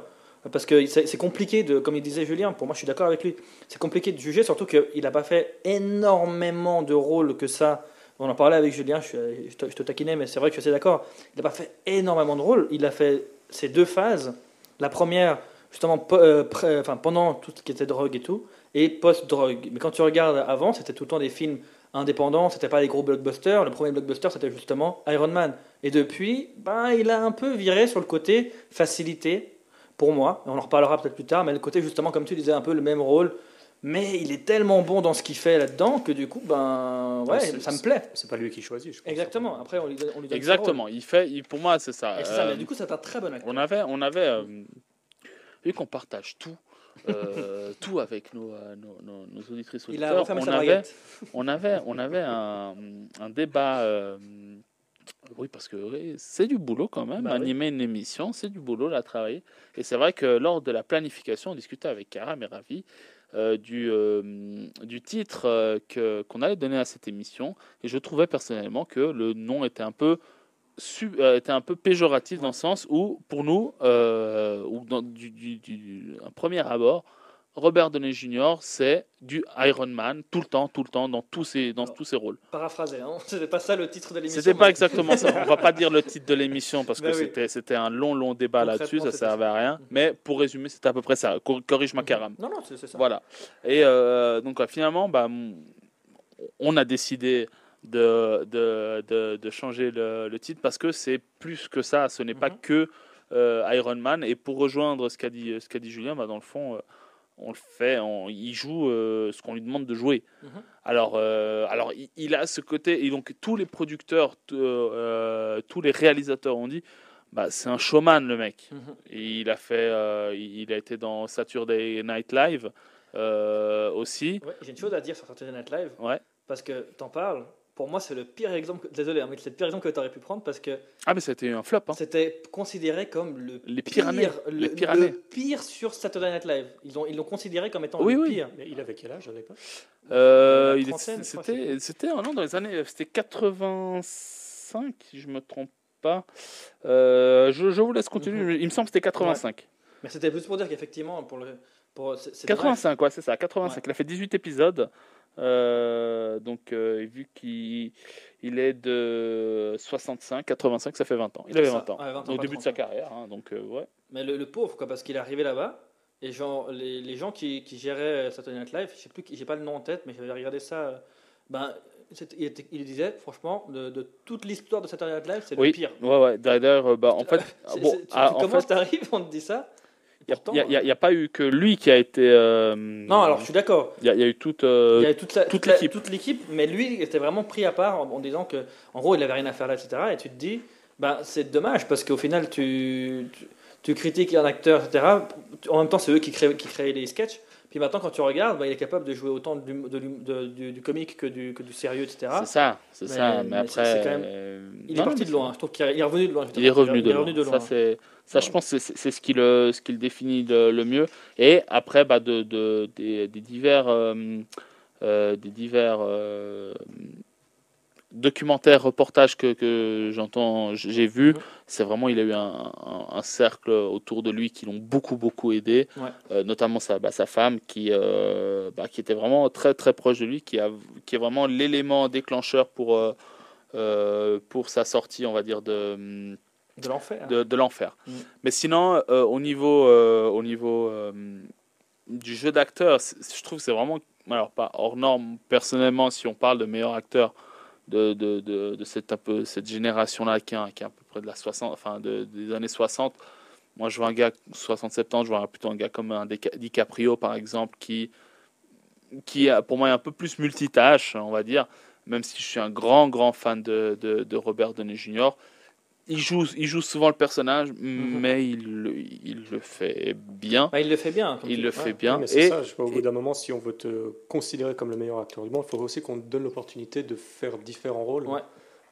parce que c'est compliqué de, comme il disait Julien, pour moi je suis d'accord avec lui, c'est compliqué de juger, surtout qu'il n'a pas fait énormément de rôles que ça On en parlait avec Julien, je, te, je taquinais, mais c'est vrai que je suis assez d'accord. Il n'a pas fait énormément de rôles. Il a fait ces deux phases. La première, justement, euh, pendant tout ce qui était drogue et tout, et post-drogue. Mais quand tu regardes avant, c'était tout le temps des films indépendants, c'était pas des gros blockbusters. Le premier blockbuster, c'était justement Iron Man. Et depuis, ben, il a un peu viré sur le côté facilité, pour moi. Et on en reparlera peut-être plus tard, mais le côté, justement, comme tu disais, un peu le même rôle. Mais il est tellement bon dans ce qu'il fait là-dedans que du coup, ben, ouais, Ouais, ça me plaît. C'est pas lui qui choisit, je pense. Exactement. Après, on lui on lui donne Exactement. Il fait, il- pour moi, c'est ça. Et ça, Euh, mais du coup, c'est un très bon acteur. on avait, on avait, euh, vu qu'on partage tout, euh, [LAUGHS] tout avec nos, nos, nos- nos auditrices Il a auditeurs, refermé on avait, on avait, on avait un, un débat. Oui, parce que oui, c'est du boulot quand même. Bah oui. Animer une émission, c'est du boulot, là, travailler. Et c'est vrai que lors de la planification, on discutait avec Karam et Ravi euh, du, euh, du titre euh, que- qu'on allait donner à cette émission. Et je trouvais personnellement que le nom était un peu, su- euh, était un peu péjoratif dans le sens où, pour nous, ou dans du, du- du- un premier abord, Robert Downey Jr., c'est du Iron Man tout le temps, tout le temps, dans tous ses, dans Alors, tous ses rôles. Paraphrasé, hein. [LAUGHS] c'était pas ça le titre de l'émission. C'était pas mais- exactement ça. On va pas dire le titre de l'émission parce que oui. c'était c'était un long, long débat là-dessus, ça servait à rien. Mais pour résumer, c'était à peu près ça. Cor- Corrige ma caram. Non, non, c'est ça. Voilà. Et euh, donc finalement, bah, on a décidé de, de, de, de changer le, le titre parce que c'est plus que ça. Ce n'est pas Mhm. que euh, Iron Man. Et pour rejoindre ce qu'a dit, ce qu'a dit Julien, bah, dans le fond, euh, on le fait, on, il joue euh, ce qu'on lui demande de jouer. Mhm. Alors, euh, alors il, il a ce côté, et donc tous les producteurs, euh, tous les réalisateurs ont dit, bah, c'est un showman le mec. Et il a fait, il a été dans Saturday Night Live aussi. Ouais, J'ai une chose à dire sur Saturday Night Live. Ouais. Parce que t'en parles. Pour moi, c'est le pire exemple. que- Désolé, hein, mais c'est le pire exemple que tu aurais pu prendre parce que Ah mais c'était un flop. Hein. c'était considéré comme le Les pire, le, Les le pire sur Saturday Night Live. Ils ont ils l'ont considéré comme étant Oui, le oui. pire. Mais il avait quel âge à l'époque? Euh, crois, c'était, c'était un an dans les années, c'était 85 si je me trompe pas. Euh, je, je vous laisse continuer. Mhm. Il me semble que c'était 85. Mais c'était plus pour dire qu'effectivement, pour le. Pour, c'est- c'est dommage. 85, ouais, c'est ça, 85. Ouais. Il a fait 18 épisodes. Euh, donc, euh, vu qu'il il est de 65, 85, ça fait 20 ans. Il avait C'est ça. 20 ans. Ouais, 20 ans, au début de 30 sa carrière. hein, donc, euh, ouais. Mais le, le pauvre, quoi, parce qu'il est arrivé là-bas. Et genre, les, les gens qui, qui géraient Saturday Night Live, je sais plus, j'ai pas le nom en tête, mais j'avais regardé ça. Ben, il, était- il disait, franchement, de, de toute l'histoire de Saturday Night Live, c'est Oui, le pire. ouais, ouais. D'ailleurs, bah, en [LAUGHS] fait, bon, tu, ah, commences, fait, t'arrives, on te dit ça? Il n'y a, pas eu que lui qui a été. euh, Non, alors je suis d'accord. Il y, a- il y a eu toute. euh, toute, la- toute l'équipe. toute l'équipe, mais lui était vraiment pris à part en, en disant que, en gros, il avait rien à faire là, etc. Et tu te dis, bah, c'est dommage parce qu'au final, tu, tu, tu critiques un acteur, etc. En même temps, c'est eux qui créent, qui créent les sketchs. Puis maintenant, quand tu regardes, bah, il est capable de jouer autant du, de du, du comique que du, que du sérieux, etc. c'est ça, c'est ça. Mais, mais après. quand même- euh, Il non, est parti mais de loin. Je trouve qu'il est revenu de loin. Il est revenu de il est loin. revenu de Ça, loin. ça, je pense, c'est, ce qui le, ce qui le définit le, le mieux. Et après, bah, de, de- des, des divers, euh, euh, des divers euh, documentaires, reportages que, que j'entends, j'ai vu, c'est vraiment, il a eu un, un- un cercle autour de lui qui l'ont beaucoup, beaucoup aidé, Ouais. Euh, notamment sa, bah, sa femme qui, euh, bah, qui était vraiment très, très proche de lui, qui, a, qui est vraiment l'élément déclencheur pour, euh, pour sa sortie, on va dire, de De l'enfer. de, de l'enfer. Mm. Mais sinon, au niveau, au niveau du jeu d'acteur, je trouve que c'est vraiment, alors pas hors norme, personnellement, si on parle de meilleur acteur de, de, de, cette, un peu, cette génération-là, qui, qui est à peu près de la 60, enfin de, des années 60, moi je vois un gars 60-70, je vois plutôt un gars comme un Dica- DiCaprio, par exemple, qui, qui pour moi est un peu plus multitâche, on va dire, même si je suis un grand, grand fan de, de, de Robert Downey Jr. Il joue, il joue souvent le personnage, Mhm. mais il, le- il le fait bien. Bah, il le fait bien. comme Il tu- le ouais. fait bien. Mais c'est Et ça, je vois, au bout d'un moment, si on veut te considérer comme le meilleur acteur du monde, il faut aussi qu'on te donne l'opportunité de faire différents rôles. Ouais.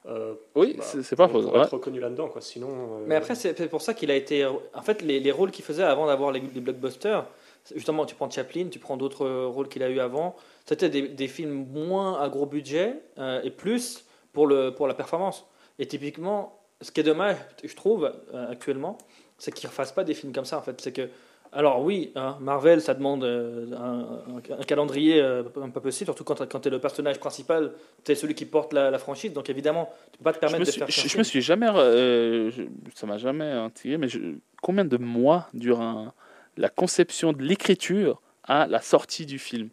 Euh, oui, bah, c'est pas faux. être ouais. reconnu là-dedans, quoi. Sinon. euh, Mais après, c'est pour ça qu'il a été. En fait, les, les rôles qu'il faisait avant d'avoir les, les blockbusters, justement, tu prends Chaplin, tu prends d'autres rôles qu'il a eu avant, c'était des, des films moins à gros budget euh, et plus pour, le, pour la performance. Et typiquement, ce qui est dommage, je trouve, euh, actuellement, c'est qu'il ne refasse pas des films comme ça. En fait, c'est que Alors oui, hein, Marvel, ça demande euh, un, calendrier euh, un peu possible, surtout quand, quand tu es le personnage principal, tu es celui qui porte la, la franchise, donc évidemment, tu peux pas te permettre me, de suis, faire je, je me suis jamais. euh, je- ça m'a jamais intrigué, mais je- combien de mois dure un- la conception de l'écriture à la sortie du film?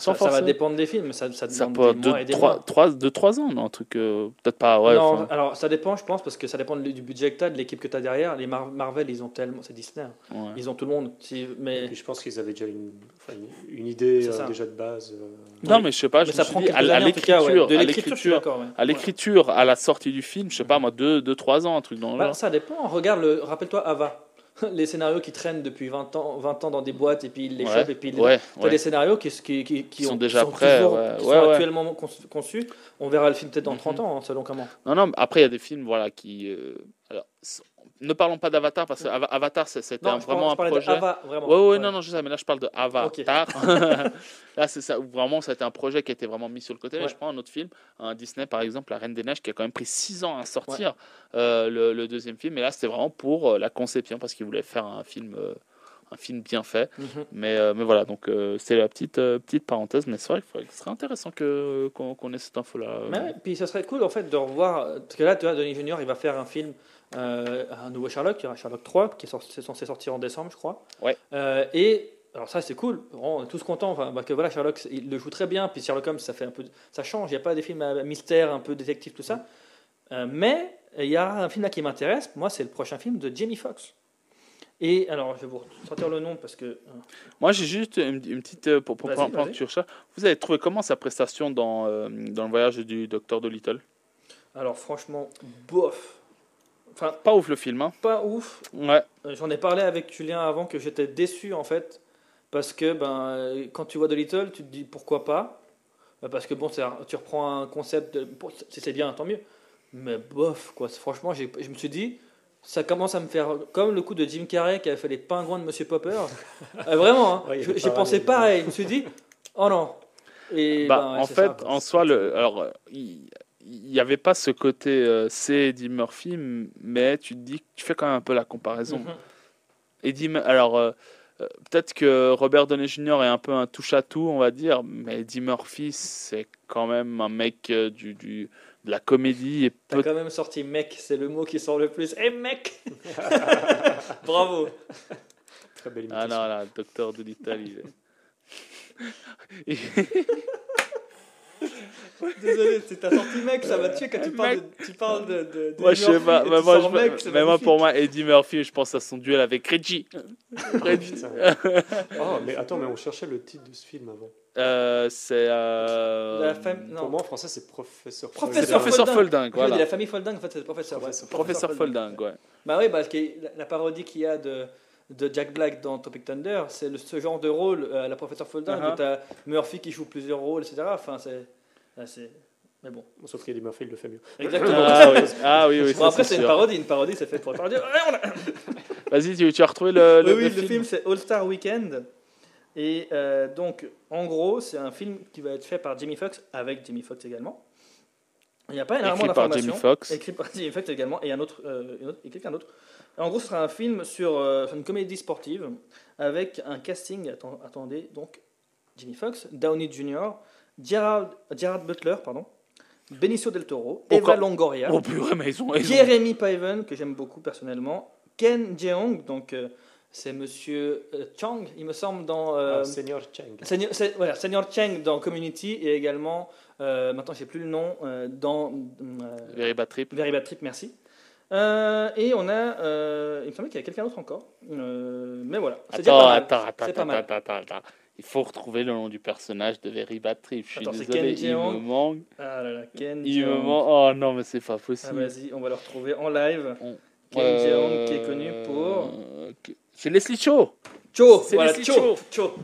Sans ça, ça va dépendre des films, ça, ça Ça demande peut des de mois et des trois, mois. trois, ans, non, un truc. euh, Peut-être pas, ouais. non, alors ça dépend, je pense, parce que ça dépend du budget que tu as, de l'équipe que tu as derrière. Les Mar- Marvel, ils ont tellement. C'est Disney, hein. ouais. ils ont tout le monde. Et mais puis je pense qu'ils avaient déjà une, idée euh, déjà de base. euh. Non, mais je sais pas, je mais me ça suis prend dit, à, ouais. l'écriture, De à l'écriture, à l'écriture, à la sortie du film, je sais pas moi, deux, deux, trois ans, un truc dans le Bah, genre. ça dépend. Regarde, le, rappelle-toi Ava. [LAUGHS] Les scénarios qui traînent depuis 20 ans, 20 ans dans des boîtes et puis ils les Ouais, chopent et puis ils les ouais, T'as ouais. des scénarios qui, qui, qui, qui sont ont- déjà sont prêts, toujours- qui sont actuellement conçus-. On verra le film peut-être dans Mhm. 30 ans, hein, selon comment. Non, non, mais après, il y a des films voilà, qui. euh, alors, ne parlons pas d'Avatar, parce que Ava- Avatar, c'était Non, parle- vraiment un projet. d'Ava, vraiment. Ouais, ouais, Ouais. non, non, je sais, mais là, je parle de Avatar. [LAUGHS] [LAUGHS] là, c'est ça, vraiment, ça a été un projet qui a été vraiment mis sur le côté. Mais Ouais. je prends un autre film, un Disney, par exemple, La Reine des Neiges, qui a quand même pris 6 ans à sortir, euh, le, le deuxième film. Et là, c'était vraiment pour euh, la conception, parce qu'ils voulaient faire un film. euh, un film bien fait, Mhm. mais, euh, mais voilà, donc euh, c'est la petite, euh, petite parenthèse, mais c'est vrai qu'il faudrait- ce serait intéressant que, qu'on, qu'on ait cette info-là. Mais puis ce serait cool en fait de revoir. Parce que là, tu vois, Denis Junior, il va faire un film, euh, un nouveau Sherlock, il y aura Sherlock 3, qui est, sorti- censé sortir en décembre, je crois. Ouais. Euh, et. Alors ça c'est cool, on est tous contents enfin, bah, que voilà Sherlock il le joue très bien, puis Sherlock Holmes ça fait un peu, ça change, il n'y a pas des films à mystère, un peu détective tout ça, Euh, mais il y a un film là qui m'intéresse, moi c'est le prochain film de Jamie Foxx. Et alors je vais vous sortir le nom parce que euh, Moi, j'ai juste une, une petite. Pour, pour, pendant vas-y. que tu recherches, vous avez trouvé comment sa prestation dans, euh, dans le voyage du docteur Dolittle? Alors franchement bof, enfin Pas ouf le film, hein. Pas ouf, Ouais. Euh, J'en ai parlé avec Julien avant que j'étais déçu en fait parce que ben quand tu vois The Little tu te dis pourquoi pas? Euh, parce que bon tu reprends un concept de, bon, si c'est bien tant mieux. Mais bof quoi franchement je me suis dit ça commence à me faire comme le coup de Jim Carrey qui avait fait les pingouins de Monsieur Popper. [LAUGHS] Euh, vraiment hein. Ouais, j'ai pas pensé pareil. Je me suis dit oh non. Et Bah, ben, ouais, en fait, ça, en soi, le, alors, il n'y avait pas ce côté euh, c'est Eddie Murphy, mais tu te dis, tu fais quand même un peu la comparaison. Mhm. Eddie, Mur- alors, euh, euh, peut-être que Robert Downey Jr. est un peu un touche-à-tout, on va dire, mais Eddie Murphy, c'est quand même un mec euh, du, du, de la comédie et T'as peut quand même sorti mec, c'est le mot qui sort le plus. Eh mec [LAUGHS] Bravo Très belle Ah imitation. non, là, Docteur est... [LAUGHS] Et- [LAUGHS] Désolé, c'est ta sortie mec, ça m'a tué quand tu parles de, tu parles de, de- de Moi, je sais pas, mais moi, sors je- mec, c'est mais moi, magnifique. pour moi, Eddie Murphy, je pense à son duel avec Reggie. [LAUGHS] Reggie. Putain. Oh, mais attends, mais on cherchait le titre de ce film avant. Euh, c'est. euh, La fam- non. Pour moi, en français, c'est Professeur Professeur Folding. Voilà. la famille Folding, en fait, c'est professeur. ouais. Professeur Professeur Folding, ouais. Bah oui, parce que la, la parodie qu'il y a de, de Jack Black dans Topic Thunder, c'est le- ce genre de rôle, euh, la professeur Folding, Uh-huh. où t'as Murphy qui joue plusieurs rôles, etc. Enfin, c'est. Mais bon. Sauf qu'Eddie Murphy, il le fait mieux. Exactement. Ah oui, ah, oui, oui, Bon, ça, après, c'est une parodie. Une parodie, c'est fait pour a- [LAUGHS] Vas-y, tu, tu as retrouvé le, oui, le, oui, le le film, c'est All Star Weekend. Et euh, donc, en gros, c'est un film qui va être fait par Jimmy Foxx, avec Jimmy Foxx également. Il n'y a pas énormément Écrit par d'informations. Jamie Foxx. Écrit par Jimmy Foxx également, et un autre, euh, une autre- et quelqu'un d'autre. En gros, ce sera un film sur euh, une comédie sportive, avec un casting, atten- attendez, donc Jimmy Foxx, Downey Jr., Gerard, Gerard Butler, pardon, Benicio del Toro, Eva Longoria, Oh purée, mais ils ont. Ils ont... Jeremy Piven, que j'aime beaucoup personnellement. Ken Jeong, donc euh, c'est Monsieur euh, Chang, il me semble, dans. euh, Ah, Senior Chang. C'est- voilà, Seigneur Chang dans Community et également, euh, maintenant je sais plus le nom, euh, dans euh, Very Bad Trip. Very Bad Trip, merci. Euh, et on a, euh, il me semblait qu'il y a quelqu'un d'autre encore, Euh, mais voilà. Déjà Attends, pas mal. attends, attends, pas attends, mal. attends, attends, attends. Il faut retrouver le nom du personnage de Very Bad Trip. Je suis Attends, désolé, Ken il me manque. Ah là là, Ken Il me manque. Oh non, mais c'est pas Ah, possible. vas-y, on va le retrouver en live. On- Ken Euh, Jeong qui est connu pour. C'est Leslie Cho. Cho, c'est voilà, Leslie Cho. Cho. Cho.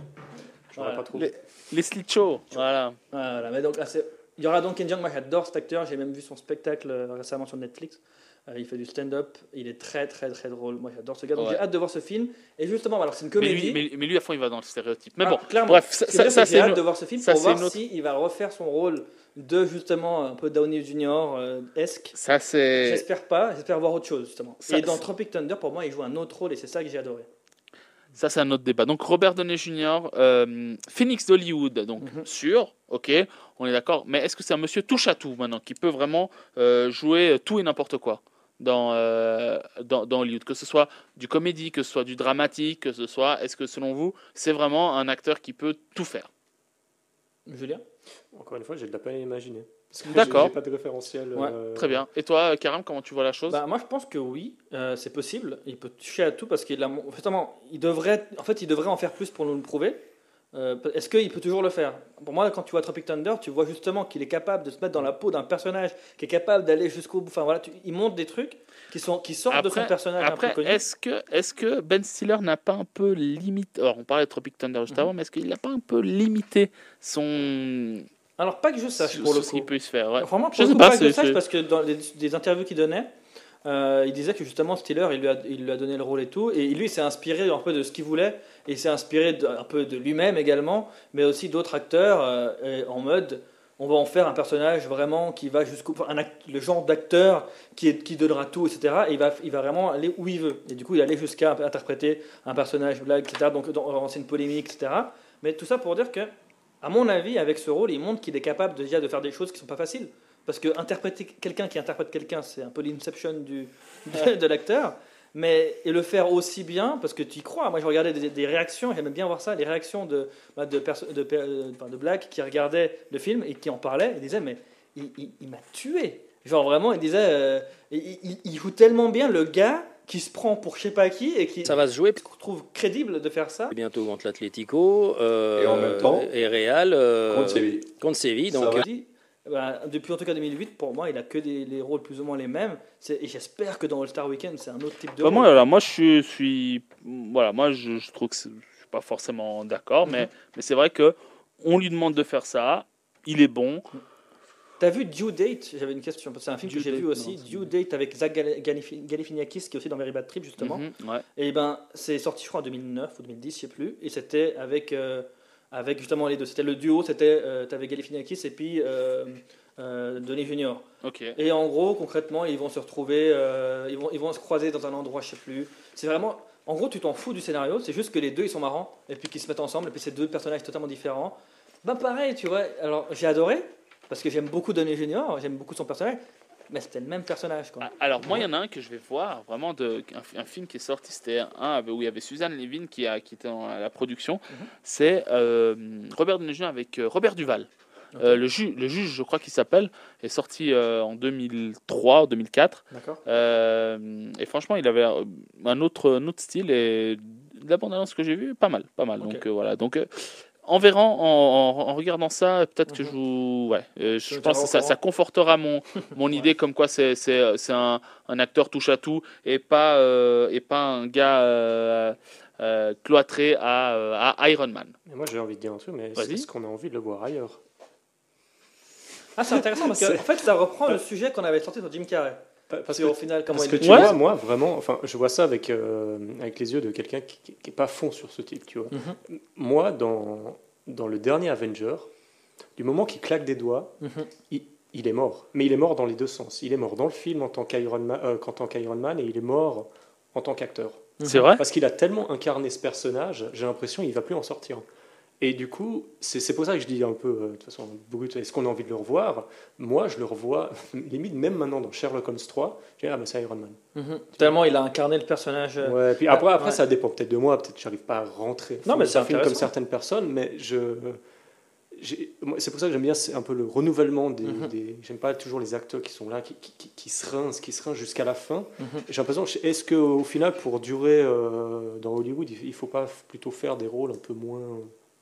Voilà. pas trouvé. Les- Leslie Cho. Voilà. Voilà, mais donc là, c'est- il y aura donc Ken Jeong, moi j'adore cet acteur, j'ai même vu son spectacle euh, récemment sur Netflix. Euh, il fait du stand-up, il est très très très drôle. Moi j'adore ce gars, donc Ouais. j'ai hâte de voir ce film. Et justement, alors c'est une Mais comédie. lui, mais, mais lui, à fond, il va dans le stéréotype. Mais Ah, bon, clairement. bref, ça, ça, ça, j'ai hâte une- de voir ce film ça, pour voir autre- s'il va refaire son rôle de justement un peu Downey Jr. euh, esque. ça, c'est. J'espère pas, j'espère voir autre chose justement. Et dans Tropic Thunder, pour moi, il joue un autre rôle et c'est ça que j'ai adoré. Ça, c'est un autre débat. Donc, Robert Downey Jr., euh, Phoenix d'Hollywood, donc Mhm. sûr, ok, on est d'accord. Mais est-ce que c'est un monsieur touche à tout maintenant, qui peut vraiment euh, jouer tout et n'importe quoi? Dans, euh, dans, dans Hollywood Que ce soit du comédie, que ce soit du dramatique, que ce soit. Est-ce que selon vous, c'est vraiment un acteur qui peut tout faire? Julien? Encore une fois, j'ai de la peine à imaginer. Parce que D'accord. pas de référentiel. Ouais, euh, Très bien. Et toi, Karam, comment tu vois la chose? Bah, moi, je pense que oui, euh, c'est possible. Il peut toucher à tout parce qu'il a, justement, il devrait, en fait, il devrait en faire plus pour nous le prouver. Euh, Est-ce qu'il peut toujours le faire? Pour moi, quand tu vois Tropic Thunder, tu vois justement qu'il est capable de se mettre dans la peau d'un personnage qui est capable d'aller jusqu'au bout. Enfin voilà, tu- il montre des trucs qui sont qui sortent de son personnage Après, est-ce que, est que Ben Stiller n'a pas un peu limité. Alors, on parlait de Tropic Thunder juste Mhm. avant, mais est-ce qu'il n'a pas un peu limité son. Alors pas que je sache pour le ce qu'il peut se faire ouais. Vraiment, pour Je le sais coup, pas, pas que je sache parce que dans les, des interviews qu'il donnait, euh, il disait que justement Stiller, il lui, a, donné le rôle et tout, et lui, s'est inspiré un peu de ce qu'il voulait, et s'est inspiré un peu de lui-même également, mais aussi d'autres acteurs euh, en mode. On va en faire un personnage vraiment qui va jusqu'au un le genre d'acteur qui, donnera tout, etc. Et il va, vraiment aller où il veut. Et du coup, il allait jusqu'à interpréter un personnage blague, etc. Donc, lancer une polémique, etc. Mais tout ça pour dire que, à mon avis, avec ce rôle, il montre qu'il est capable déjà de faire des choses qui sont pas faciles. Parce que interpréter quelqu'un qui interprète quelqu'un, c'est un peu l'inception du, de, [LAUGHS] de l'acteur. Mais et le faire aussi bien, parce que tu y crois. Moi, je regardais des, des réactions, j'aimais bien voir ça, les réactions de, bah, de, de, euh, de Black qui regardaient le film et qui en parlaient et disaient Mais il, il- il m'a tué. Genre vraiment, il disait euh, il, il- il joue tellement bien le gars qui se prend pour je sais pas qui et qui Ça va se jouer trouve crédible de faire ça. bientôt contre l'Atlético. euh, Et en même temps, Et Real. euh, Contre Séville. Contre Séville. Donc, bah, depuis en tout cas 2008, pour moi, il a que des les rôles plus ou moins les mêmes. Et j'espère que dans All Star Weekend, c'est un autre type de Bah, rôle. moi, voilà, moi, je suis, suis- voilà, moi, je, je trouve que je suis pas forcément d'accord, mais, mais c'est vrai que on lui demande de faire ça. Il est bon. T'as vu Due Date? J'avais une question. C'est un film Due que j'ai vu aussi. non, Due Date avec Zach Gal- Galifi- Galifianakis, qui est aussi dans Very Bad Trip, justement. Mhm, ouais. Et ben, c'est sorti, je crois, en 2009 ou 2010, je sais plus. Et c'était avec, euh, avec justement les deux. C'était le duo, c'était, euh, t'avais Galifianakis et puis euh, euh, Donny Junior. Ok. Et en gros, concrètement, ils vont se retrouver, euh, ils, vont, ils vont se croiser dans un endroit, je sais plus. C'est vraiment. En gros, tu t'en fous du scénario, c'est juste que les deux ils sont marrants, et puis qu'ils se mettent ensemble, et puis c'est deux personnages totalement différents. Ben pareil, tu vois. Alors j'ai adoré, parce que j'aime beaucoup Donny Junior, j'aime beaucoup son personnage, mais c'était le même personnage. Quoi. Ah, Alors, moi, il y en a un que je vais voir, vraiment, de, un, un film qui est sorti, c'était un où il y avait Suzanne Levin qui, a, qui était dans la production. Mhm. C'est euh, Robert Downey avec euh, Robert Duval. Euh, le, ju- le juge, je crois qu'il s'appelle, est sorti euh, en 2003 ou 2004. D'accord Euh, et franchement, il avait un autre, un autre style et de la bande-annonce que j'ai vue, pas mal, pas mal. Donc voilà. Donc en verrant, en, en- en regardant ça, peut-être que Mhm. je vous, ouais, euh, je pense que ça, confortera mon [LAUGHS] mon idée comme quoi c'est c'est c'est un, un acteur touche à tout et pas euh, et pas un gars euh, euh, cloîtré à, euh, à Iron Man. Moi, j'ai envie de dire un truc, mais Vas-y. est-ce qu'on a envie de le voir ailleurs Ah, c'est intéressant parce que [LAUGHS] C'est- en fait, ça reprend le [LAUGHS] sujet qu'on avait sorti sur Jim Carrey. Pa- Parce C'est que, au final comment parce il que tu Ouais. vois, moi, vraiment, enfin, je vois ça avec, euh, avec les yeux de quelqu'un qui n'est pas fond sur ce type, tu vois. Mhm. Moi, dans, dans le dernier Avenger, du moment qu'il claque des doigts, Mhm. il, il est mort. Mais il est mort dans les deux sens. Il est mort dans le film en tant qu'Iron Man, euh, qu'en tant qu'Iron Man et il est mort en tant qu'acteur. C'est vrai? Parce qu'il a tellement incarné ce personnage, j'ai l'impression qu'il va plus en sortir. Et du coup, c'est pour ça que je dis un peu, euh, de toute façon, beaucoup, est-ce qu'on a envie de le revoir? Moi, je le revois, [LAUGHS] limite même maintenant dans Sherlock Holmes 3, je dis, ah, bah, c'est Iron Man. Mhm. Tellement il a incarné le personnage. euh, Ouais, puis après, après ouais. ça dépend peut-être de moi, peut-être que j'arrive pas à rentrer Non, dans mais un film comme certaines personnes, mais je. C'est pour ça que j'aime bien un peu le renouvellement des. Mhm. des- J'aime pas toujours les acteurs qui sont là, qui, qui, qui- qui se rincent, qui se rincent jusqu'à la fin. Mhm. J'ai l'impression, que- est-ce qu'au final, pour durer euh, dans Hollywood, il faut pas plutôt faire des rôles un peu moins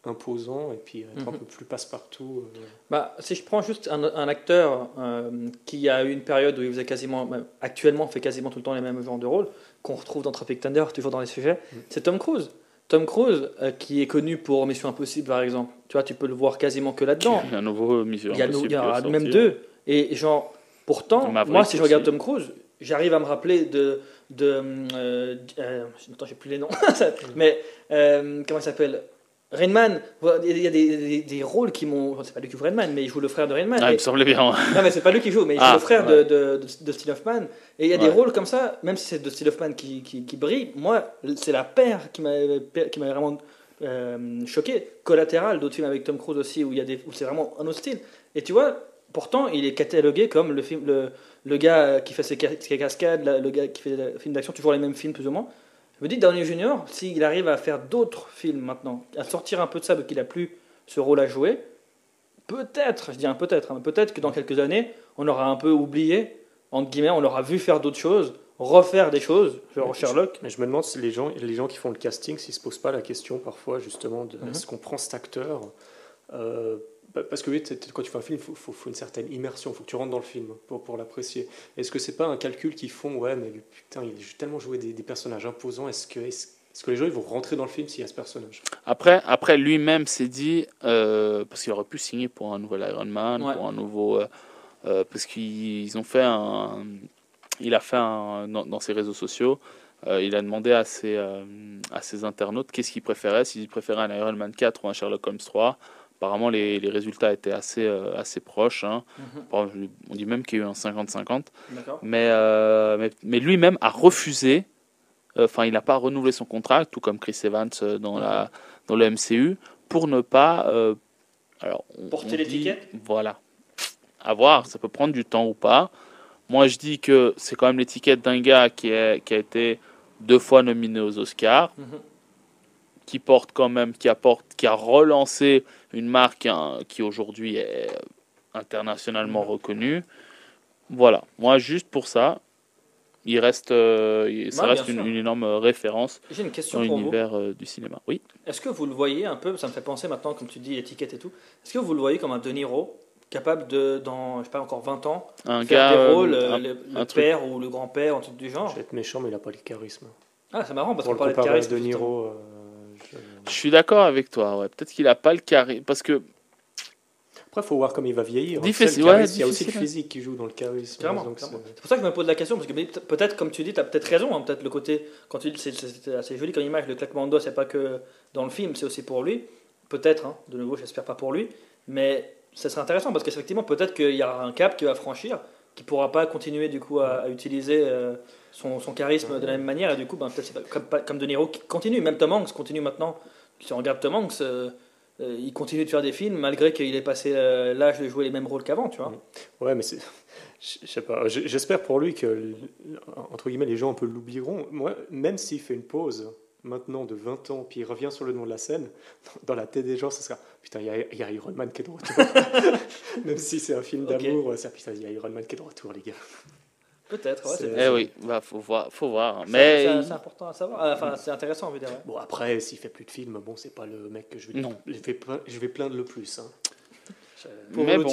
imposants et puis être un Mhm. peu plus passe-partout euh. Bah, si je prends juste un, un acteur euh, qui a eu une période où il faisait quasiment, même actuellement fait quasiment tout le temps les mêmes genres de rôles, qu'on retrouve dans Tropic Thunder, toujours dans les sujets, Mm. c'est Tom Cruise. Tom Cruise, euh, qui est connu pour Mission Impossible par exemple, tu vois, tu peux le voir quasiment que là-dedans. Il y a un nouveau Mission Il y a, nous- Impossible il y a même deux. Et genre, pourtant, moi, si je regarde aussi. Tom Cruise, j'arrive à me rappeler de. de euh, euh, attends, j'ai plus les noms. [LAUGHS] Mais, euh, comment il s'appelle? Rainman, il y a des, des- des rôles qui m'ont. C'est pas lui qui joue Rainman, mais il joue le frère de Rainman. Ah, il me semblait bien. Non, mais c'est pas lui qui joue, mais il joue Ah, le frère ouais. de, de, de, de Dustin Hoffman. Et il y a des rôles comme ça, même si c'est Dustin Hoffman qui, qui, qui brille, moi, c'est la paire qui m'avait vraiment euh, choqué. Collatéral, d'autres films avec Tom Cruise aussi, où, il y a des- où c'est vraiment un autre style. Et tu vois, pourtant, il est catalogué comme le, film, le, le gars qui fait ses, ca- ses cascades, le gars qui fait des films d'action, toujours les mêmes films plus ou moins. Je me dis, Downey Junior, s'il arrive à faire d'autres films maintenant, à sortir un peu de ça, parce qu'il a plus ce rôle à jouer, peut-être, je dis un peut-être, hein, peut-être que dans quelques années, on aura un peu oublié, entre guillemets, on aura vu faire d'autres choses, refaire des choses, genre Mais Sherlock. Mais je me demande si les gens, les gens qui font le casting, s'ils se posent pas la question parfois justement de Mhm. est-ce qu'on prend cet acteur euh, parce que oui, quand tu fais un film, il faut, faut- faut une certaine immersion, il faut que tu rentres dans le film pour, pour l'apprécier. Est-ce que c'est pas un calcul qu'ils font Ouais, mais putain, il a tellement joué des, des personnages imposants, est-ce que, est-ce, est-ce que les gens ils vont rentrer dans le film s'il y a ce personnage? Après, après lui-même s'est dit, euh, parce qu'il aurait pu signer pour un nouvel Iron Man, Ouais. pour un nouveau. euh, euh, parce qu'ils ont fait un. Il a fait un. Dans, dans ses réseaux sociaux, euh, il a demandé à ses, euh, à ses internautes qu'est-ce qu'ils préféraient, s'ils préféraient un Iron Man 4 ou un Sherlock Holmes 3. Apparemment, les, les résultats étaient assez, euh, assez proches. hein. Mhm. On dit même qu'il y a eu un 50-50. D'accord. Mais, euh, mais, mais lui-même a refusé, euh, enfin il n'a pas renouvelé son contrat, tout comme Chris Evans euh, dans, la, dans le MCU, pour ne pas... alors, on- Porter on dit- l'étiquette? Voilà. À voir, ça peut prendre du temps ou pas. Moi je dis que c'est quand même l'étiquette d'un gars qui, est, qui a été deux fois nominé aux Oscars, Mhm. Qui porte quand même, qui apporte, qui a relancé une marque hein, qui aujourd'hui est internationalement Mhm. reconnue. Voilà, moi juste pour ça, il reste, euh, ça Ouais, reste une, énorme référence J'ai une dans question l'univers euh, du cinéma. Oui. Est-ce que vous le voyez un peu, ça me fait penser maintenant, comme tu dis, étiquette et tout, est-ce que vous le voyez comme un De Niro capable de, dans, je sais pas, encore 20 ans, Un faire gars, des euh, rôle, un- le, le un truc. père ou le grand-père, un truc du genre Je vais être méchant, mais il n'a pas le charisme. Ah, c'est marrant parce qu'on le parlait de charisme. De Niro, euh, je- suis d'accord avec toi. Ouais. Peut-être qu'il a pas le carré, parce que après, il faut voir comment il va vieillir. Difficile, ouais, il y a aussi le physique qui joue dans le charisme. C'est- pour ça que je me pose la question, parce que peut- peut-être, comme tu dis, tu as peut-être raison, hein, peut-être le côté, quand tu dis, c'est- c'est assez joli comme image, le claquement de doigts, c'est pas que dans le film, c'est aussi pour lui, peut-être, hein, de nouveau, j'espère pas pour lui, mais ça serait intéressant, parce qu'effectivement, peut-être qu'il y aura un cap qui va franchir, qui pourra pas continuer du coup à, à utiliser euh, son, son charisme de la même manière, et du coup, ben, peut-être pas- comme, comme De Niro qui continue, même Tom Hanks continue maintenant, si on regarde Tom Hanks, euh, euh, il continue de faire des films malgré qu'il ait passé euh, l'âge de jouer les mêmes rôles qu'avant, tu vois. Ouais, mais c'est. [LAUGHS] Je sais pas. J'espère pour lui que, entre guillemets, les gens un peu l'oublieront. Moi, même s'il fait une pause maintenant de 20 ans, puis il revient sur le nom de la scène, [LAUGHS] dans la tête des gens, ça sera Putain, il y, a- il y a Iron Man qui est de retour. [LAUGHS] même si c'est un film d'amour, ouais, ça, putain, il y a Iron Man qui est de retour, les gars. Peut-être, ouais, Eh oui, bah, faut voir, faut voir. Mais c'est important à savoir. Enfin, c'est intéressant, ouais. Bon, après, s'il fait plus de films, bon, c'est pas le mec que je vais, Non. je vais, plaindre- je vais plaindre le plus. hein. Je- Pauvre Mais bon.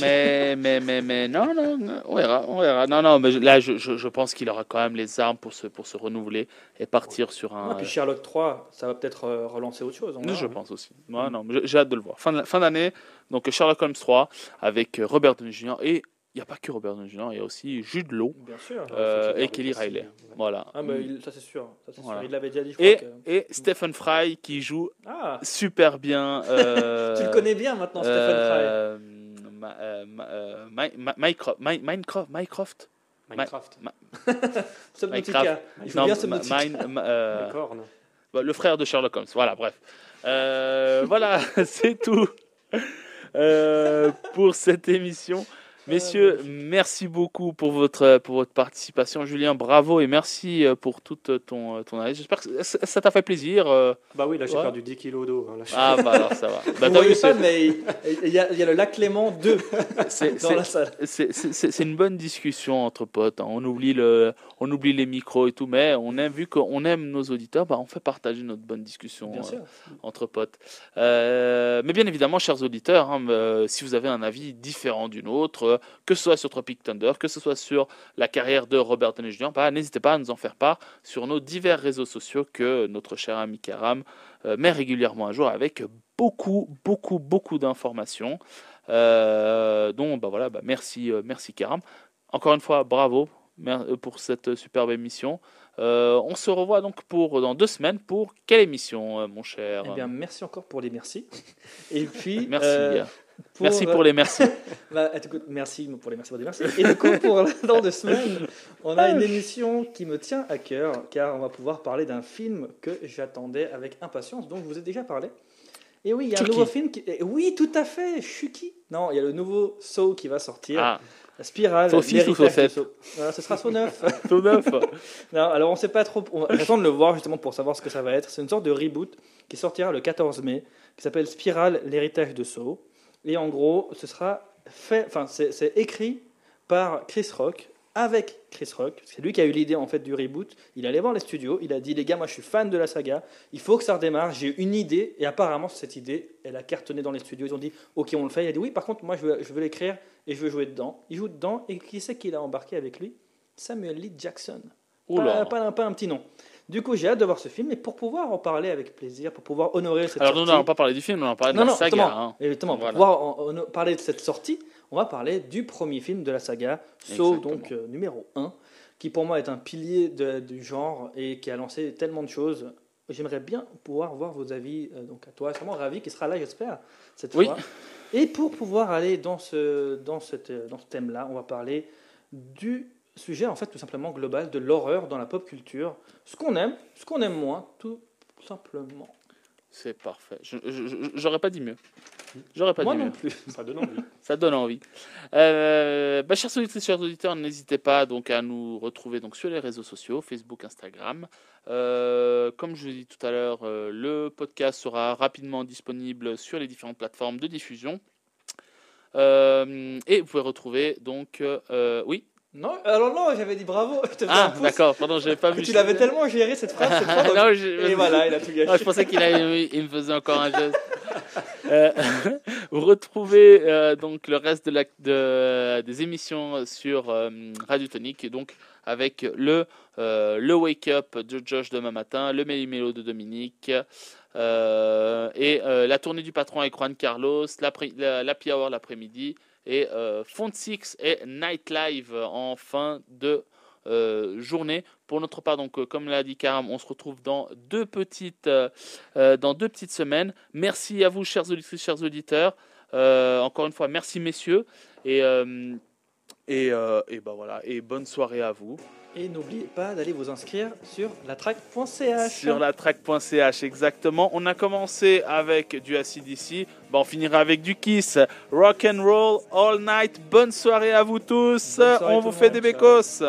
Mais, mais, mais, mais, non, non, non, on verra, on verra. Non, non, mais là, je, je, je pense qu'il aura quand même les armes pour se, pour se renouveler et partir sur un. Ah, puis Sherlock 3, ça va peut-être euh, relancer autre chose. on je pense aussi. Ouais, non, j'ai- j'ai hâte de le voir. Fin d'année, donc Sherlock Holmes 3 avec euh, Robert Downey Jr. et il n'y a pas que Robert Downey Jr. Il y a aussi Jude Law Bien sûr. euh, et Kelly Riley. ouais. Voilà. Ah, mais il- ça c'est sûr. Ça, Voilà. sûr. Il l'avait déjà dit, je Et, crois. que- et Stephen Fry qui joue Ah, super bien. [LAUGHS] euh, tu le connais bien maintenant, Stephen euh, ma- euh, ma- euh, Ma- Minecraft, Mi- [LAUGHS] Minecraft, Minecraft, Minecraft. Fry. Subnautica. Il joue Non, bien Ma- Subnautica. Mine- ma- euh, bah, le frère de Sherlock Holmes. Voilà, bref. Euh, [LAUGHS] voilà, c'est tout euh, pour cette émission. Messieurs, merci beaucoup pour votre, pour votre participation. Julien, bravo et merci euh, pour toute ton, ton analyse. J'espère que ça t'a fait plaisir. euh. Bah oui, là j'ai Ouais. perdu 10 kilos d'eau. hein, Ah, [LAUGHS] bah alors ça va. Bah, Vous vu, pas, mais il y, a, il y a le lac Clément 2 [LAUGHS] c'est- dans la salle. c'est une bonne discussion entre potes. hein. On oublie le, on oublie les micros et tout, mais on aime vu qu'on aime nos auditeurs, bah on fait partager notre bonne discussion euh, entre potes. Euh, mais bien évidemment, chers auditeurs, hein, euh, si vous avez un avis différent d'une autre, euh, que ce soit sur Tropic Thunder, que ce soit sur la carrière de Robert Downey Jr., bah, n'hésitez pas à nous en faire part sur nos divers réseaux sociaux que notre cher ami Karam euh, met régulièrement à jour avec beaucoup, beaucoup, beaucoup d'informations. Euh, donc, bah voilà, bah merci, euh, merci Karam. Encore une fois, bravo pour cette superbe émission. Euh, on se revoit donc pour dans deux semaines pour quelle émission, mon cher? Eh bien, merci encore pour les merci. [LAUGHS] Et puis, Merci. euh, Merci pour les merci. [LAUGHS] Bah, écoute, merci pour les merci pour les merci. Et du coup, pour dans deux semaines, on a une émission qui me tient à cœur, car on va pouvoir parler d'un film que j'attendais avec impatience, dont je vous ai déjà parlé. Et oui, il y a un nouveau film qui... Oui, tout à fait, Chucky. Non, il y a le nouveau Saw qui va sortir. Ah, La spirale. Saw six ou l'héritage Saw de sept Saw. Voilà, ce sera Saw 9. tout neuf. [LAUGHS] [LAUGHS] Non, alors on sait pas trop. On va j'attends de le voir justement pour savoir ce que ça va être. C'est une sorte de reboot qui sortira le 14 mai, qui s'appelle Spiral, l'héritage de Saw. Et en gros, ce sera fait. Enfin, c'est écrit par Chris Rock avec Chris Rock. C'est lui qui a eu l'idée en fait du reboot. Il allait voir les studios. Il a dit les gars, moi je suis fan de la saga. Il faut que ça redémarre. J'ai une idée. Et apparemment cette idée, elle a cartonné dans les studios. Ils ont dit ok, on le fait. Il a dit oui. Par contre, moi je veux, je veux l'écrire et je veux jouer dedans. Il joue dedans. Et qui c'est qu'il a embarqué avec lui? Samuel Lee Jackson. Oula. Pas, pas un- pas un petit nom. Du coup, j'ai hâte de voir ce film, et pour pouvoir en parler avec plaisir, pour pouvoir honorer cette Alors nous sortie. n'allons pas parler du film, on en parler de non, la non, saga. justement, hein. exactement. Voilà. Pour pouvoir en- en- parler de cette sortie, on va parler du premier film de la saga, Saw, Exactement. donc euh, numéro 1, qui pour moi est un pilier de- du genre et qui a lancé tellement de choses. J'aimerais bien pouvoir voir vos avis, euh, donc à toi, sûrement Ravi, qui sera là, j'espère, cette Oui. fois. Et pour pouvoir aller dans ce, dans cette, euh, dans ce thème-là, on va parler du sujet, en fait, tout simplement global, de l'horreur dans la pop culture. Ce qu'on aime, ce qu'on aime moins, tout simplement. C'est parfait. J'aurais pas dit mieux. J'aurais pas Moi dit non mieux. plus. [LAUGHS] Ça donne envie. Ça donne envie. Euh, bah, chers auditrices, chers auditeurs, n'hésitez pas donc à nous retrouver donc sur les réseaux sociaux, Facebook, Instagram. Euh, comme je vous ai dit tout à l'heure, euh, le podcast sera rapidement disponible sur les différentes plateformes de diffusion. Euh, et vous pouvez retrouver donc euh, oui. Non, alors non, j'avais dit bravo. [LAUGHS] Ah d'accord, pardon, j'avais pas vu. Tu l'avais tellement géré cette phrase, cette [LAUGHS] Non, je- Et voilà, il a tout gâché. Je pensais qu'il il me faisait encore un geste. [LAUGHS] Euh, vous retrouvez euh, donc le reste de la, de- des émissions sur euh, Radio Tonique, donc avec le, euh, le Wake Up de Josh demain matin, le Méli-Mélo de Dominique, euh, et euh, la tournée du patron avec Juan Carlos, la- l'Happy Hour l'après-midi, et euh, Font Six et Night Live en fin de euh, journée. Pour notre part, donc, euh, comme l'a dit Karam, on se retrouve dans deux petites, euh, euh, dans deux petites semaines. Merci à vous, chers auditrices, chers auditeurs. Euh, encore une fois, merci messieurs. Et, euh, et, euh, et ben voilà. Et bonne soirée à vous. Et n'oubliez pas d'aller vous inscrire sur latrack.ch. Sur la track.ch, exactement. On a commencé avec du ACDC. Ben, on finira avec du Kiss. Rock and roll all night. Bonne soirée à vous tous. On vous fait des Ciao. bécos.